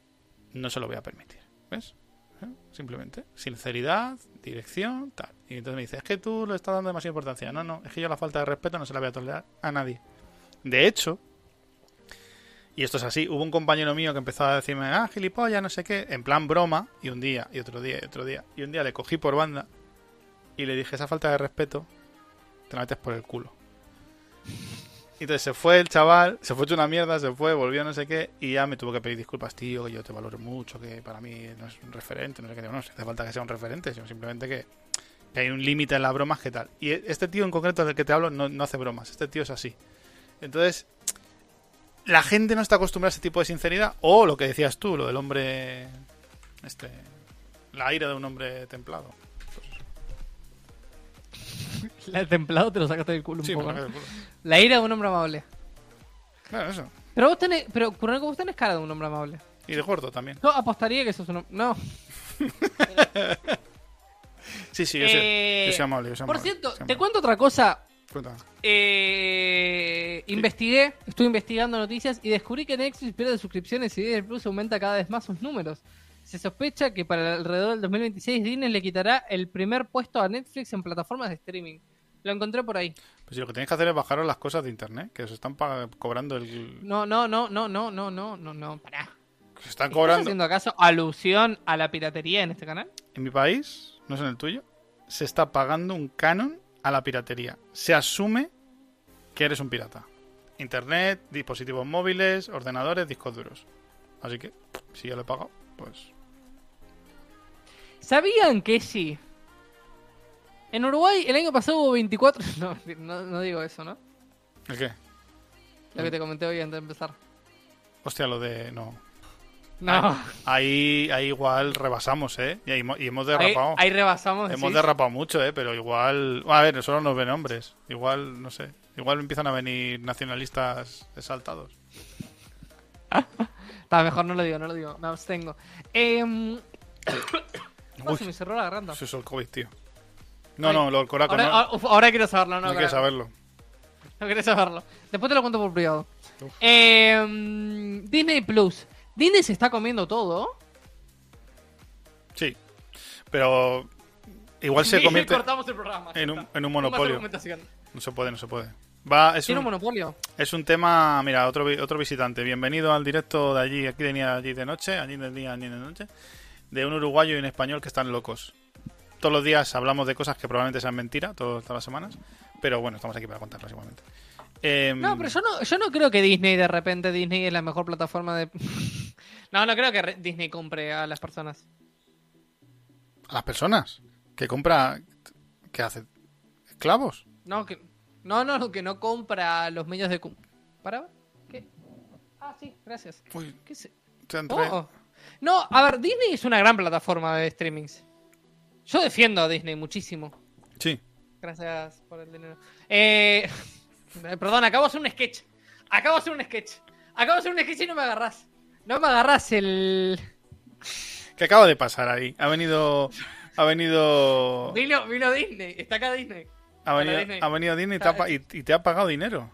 no se lo voy a permitir. ¿Ves? ¿Eh? Simplemente. Sinceridad, dirección, tal. Y entonces me dice, es que tú le estás dando demasiada importancia. No, no, es que yo la falta de respeto no se la voy a tolerar a nadie. De hecho, y esto es así, hubo un compañero mío que empezó a decirme, ah, gilipollas, no sé qué, en plan broma, y un día, y otro día, y otro día. Y un día le cogí por banda y le dije, esa falta de respeto, te la metes por el culo. Entonces se fue el chaval, se fue hecho una mierda, se fue, volvió no sé qué, y ya me tuvo que pedir disculpas, tío, que yo te valoro mucho, que para mí no es un referente, no sé qué, no, si hace falta que sea un referente, sino simplemente que, que hay un límite en las bromas, que tal. Y este tío en concreto del que te hablo no, no hace bromas, este tío es así. Entonces, la gente no está acostumbrada a ese tipo de sinceridad, o lo que decías tú, lo del hombre, este, la ira de un hombre templado. La de templado te lo sacaste del culo un Sí, poco. ¿no? La ira de un hombre amable. Claro, eso. Pero vos tenés, pero Kuroneko, vos tenés cara de un hombre amable. Y de gordo también. Yo apostaría que sos un hombre. No. Sí, sí, yo, soy, Eh, yo soy amable, yo soy Por cierto, te cuento otra cosa. Cuéntame. Eh, investigué, estuve investigando noticias y descubrí que Netflix pierde suscripciones y Disney Plus aumenta cada vez más sus números. Se sospecha que para alrededor del 2026 Disney le quitará el primer puesto a Netflix en plataformas de streaming. Lo encontré por ahí. Pues si lo que tenéis que hacer es bajaros las cosas de internet, que os están cobrando el. No, no, no, no, no, no, no, no, no, pará. que os están ¿Estás cobrando. haciendo acaso alusión a la piratería en este canal? En mi país, no es en el tuyo, se está pagando un canon a la piratería. Se asume que eres un pirata. Internet, dispositivos móviles, ordenadores, discos duros. Así que, si yo lo he pagado, pues. ¿Sabían que sí? En Uruguay el año pasado hubo 24... No, no, no digo eso, ¿no? ¿El qué? Lo que te comenté hoy antes de empezar. Hostia, lo de. No. No. Ahí, ahí igual rebasamos, ¿eh? Y, ahí mo- y hemos derrapado. ahí rebasamos. Hemos decís. derrapado mucho, ¿eh? Pero igual... A ver, solo nos ven hombres. Igual, no sé. Igual empiezan a venir nacionalistas exaltados. Está mejor, no lo digo, no lo digo. Me abstengo. Eh, Uy, se me cerró la garganta. eso es el COVID, tío. No, Ay. no, lo del coraco Ahora, no. ahora- uf, ahora quiero saberlo, no, no quieres saberlo. No querés saberlo. Después te lo cuento por privado. Eh, Disney Plus. Disney se está comiendo todo. Sí. Pero igual se convierte cortamos el programa. en un, en monopolio. No se puede, no se puede. Va, es ¿Tiene un un, monopolio? es un tema, mira, otro, otro visitante. Bienvenido al directo de allí, aquí de día, allí de noche, allí de día, allí de noche, de un uruguayo y un español que están locos. Todos los días hablamos de cosas que probablemente sean mentira, todas las semanas, pero bueno, estamos aquí para contarlas igualmente. Em, No, pero yo no, yo no creo que Disney de repente Disney es la mejor plataforma de. no, no creo que Disney compre a las personas. A las personas que compra, ¿qué hace? ¿Esclavos? No, que no, no, que no compra los medios de. ¿Para? ¿Qué? Ah, sí, gracias. Uy, ¿Qué se- te entré. Oh. No, a ver, Disney es una gran plataforma de streamings. Yo defiendo a Disney muchísimo. Sí. Gracias por el dinero. Eh, perdón, acabo de hacer un sketch. Acabo de hacer un sketch. Acabo de hacer un sketch y no me agarrás. No me agarrás el. ¿Qué acaba de pasar ahí? Ha venido... Ha venido... Vino, vino Disney. Está acá Disney. Ha venido, Disney. ha venido Disney y te ha, pa- y, y te ha pagado dinero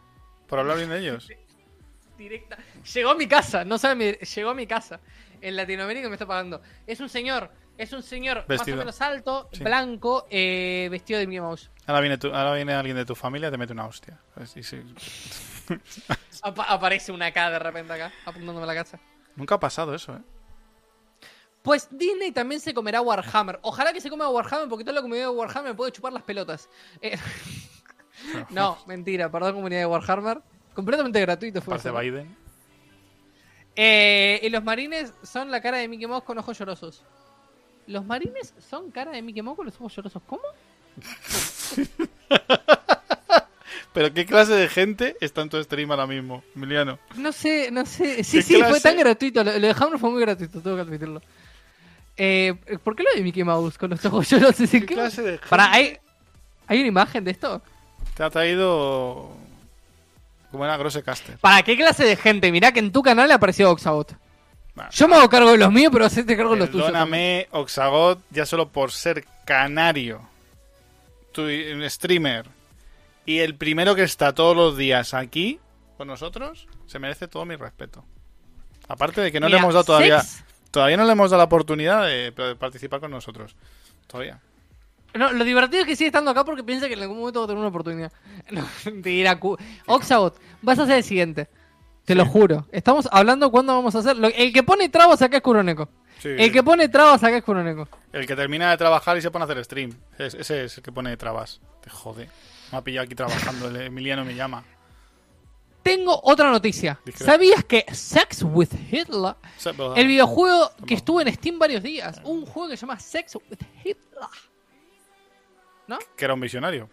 por hablar bien de ellos. Directa. Llegó a mi casa. No sabe, mi- llegó a mi casa. En Latinoamérica me está pagando. Es un señor. Es un señor Vestido. más o menos alto, Sí. blanco, eh, vestido de Mickey Mouse. Ahora viene, tu- ahora viene alguien de tu familia y te mete una hostia. Apa- aparece una K de repente acá, apuntándome a la casa. Nunca ha pasado eso, ¿eh? Pues Disney también se comerá Warhammer. Ojalá que se coma Warhammer porque lo que me dio Warhammer me puede chupar las pelotas. Eh, no, mentira, perdón comunidad de Warhammer. Completamente gratuito fue ¿no? Biden. Eh, y los marines son la cara de Mickey Mouse con ojos llorosos. ¿Los marines son cara de Mickey Mouse con los ojos llorosos? ¿Cómo? Pero ¿qué clase de gente está en tu stream ahora mismo, Emiliano? No sé, no sé. Sí, ¿Qué sí, fue tan gratuito. Lo, lo de Hammer fue muy gratuito, tengo que admitirlo. Eh, ¿Por qué lo de Mickey Mouse con los ojos llorosos? ¿Qué clase de gente Pará, ¿hay, ¿hay una imagen de esto? te ha traído... Como era Grossecaster? ¿Para qué clase de gente? Mirá que en tu canal apareció Oxagot. Bueno, Yo me hago cargo de los míos, pero hacete cargo de los tuyos. Perdóname, Oxagot, ya solo por ser canario, tu streamer, y el primero que está todos los días aquí con nosotros, se merece todo mi respeto. Aparte de que no Mira, le hemos dado todavía... sex- Todavía no le hemos dado la oportunidad de, de participar con nosotros. Todavía. No, lo divertido es que sigue estando acá porque piensa que en algún momento va a tener una oportunidad. No, mentira. cu- Oxagot, vas a hacer el siguiente. Te lo juro. Estamos hablando cuándo vamos a hacer. Lo- el que pone trabas acá es Kuroneko. Sí. El que pone trabas acá es Kuroneko. El que termina de trabajar y se pone a hacer stream. Es- ese es el que pone trabas. Te jode. Me ha pillado aquí trabajando. El Emiliano me llama. Tengo otra noticia. ¿Sabías que Sex with Hitler, el videojuego que estuvo en Steam varios días, un juego que se llama Sex with Hitler, ¿no? Que era un visionario.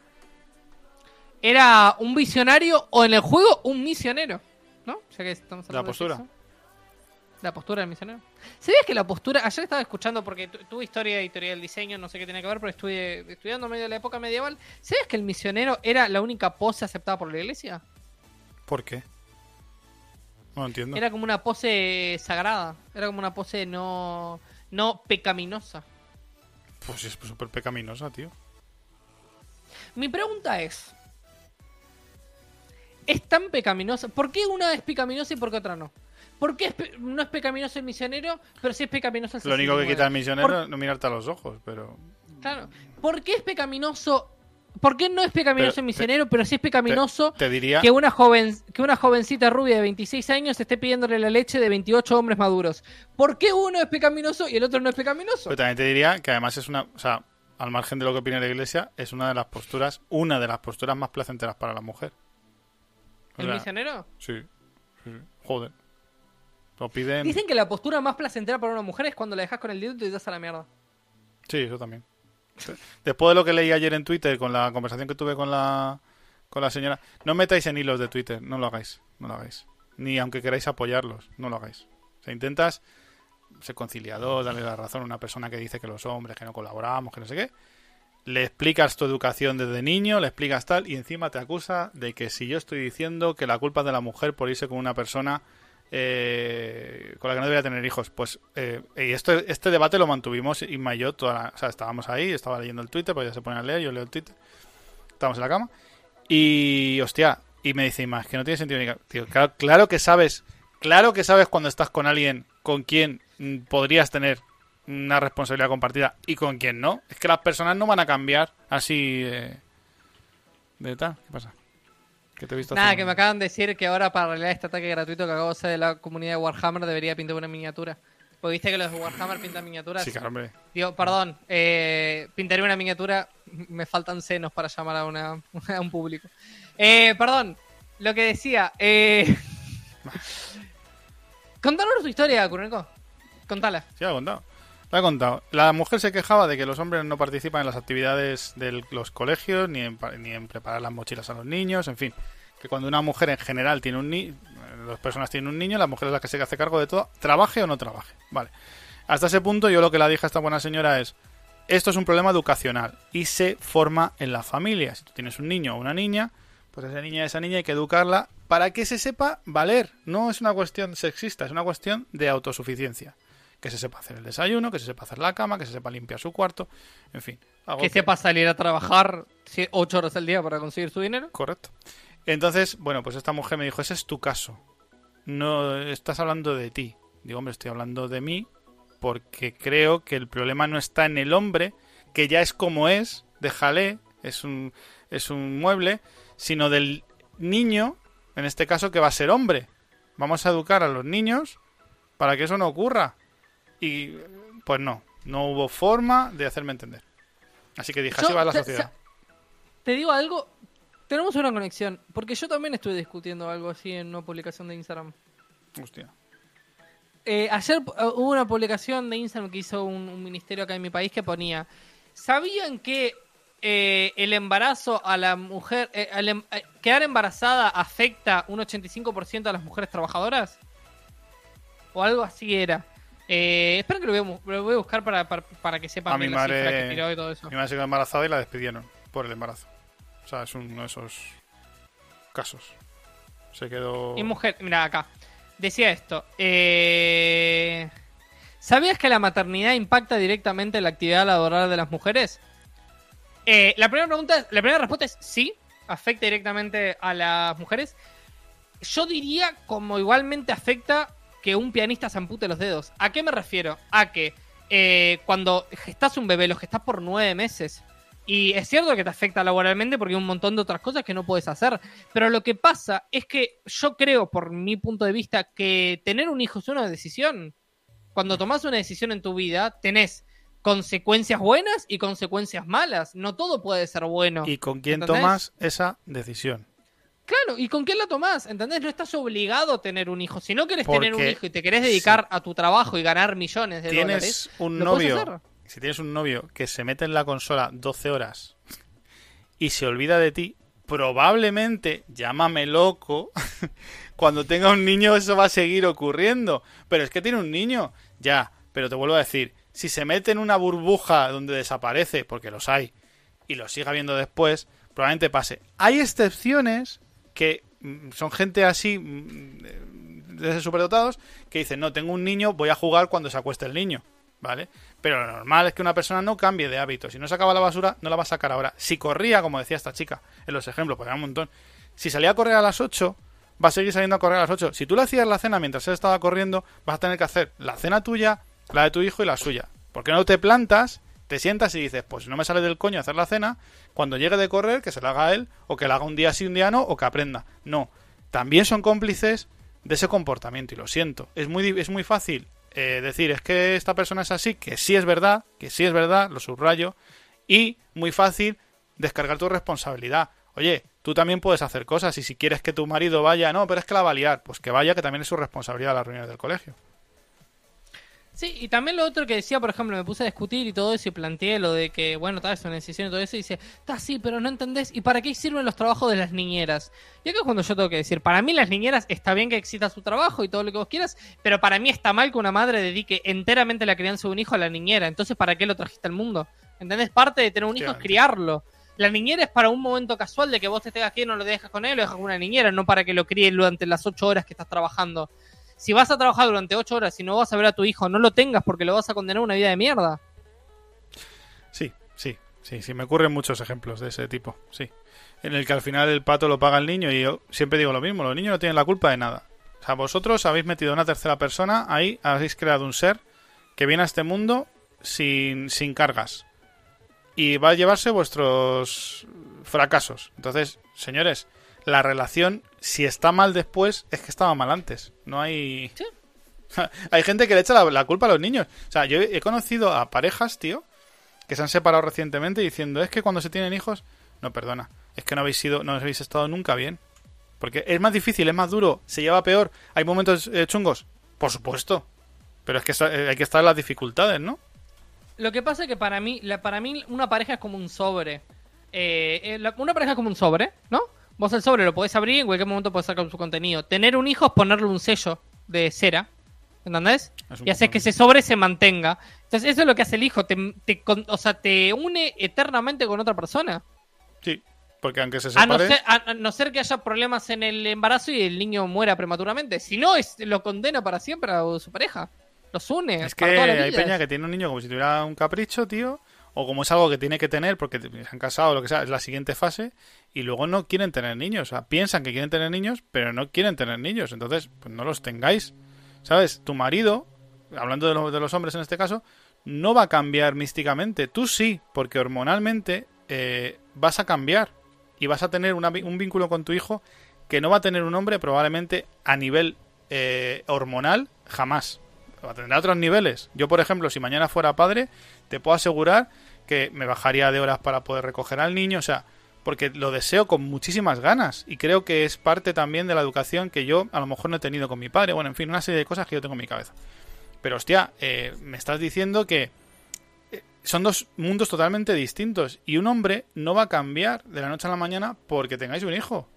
Era un visionario o en el juego un misionero, ¿no? Ya que estamos La hablando de postura. La postura del misionero. ¿Sabías que la postura... Ayer estaba escuchando porque tu- tuve historia de historia del diseño, no sé qué tiene que ver, pero estuve estudiando medio de la época medieval. ¿Sabías que el misionero era la única pose aceptada por la iglesia? ¿Por qué? No lo entiendo. Era como una pose sagrada. Era como una pose no, no pecaminosa. Pues es súper pecaminosa, tío. Mi pregunta es: ¿es tan pecaminosa? ¿Por qué una es pecaminosa y por qué otra no? ¿Por qué es no es pecaminoso el misionero, pero sí es pecaminoso el Lo único que 69? quita el misionero Por- es no mirarte a los ojos, pero... Claro. ¿Por qué es pecaminoso? ¿Por qué no es pecaminoso Pero, el misionero, pero sí es pecaminoso Te diría... que una joven que una jovencita rubia de 26 años esté pidiéndole la leche de 28 hombres maduros? ¿Por qué uno es pecaminoso y el otro no es pecaminoso? Pero también te diría que además es una... O sea, al margen de lo que opine la iglesia, es una de las posturas... Una de las posturas más placenteras para la mujer. O ¿El sea, misionero? Sí. sí. Joder. Lo piden... Dicen que la postura más placentera para una mujer es cuando la dejas con el dedo y te das a la mierda. Sí, eso también. Después de lo que leí ayer en Twitter con la conversación que tuve con la con la señora, no metáis en hilos de Twitter, no lo hagáis, no lo hagáis. Ni aunque queráis apoyarlos, no lo hagáis. O sea, intentas ser conciliador, darle la razón a una persona que dice que los hombres, que no colaboramos, que no sé qué. Le explicas tu educación desde niño, le explicas tal, y encima te acusa de que si yo estoy diciendo que la culpa es de la mujer por irse con una persona eh, con la que no debería tener hijos. Pues eh, y este, este debate lo mantuvimos Inma y yo, toda la- o sea, estábamos ahí, estaba leyendo el Twitter, pues ya se pone a leer, yo leo el Twitter, estábamos en la cama, y hostia, y me dice Inma, que no tiene sentido ni claro, claro que sabes, claro que sabes cuando estás con alguien con quien podrías tener una responsabilidad compartida y con quien no. Es que las personas no van a cambiar así de tal. ¿Qué pasa? ¿Qué te he visto Nada, haciendo? que me acaban de decir que ahora para realizar este ataque gratuito que acabo de hacer de la comunidad de Warhammer debería pintar una miniatura. Porque viste que los de Warhammer pintan miniaturas. Sí, claro, hombre. Digo, perdón, eh, pintaré una miniatura. Me faltan senos para llamar a, una, a un público. Eh, perdón, lo que decía. Eh... Contanos tu historia, Kurenko. Contala. Sí, lo he contado. Contado. La mujer se quejaba de que los hombres no participan en las actividades de los colegios, ni en, ni en preparar las mochilas a los niños, en fin. Que cuando una mujer en general tiene un niño, dos personas tienen un niño, la mujer es la que se hace cargo de todo, trabaje o no trabaje. Vale. Hasta ese punto yo lo que le dije a esta buena señora es, esto es un problema educacional y se forma en la familia. Si tú tienes un niño o una niña, pues esa niña esa niña hay que educarla para que se sepa valer. No es una cuestión sexista, es una cuestión de autosuficiencia. Que se sepa hacer el desayuno, que se sepa hacer la cama, que se sepa limpiar su cuarto, en fin. algo Que sepa salir a trabajar 8 horas al día para conseguir su dinero. Correcto. Entonces, bueno, pues esta mujer me dijo, ese es tu caso. No estás hablando de ti. Digo, hombre, estoy hablando de mí porque creo que el problema no está en el hombre, que ya es como es, déjale, es un, es un mueble, sino del niño, en este caso, que va a ser hombre. Vamos a educar a los niños para que eso no ocurra. Y pues no, no hubo forma de hacerme entender. Así que dije, así Yo- va la sociedad. Te digo algo, tenemos una conexión, porque yo también estuve discutiendo algo así en una publicación de Instagram. Hostia. Eh, ayer eh, hubo una publicación de Instagram que hizo un, un ministerio acá en mi país que ponía, ¿sabían que eh, el embarazo a la mujer, eh, al em- quedar embarazada afecta un 85% a las mujeres trabajadoras? O algo así era. Eh, espera que lo voy a, mu- lo voy a buscar para, para, para que sepan A mi la cifra madre- que tiró y todo eso. Mi madre se quedó embarazada y la despidieron por el embarazo. O sea, es uno de esos casos. Se quedó. Y mujer, mira acá. Decía esto. eh, ¿Sabías que la maternidad impacta directamente en la actividad laboral de las mujeres? Eh, la primera pregunta, es- la primera respuesta es sí, afecta directamente a las mujeres. Yo diría como igualmente afecta que un pianista se ampute los dedos. ¿A qué me refiero? A que eh, cuando gestás un bebé, lo gestás por nueve meses. Y es cierto que te afecta laboralmente porque hay un montón de otras cosas que no puedes hacer. Pero lo que pasa es que yo creo, por mi punto de vista, que tener un hijo es una decisión. Cuando tomas una decisión en tu vida, tenés consecuencias buenas y consecuencias malas. No todo puede ser bueno. ¿Y con quién ¿entendés? tomas esa decisión? Claro, ¿y con quién la tomás? ¿Entendés? No estás obligado a tener un hijo. Si no querés Porque tener un hijo y te querés dedicar a tu trabajo y ganar millones de Tienes dólares, un lo novio. hacer. Si tienes un novio que se mete en la consola 12 horas y se olvida de ti, probablemente, llámame loco, cuando tenga un niño eso va a seguir ocurriendo. Pero es que tiene un niño, ya, pero te vuelvo a decir, si se mete en una burbuja donde desaparece, porque los hay, y lo siga viendo después, probablemente pase. Hay excepciones que mm, son gente así mm, de superdotados que dicen, no, tengo un niño, voy a jugar cuando se acueste el niño, ¿vale? Pero lo normal es que una persona no cambie de hábito. Si no sacaba la basura, no la va a sacar ahora. Si corría, como decía esta chica en los ejemplos, porque hay un montón. Si salía a correr a las 8, va a seguir saliendo a correr a las 8. Si tú le hacías la cena mientras él estaba corriendo, vas a tener que hacer la cena tuya, la de tu hijo y la suya. Porque no te plantas, te sientas y dices, pues no me sale del coño hacer la cena, cuando llegue de correr, que se la haga él, o que la haga un día sí, un día no, o que aprenda. No. También son cómplices de ese comportamiento, y lo siento. Es muy, es muy fácil eh, decir, es que esta persona es así, que sí es verdad, que sí es verdad, lo subrayo, y muy fácil descargar tu responsabilidad. Oye, tú también puedes hacer cosas y si quieres que tu marido vaya, no, pero es que la va a liar, pues que vaya, que también es su responsabilidad a las reuniones del colegio. Sí, y también lo otro que decía, por ejemplo, me puse a discutir y todo eso y planteé lo de que, bueno, tal, es una decisión y todo eso, y dice, está sí, pero no entendés, ¿y para qué sirven los trabajos de las niñeras? Y acá es cuando yo tengo que decir, para mí las niñeras está bien que exista su trabajo y todo lo que vos quieras, pero para mí está mal que una madre dedique enteramente la crianza de un hijo a la niñera, entonces ¿para qué lo trajiste al mundo? ¿Entendés? Parte de tener un hijo es criarlo. La niñera es para un momento casual de que vos te estés aquí y no lo dejas con él, lo dejas con una niñera, no para que lo críe durante las ocho horas que estás trabajando. Si vas a trabajar durante ocho horas y no vas a ver a tu hijo, no lo tengas porque lo vas a condenar a una vida de mierda. Sí, sí, sí, sí, me ocurren muchos ejemplos de ese tipo, sí. En el que al final el pato lo paga el niño y yo siempre digo lo mismo, los niños no tienen la culpa de nada. O sea, vosotros habéis metido a una tercera persona, ahí habéis creado un ser que viene a este mundo sin, sin cargas. Y va a llevarse vuestros fracasos. Entonces, señores, la relación, si está mal después, es que estaba mal antes. No hay... Sí. hay gente que le echa la, la culpa a los niños. O sea, yo he conocido a parejas, tío, que se han separado recientemente diciendo, es que cuando se tienen hijos... No, perdona, es que no habéis sido, no habéis estado nunca bien. Porque es más difícil, es más duro, se lleva peor. Hay momentos eh, chungos, por supuesto. Pero es que eh, hay que estar en las dificultades, ¿no? Lo que pasa es que para mí, la, para mí una pareja es como un sobre. Eh, eh, la- una pareja es como un sobre, ¿no? Vos el sobre lo podés abrir y en cualquier momento podés sacar su contenido. Tener un hijo es ponerle un sello de cera, ¿entendés? Es Y poco- que ese sobre se mantenga. Entonces eso es lo que hace el hijo, te, te con- o sea, te une eternamente con otra persona. Sí, porque aunque se A no, separe... ser, a- a no ser que haya problemas en el embarazo y el niño muera prematuramente. Si no, es, lo condena para siempre a su pareja. Los une. Es que para toda la hay peña que tiene un niño como si tuviera un capricho, tío, o como es algo que tiene que tener porque se han casado o lo que sea, es la siguiente fase, y luego no quieren tener niños. O sea, piensan que quieren tener niños, pero no quieren tener niños. Entonces, pues no los tengáis. ¿Sabes? Tu marido, hablando de, lo- de los hombres en este caso, no va a cambiar místicamente. Tú sí, porque hormonalmente eh, vas a cambiar y vas a tener una un vínculo con tu hijo que no va a tener un hombre probablemente a nivel eh, hormonal jamás. A otros niveles. Yo, por ejemplo, si mañana fuera padre, te puedo asegurar que me bajaría de horas para poder recoger al niño, o sea, porque lo deseo con muchísimas ganas y creo que es parte también de la educación que yo a lo mejor no he tenido con mi padre. Bueno, en fin, una serie de cosas que yo tengo en mi cabeza. Pero hostia, eh, me estás diciendo que eh, son dos mundos totalmente distintos y un hombre no va a cambiar de la noche a la mañana porque tengáis un hijo.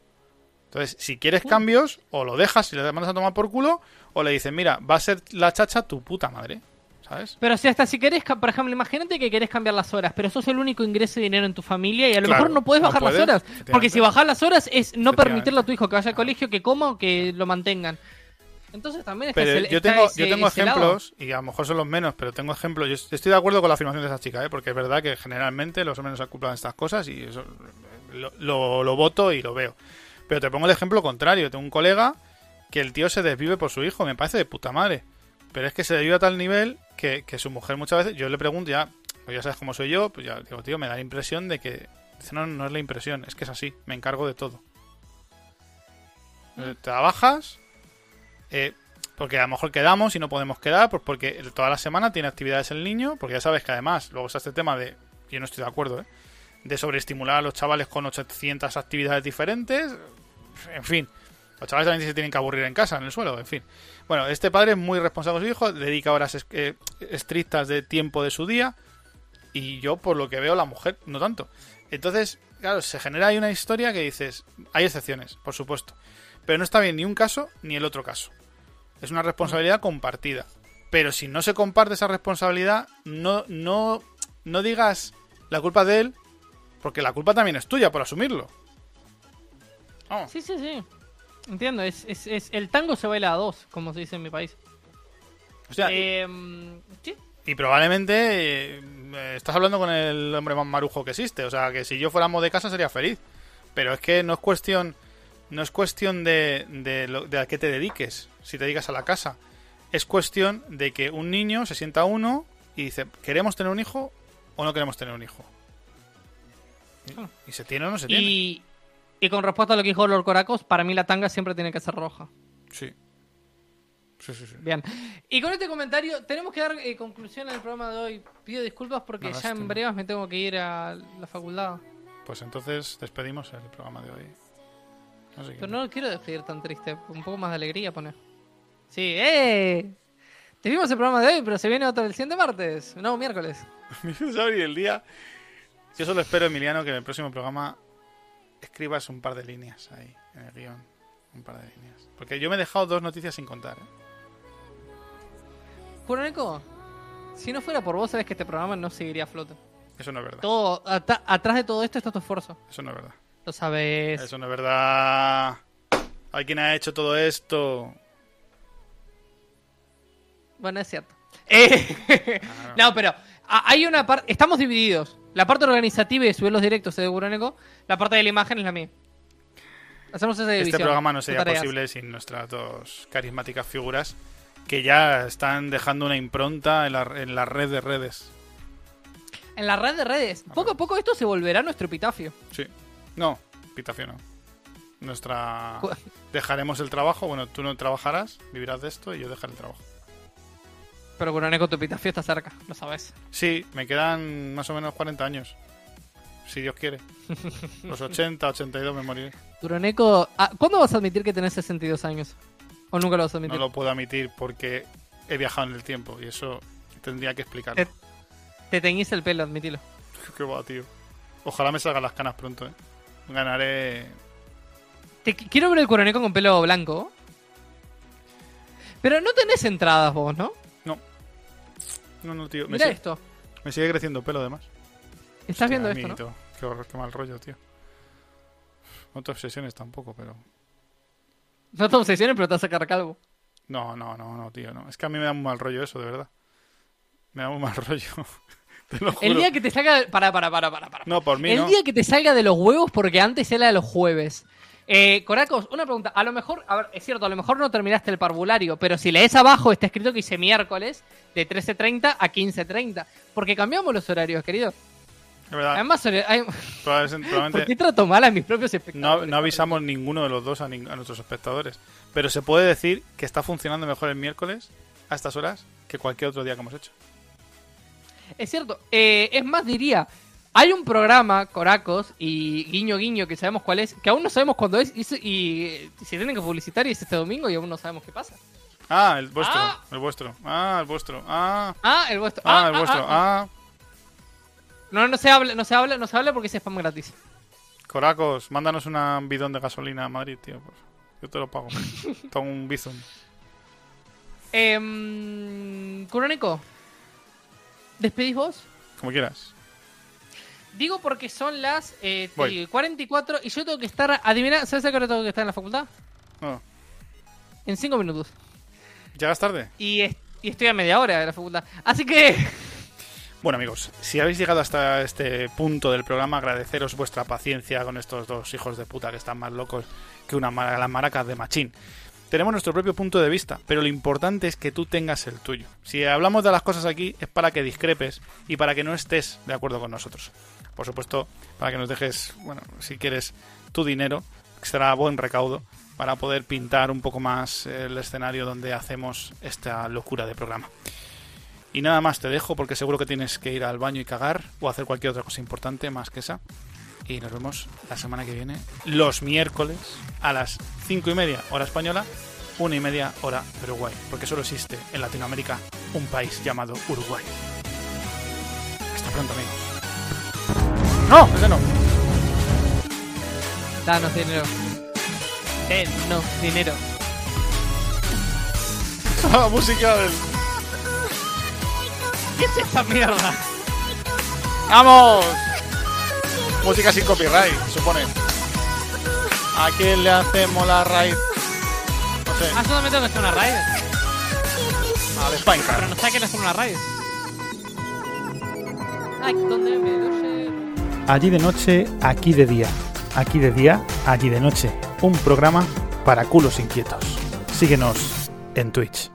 Entonces, si quieres cambios, o lo dejas y le mandas a tomar por culo, o le dices, mira, va a ser la chacha tu puta madre. ¿Sabes? Pero si hasta si querés, por ejemplo, imagínate que querés cambiar las horas, pero sos el único ingreso de dinero en tu familia y a lo Claro, mejor no no bajar puedes, las horas. Porque si bajás las horas es no permitirle a tu hijo que vaya al colegio, que coma o que lo mantengan. Entonces también está Pero ese- yo tengo, ese- yo tengo lado. ejemplos, y a lo mejor son los menos, pero tengo ejemplos. Yo estoy de acuerdo con la afirmación de esa chica, ¿eh? porque es verdad que generalmente los hombres culpan de estas cosas y eso lo, lo, lo voto y lo veo. Pero te pongo el ejemplo contrario. Tengo un colega que el tío se desvive por su hijo, me parece de puta madre. Pero es que se desvive a tal nivel que, que su mujer muchas veces, yo le pregunto ya, pues ya sabes cómo soy yo, pues ya digo, tío, me da la impresión de que... Dice, no, no es la impresión, es que es así, me encargo de todo. Eh, Trabajas, eh, porque a lo mejor quedamos y no podemos quedar, pues porque toda la semana tiene actividades el niño, porque ya sabes que además, luego está este tema de, yo no estoy de acuerdo, ¿eh? de sobreestimular a los chavales con 800 actividades diferentes, en fin, los chavales también se tienen que aburrir en casa, en el suelo, en fin. Bueno, este padre es muy responsable con su hijo, dedica horas eh, estrictas de tiempo de su día, y yo, por lo que veo, la mujer no tanto. Entonces, claro, se genera ahí una historia que dices, hay excepciones, por supuesto, pero no está bien ni un caso ni el otro caso. Es una responsabilidad compartida. Pero si no se comparte esa responsabilidad, no, no, no digas la culpa de él, porque la culpa también es tuya por asumirlo. Vamos. Sí, sí, sí. Entiendo, es, es, es- el tango se baila a dos, como se dice en mi país. O sea, Eh, sí, y probablemente eh, estás hablando con el hombre más marujo que existe. O sea, que si yo fuéramos de casa sería feliz. Pero es que no es cuestión, no es cuestión de, de, lo- de a qué te dediques, si te dedicas a la casa. Es cuestión de que un niño se sienta uno y dice, ¿queremos tener un hijo o no queremos tener un hijo? Y- Ah. Y se tiene o no se tiene. y, y con respuesta a lo que dijo Lord Coracos, para mí la tanga siempre tiene que ser roja. Sí. Sí, sí, sí. Bien. Y con este comentario, tenemos que dar eh, conclusión al programa de hoy. Pido disculpas porque ya en brevas me tengo que ir a la facultad. Pues entonces despedimos el programa de hoy. Pero no lo quiero despedir tan triste. Un poco más de alegría poner. Sí, ¡eh! Te vimos el programa de hoy, pero se viene otro el siguiente martes. No, miércoles. El día. Yo solo espero, Emiliano, que en el próximo programa escribas un par de líneas ahí, en el guion. Un par de líneas. Porque yo me he dejado dos noticias sin contar. ¿eh? Kuroneko, si no fuera por vos, sabes que este programa no seguiría a flote. Eso no es verdad. Todo, atrás de todo esto está tu esfuerzo. Eso no es verdad. Lo sabes. Eso no es verdad. Hay quien ha hecho todo esto. Bueno, es cierto. Eh, no, pero hay una parte. Estamos divididos. La parte organizativa y subir los directos es de Kuroneko. La parte de la imagen es la mía. Hacemos esa división. Este programa no sería posible sin nuestras dos carismáticas figuras que ya están dejando una impronta en la, en la red de redes. En la red de redes. Poco a poco esto se volverá nuestro epitafio. Sí. No, Pitafio no. Nuestra... Dejaremos el trabajo. Bueno, tú no trabajarás, vivirás de esto y yo dejaré el trabajo. Pero Kuroneko, tu epitafio está cerca. Lo sabes. Sí, me quedan más o menos 40 años. Si Dios quiere. Los 80, 82 me moriré. Kuroneko. ah, ¿Cuándo vas a admitir que tenés 62 años? ¿O nunca lo vas a admitir? No lo puedo admitir porque he viajado en el tiempo y eso tendría que explicarlo. Te teñís el pelo, admitilo. Qué va, tío. Ojalá me salgan las canas pronto, ¿eh? Ganaré... Te qu- quiero ver el Kuroneko con pelo blanco. Pero no tenés entradas vos, ¿no? No, no, tío. Me, Mira sigue- esto. me sigue creciendo pelo, además. Estás viendo Hostia, esto, ¿no? amiguito, Qué horror, qué mal rollo, tío. No te obsesiones tampoco, pero... No te obsesiones, pero te vas a sacar calvo. No, no, no, no, tío, no. Es que a mí me da muy mal rollo eso, de verdad. Me da muy mal rollo. Te lo juro. El día que te salga. Para, para, para, para. para. No, por mí el no. día que te salga de los huevos, porque antes era de los jueves. Eh, Coracos, una pregunta. A lo mejor, a ver, es cierto, a lo mejor no terminaste el parvulario, pero si lees abajo está escrito que dice miércoles de 13.30 a 15.30. Porque cambiamos los horarios, querido. De verdad. Además, hay- probablemente- ¿por qué trato mal a mis propios no, espectadores? no avisamos ninguno de los dos a, nin- a nuestros espectadores. Pero se puede decir que está funcionando mejor el miércoles a estas horas que cualquier otro día que hemos hecho. Es cierto. Eh, es más, diría, hay un programa, Coracos, y guiño guiño, que sabemos cuál es, que aún no sabemos cuándo es, y, se- y, se tienen que publicitar y es este domingo y aún no sabemos qué pasa. Ah, el vuestro. Ah. El vuestro. Ah, el vuestro. Ah, Ah, el vuestro. ah, el vuestro. Ah, No, no se habla, no se habla, no se habla porque es spam gratis. Coracos, mándanos un bidón de gasolina a Madrid, tío. pues. Yo te lo pago. Toma un bizum. Eh, Kuroneko, ¿despedís vos? Como quieras. Digo porque son las eh, Voy. digo, 44 y yo tengo que estar, adivina, ¿sabes a qué hora tengo que estar en la facultad? No. En 5 minutos. ¿Llegas tarde? Y, es- y estoy a media hora de la facultad. Así que... Bueno amigos, si habéis llegado hasta este punto del programa, agradeceros vuestra paciencia con estos dos hijos de puta que están más locos que una mara- las maracas de machín. Tenemos nuestro propio punto de vista, pero lo importante es que tú tengas el tuyo. Si hablamos de las cosas aquí es para que discrepes y para que no estés de acuerdo con nosotros. Por supuesto, para que nos dejes, bueno, si quieres, tu dinero, que será buen recaudo, para poder pintar un poco más el escenario donde hacemos esta locura de programa. Y nada más te dejo porque seguro que tienes que ir al baño y cagar o hacer cualquier otra cosa importante más que esa. Y nos vemos la semana que viene, los miércoles, a las 5 y media hora española, 1 y media hora Uruguay. Porque solo existe en Latinoamérica un país llamado Uruguay. Hasta pronto, amigos. No, ese no. Danos dinero. Denos dinero. La música del... ¿Qué es esta mierda? ¡Vamos! Música sin copyright, supone. ¿A quién le hacemos la raíz? No sé, Ah, solamente que hacer una raid. al Spinecart. Pero no sé qué es hacer una raid. Ay, ¿dónde me lo llevo? Allí de noche, aquí de día. Aquí de día, allí de noche. Un programa para culos inquietos. Síguenos en Twitch.